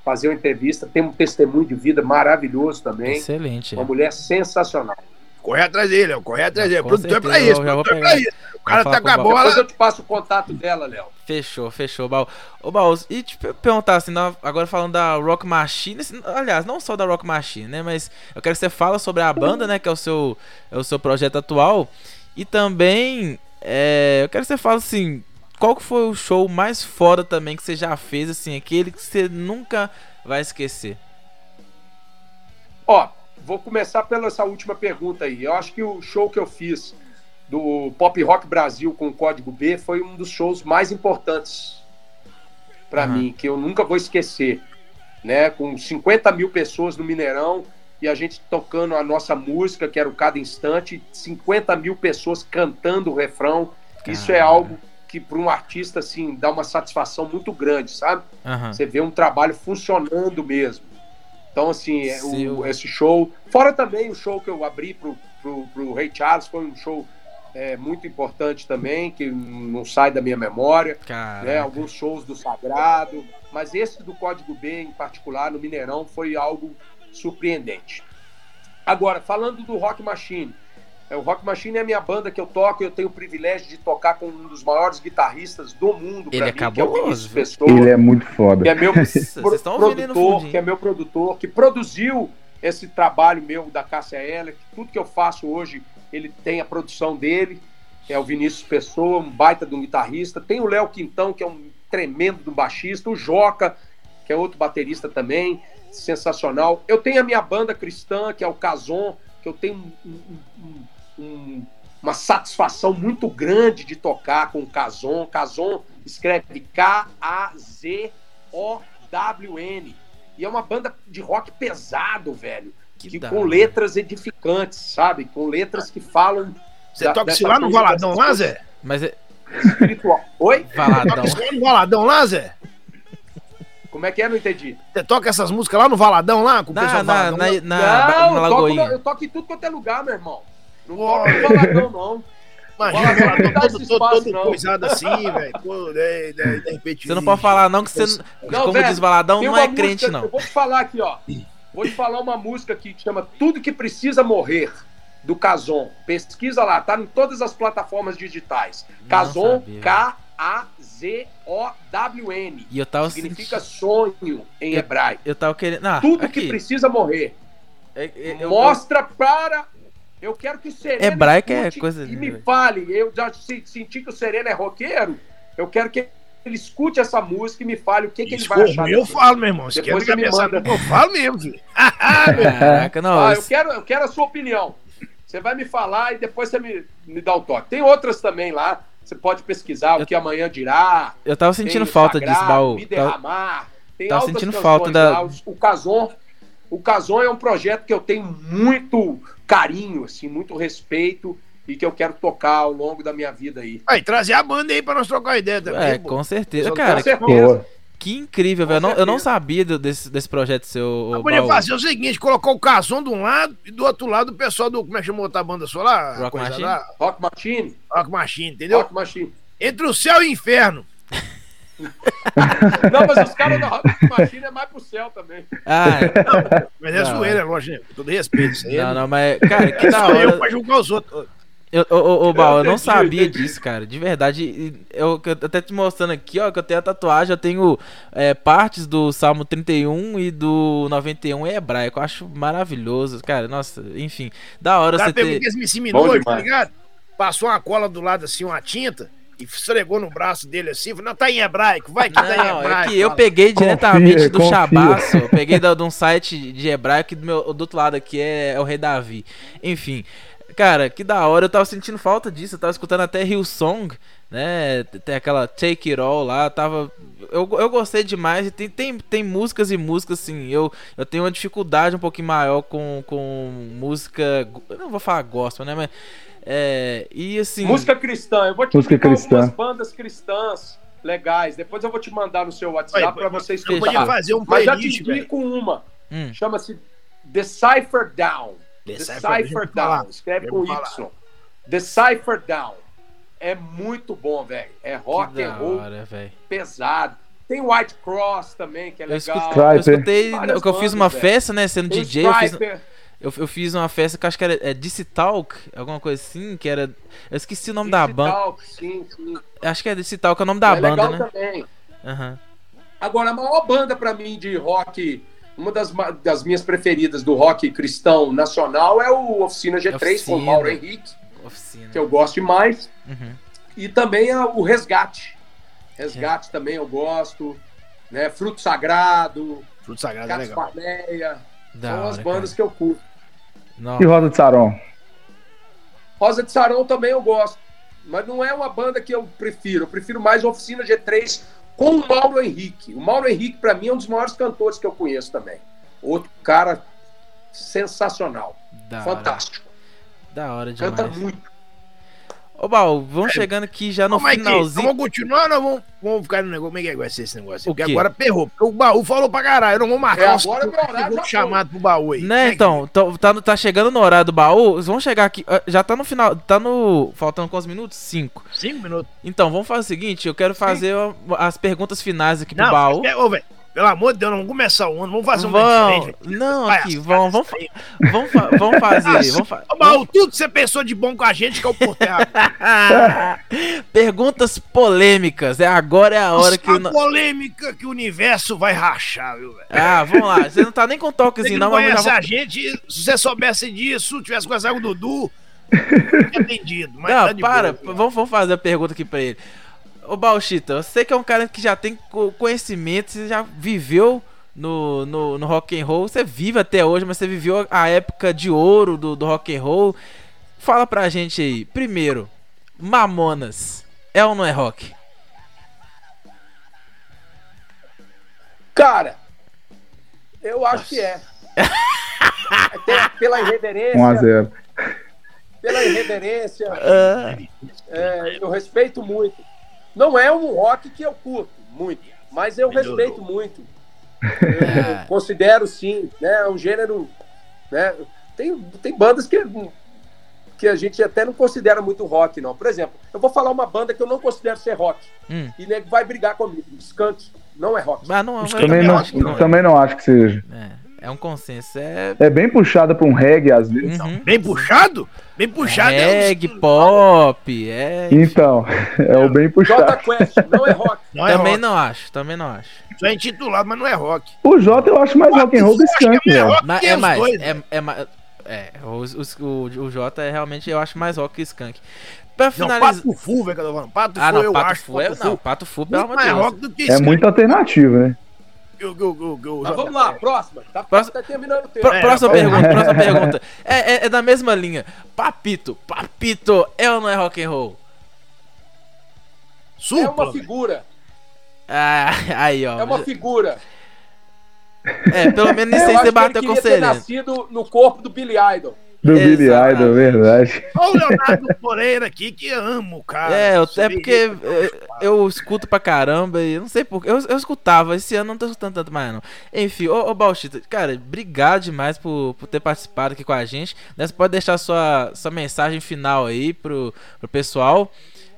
fazer uma entrevista. Tem um testemunho de vida maravilhoso também.
Excelente.
Uma é. mulher sensacional.
Corre atrás dele, Léo. Corre atrás dele. Produtor é pra isso. Produtor é pra isso. O cara tá com a bola.
Depois eu te passo o contato dela, Léo.
Fechou, fechou, Baú. Ô, Baú, e te perguntar assim, agora falando da Rock Machine, assim, aliás, não só da Rock Machine, né? Mas eu quero que você fale sobre a banda, né? Que é o seu, é o seu projeto atual. E também, é, eu quero que você fale assim, qual que foi o show mais foda também que você já fez, assim, aquele que você nunca vai esquecer?
Ó, vou começar pela essa última pergunta aí. Eu acho que o show que eu fiz do Pop Rock Brasil com o Código B foi um dos shows mais importantes para uhum. mim, que eu nunca vou esquecer. Né? Com 50 mil pessoas no Mineirão e a gente tocando a nossa música, que era o Cada Instante, 50 mil pessoas cantando o refrão. Isso é algo que para um artista assim dá uma satisfação muito grande, sabe? Uhum. Você vê um trabalho funcionando mesmo. Então, assim, é o, esse show. Fora também o show que eu abri pro, pro, pro Ray Charles, foi um show é, muito importante também, que não sai da minha memória. Né? Alguns shows do Sagrado. Mas esse do Código B, em particular, no Mineirão, foi algo surpreendente. Agora, falando do Rock Machine. É, o Rock Machine é a minha banda que eu toco. Eu tenho o privilégio de tocar com um dos maiores guitarristas do mundo.
Ele mim, acabou
que é o Pessoa, Ele é muito foda.
Que é meu pro, produtor, que é meu produtor, que produziu esse trabalho meu da Cássia Eller. Que tudo que eu faço hoje, ele tem a produção dele. é o Vinícius Pessoa, um baita de um guitarrista. Tem o Léo Quintão, que é um tremendo do baixista. O Joca, que é outro baterista também, sensacional. Eu tenho a minha banda cristã, que é o Cason, que eu tenho um, um, um, uma satisfação muito grande de tocar com o Cason. Cason escreve K-A-Z-O-W-N. E é uma banda de rock pesado, velho. Que, que com letras edificantes, sabe? Com letras que falam.
Você da, toca isso lá no Valadão lá, Zé?
Mas é.
Espiritual. Oi?
Valadão. Toca isso lá no Valadão lá, Zé?
Como é que é? Não entendi.
Você toca essas músicas lá no Valadão lá? Com o
na,
pessoal
na, na, na, na, Não, eu toco, eu toco em tudo quanto é lugar, meu irmão. Não no Valadão, não.
Imagina, todo, espaço, todo, todo coisado assim, velho. De,
de, de repente. Você não pode falar, não, que você. Não, como velho, diz Valadão, não é música, crente, não. Eu
vou te falar aqui, ó. Vou te falar uma música aqui que chama Tudo que Precisa Morrer, do Cazon. Pesquisa lá, tá em todas as plataformas digitais. Cazon, K-A-Z-O-W-N.
E eu tava
Significa sonho em
eu,
hebraico.
Eu tava querendo. Ah,
Tudo aqui. que precisa morrer. É, é, eu, Mostra eu... para eu quero que o Serena
Hebraico é coisa
e me fale. Eu já senti que o Serena é roqueiro. Eu quero que ele escute essa música e me fale o que, que ele vai achar.
Eu falo, meu irmão. Se Depois quer me manda. Eu falo mesmo, filho.
Caraca, não.
Ah, eu, quero, eu quero a sua opinião. Você vai me falar e depois você me, me dá o um toque. Tem outras também lá. Você pode pesquisar eu, o que amanhã dirá.
Eu tava sentindo falta disso, Baú.
Me derramar. Tem
tava sentindo falta da.
Lá. O Cason. O Cason é um projeto que eu tenho muito carinho, assim, muito respeito e que eu quero tocar ao longo da minha vida aí.
Aí, trazer a banda aí pra nós trocar ideia também.
É, com certeza. Cara, com certeza. Que incrível, velho. Eu não, eu não sabia desse, desse projeto seu.
Eu podia fazer o seguinte: colocar o Cason de um lado e do outro lado o pessoal do. Como é que chamou outra banda sua lá?
Rock Machine?
Lá? Rock Machine.
Rock Machine, entendeu?
Rock Machine.
Entre o céu e o inferno.
não, mas os caras da Rock Machine é mais pro céu também.
Ah, é.
mas é zoeira, lógico, com todo respeito. Isso aí
não, não, mas, cara, que da hora.
Eu pra julgar os outros.
Eu, ô, ô, ô Bal, eu não sabia disso, cara. De verdade. Eu, eu até te mostrando aqui, ó, que eu tenho a tatuagem, eu tenho é, partes do Salmo 31 e do 91 em hebraico. Eu acho maravilhoso, cara. Nossa, enfim. Da hora você ter.
Esse Missiminou, tá ligado? Passou uma cola do lado assim, uma tinta e esfregou no braço dele assim, falou, não, tá em hebraico, vai que não, tá em hebraico. É
que eu peguei diretamente confia, do Chabaço, eu peguei de um site de hebraico e do, meu, do outro lado aqui é, é, o Rei Davi. Enfim, cara, que da hora, eu tava sentindo falta disso, eu tava escutando até Hillsong, né, tem aquela Take It All lá, tava... Eu, eu gostei demais e tem, tem, tem músicas e músicas, assim, eu, eu tenho uma dificuldade um pouquinho maior com, com música, eu não vou falar gospel, né, mas é, e assim.
Música cristã. Eu vou te
música cristã. algumas
bandas cristãs legais. Depois eu vou te mandar no seu WhatsApp para vocês
escutar. Eu podia fazer um
Mas já te indico uma. Hum. Chama-se Decipher Down. Decipher Down. Escreve com Y. Decipher Down. É muito bom, velho. É rock and roll hora, pesado. Tem White Cross também, que é legal. Eu
escutei, eu, escutei, que eu fiz uma festa, né? Sendo Tem DJ. Eu fiz, eu, eu fiz uma festa que acho que era é, DC Talk, alguma coisa assim, que era. Eu esqueci o nome DC da banda. Talk,
sim, sim.
Acho que é DC Talk, é o nome da é banda,
legal né? Também. Uhum. Agora, a maior banda para mim de rock, uma das, das minhas preferidas do rock cristão nacional é o Oficina G3 Oficina. com o Mauro Henrique, Oficina. que eu gosto demais. Uhum. E também a, o Resgate. Resgate é. também eu gosto. Né? Fruto Sagrado.
Fruto Sagrado é legal.
Da São hora, as bandas cara. que eu curto.
Não. E Rosa de Saron?
Rosa de Saron também eu gosto. Mas não é uma banda que eu prefiro. Eu prefiro mais Oficina G3 com o Mauro Henrique. O Mauro Henrique, para mim, é um dos maiores cantores que eu conheço também. Outro cara sensacional. Da Fantástico.
Hora. Da hora
demais. Canta muito.
Ô, Baú, vamos é. chegando aqui já no finalzinho.
Vamos continuar ou vamos, vamos ficar no negócio? Como é que vai ser esse negócio? Porque agora perrou. Porque o baú falou pra caralho. Eu não vou marcar é,
agora um, horário
chamado pro baú aí.
Né, então, tá, tá chegando no horário do baú. Vamos chegar aqui. Ah, já tá no final. Tá no. Faltando quantos minutos? Cinco.
Cinco minutos.
Então, vamos fazer o seguinte: eu quero fazer Sim. as perguntas finais aqui pro não, baú.
É, ô, velho. Pelo amor de Deus, vamos começar o ano, vamos fazer um
vamos, Não, aqui, vamos, vamos, vamos, vamos fazer. Vamos fa
Baú, tudo que você pensou de bom com a gente que é o.
Perguntas polêmicas. É agora é a hora Nossa, que
o polêmica que o universo vai rachar, viu, velho?
Ah, vamos lá. Você não tá nem com toquezinho,
não,
não
mas vou... a gente, se você soubesse disso, tivesse conversado com o Dudu,
Entendido, mas Não, tá para, boa, vamos, vamos fazer a pergunta aqui pra ele. Ô Bauchita, você que é um cara que já tem conhecimento, você já viveu no, no, no rock and roll, você vive até hoje, mas você viveu a época de ouro do, do rock and roll. Fala pra gente aí, primeiro, Mamonas, é ou não é rock?
Cara, eu acho que é. pela irreverência. 1x0. Pela irreverência. É, eu respeito muito. Não é um rock que eu curto muito, mas eu respeito muito. Eu considero sim, né? É um gênero. Né? Tem, tem bandas que, que a gente até não considera muito rock, não. Por exemplo, eu vou falar uma banda que eu não considero ser rock. Hum. E nego vai brigar comigo. Skunk não é rock.
Mas não, mas também, não, não, também não acho que seja.
É. É um consenso. É,
é bem puxado pra um reggae, às vezes.
Uhum. Bem puxado? Bem puxado.
É reggae, é pop. É...
Então, é o bem puxado. Jota Quest,
não é rock. Não é também rock. não acho, também não acho.
Isso é intitulado, mas não é rock.
O Jota eu acho mais rock and roll do Skunk,
é, mas, é mais. É, é mais. É, o, o, o Jota é realmente, eu acho mais rock que Skunk.
Pra finalizar. Não, Pato Fu, velho, que eu tô falando. Pato
ah,
Fu,
eu Pato acho. Fu é, não, Pato Fu, pelo amor
de Deus. É muito alternativo, né?
Mas vamos lá, próxima. Tá, próxima, tá terminando o tempo.
É, próxima pergunta, próxima pergunta. É, é, é, da mesma linha. Papito, Papito, é ou não é rock and roll?
Supla, é uma figura.
Ah, aí, ó.
É uma figura.
É, pelo menos sei se você bateu com
ele. nascido no corpo do Billy Idol.
Do Exato. Billy Idol, verdade.
Olha o Leonardo Moreira aqui, que amo, cara.
É, até porque eu, eu, escuto pra caramba e eu não sei porquê. Eu, eu escutava, esse ano não tô escutando tanto mais, não. Enfim, ô, ô Bauchita, cara, obrigado demais por, por ter participado aqui com a gente. Né, você pode deixar sua, sua mensagem final aí pro, pro pessoal.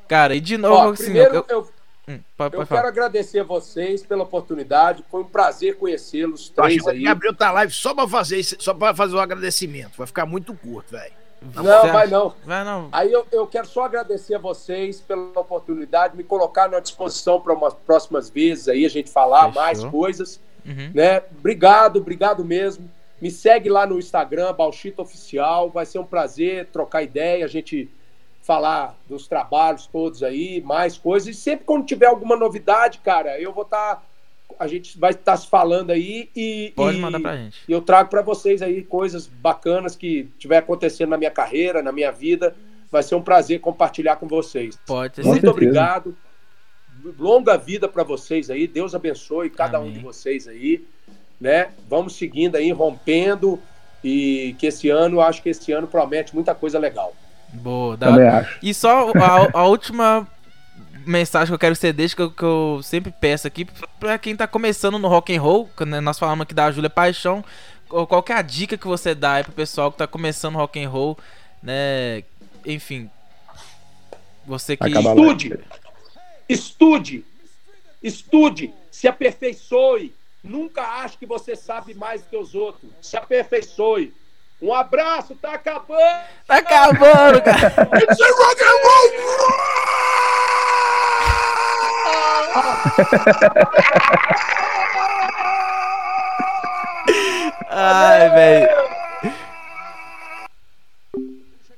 Cara, e de novo, Ó,
assim, primeiro eu, eu Hum, pode, pode eu falar. quero agradecer a vocês pela oportunidade. Foi um prazer conhecê-los três aí.
Gabriel tá live só para fazer só para fazer o um agradecimento. Vai ficar muito curto, velho.
Não, não vai não. Vai não. Aí eu, eu quero só agradecer a vocês pela oportunidade, me colocar à disposição para umas próximas vezes aí a gente falar Fechou. mais coisas, uhum. né? Obrigado, obrigado mesmo. Me segue lá no Instagram, Balchito Oficial. Vai ser um prazer trocar ideia, a gente falar dos trabalhos todos aí, mais coisas. E sempre quando tiver alguma novidade, cara, eu vou estar. Tá, a gente vai estar tá se falando aí e.
Pode
e,
mandar pra gente.
E eu trago para vocês aí coisas bacanas que tiver acontecendo na minha carreira, na minha vida. Vai ser um prazer compartilhar com vocês.
Pode ter
Muito obrigado. Longa vida para vocês aí. Deus abençoe cada Amém. um de vocês aí. Né? Vamos seguindo aí, rompendo. E que esse ano, acho que esse ano promete muita coisa legal.
Boa, da Também acho. E só a, a última mensagem que eu quero ser deixa que eu, que eu, sempre peço aqui para quem tá começando no rock and roll, quando nós falamos aqui da Júlia Paixão, qual que é a dica que você dá aí pro pessoal que tá começando rock and roll, né? Enfim, você que
estude, estude, estude, se aperfeiçoe. Nunca ache que você sabe mais do que os outros. Se aperfeiçoe. Um abraço, tá acabando!
Tá acabando, cara! It's a rock and roll! Ai, velho.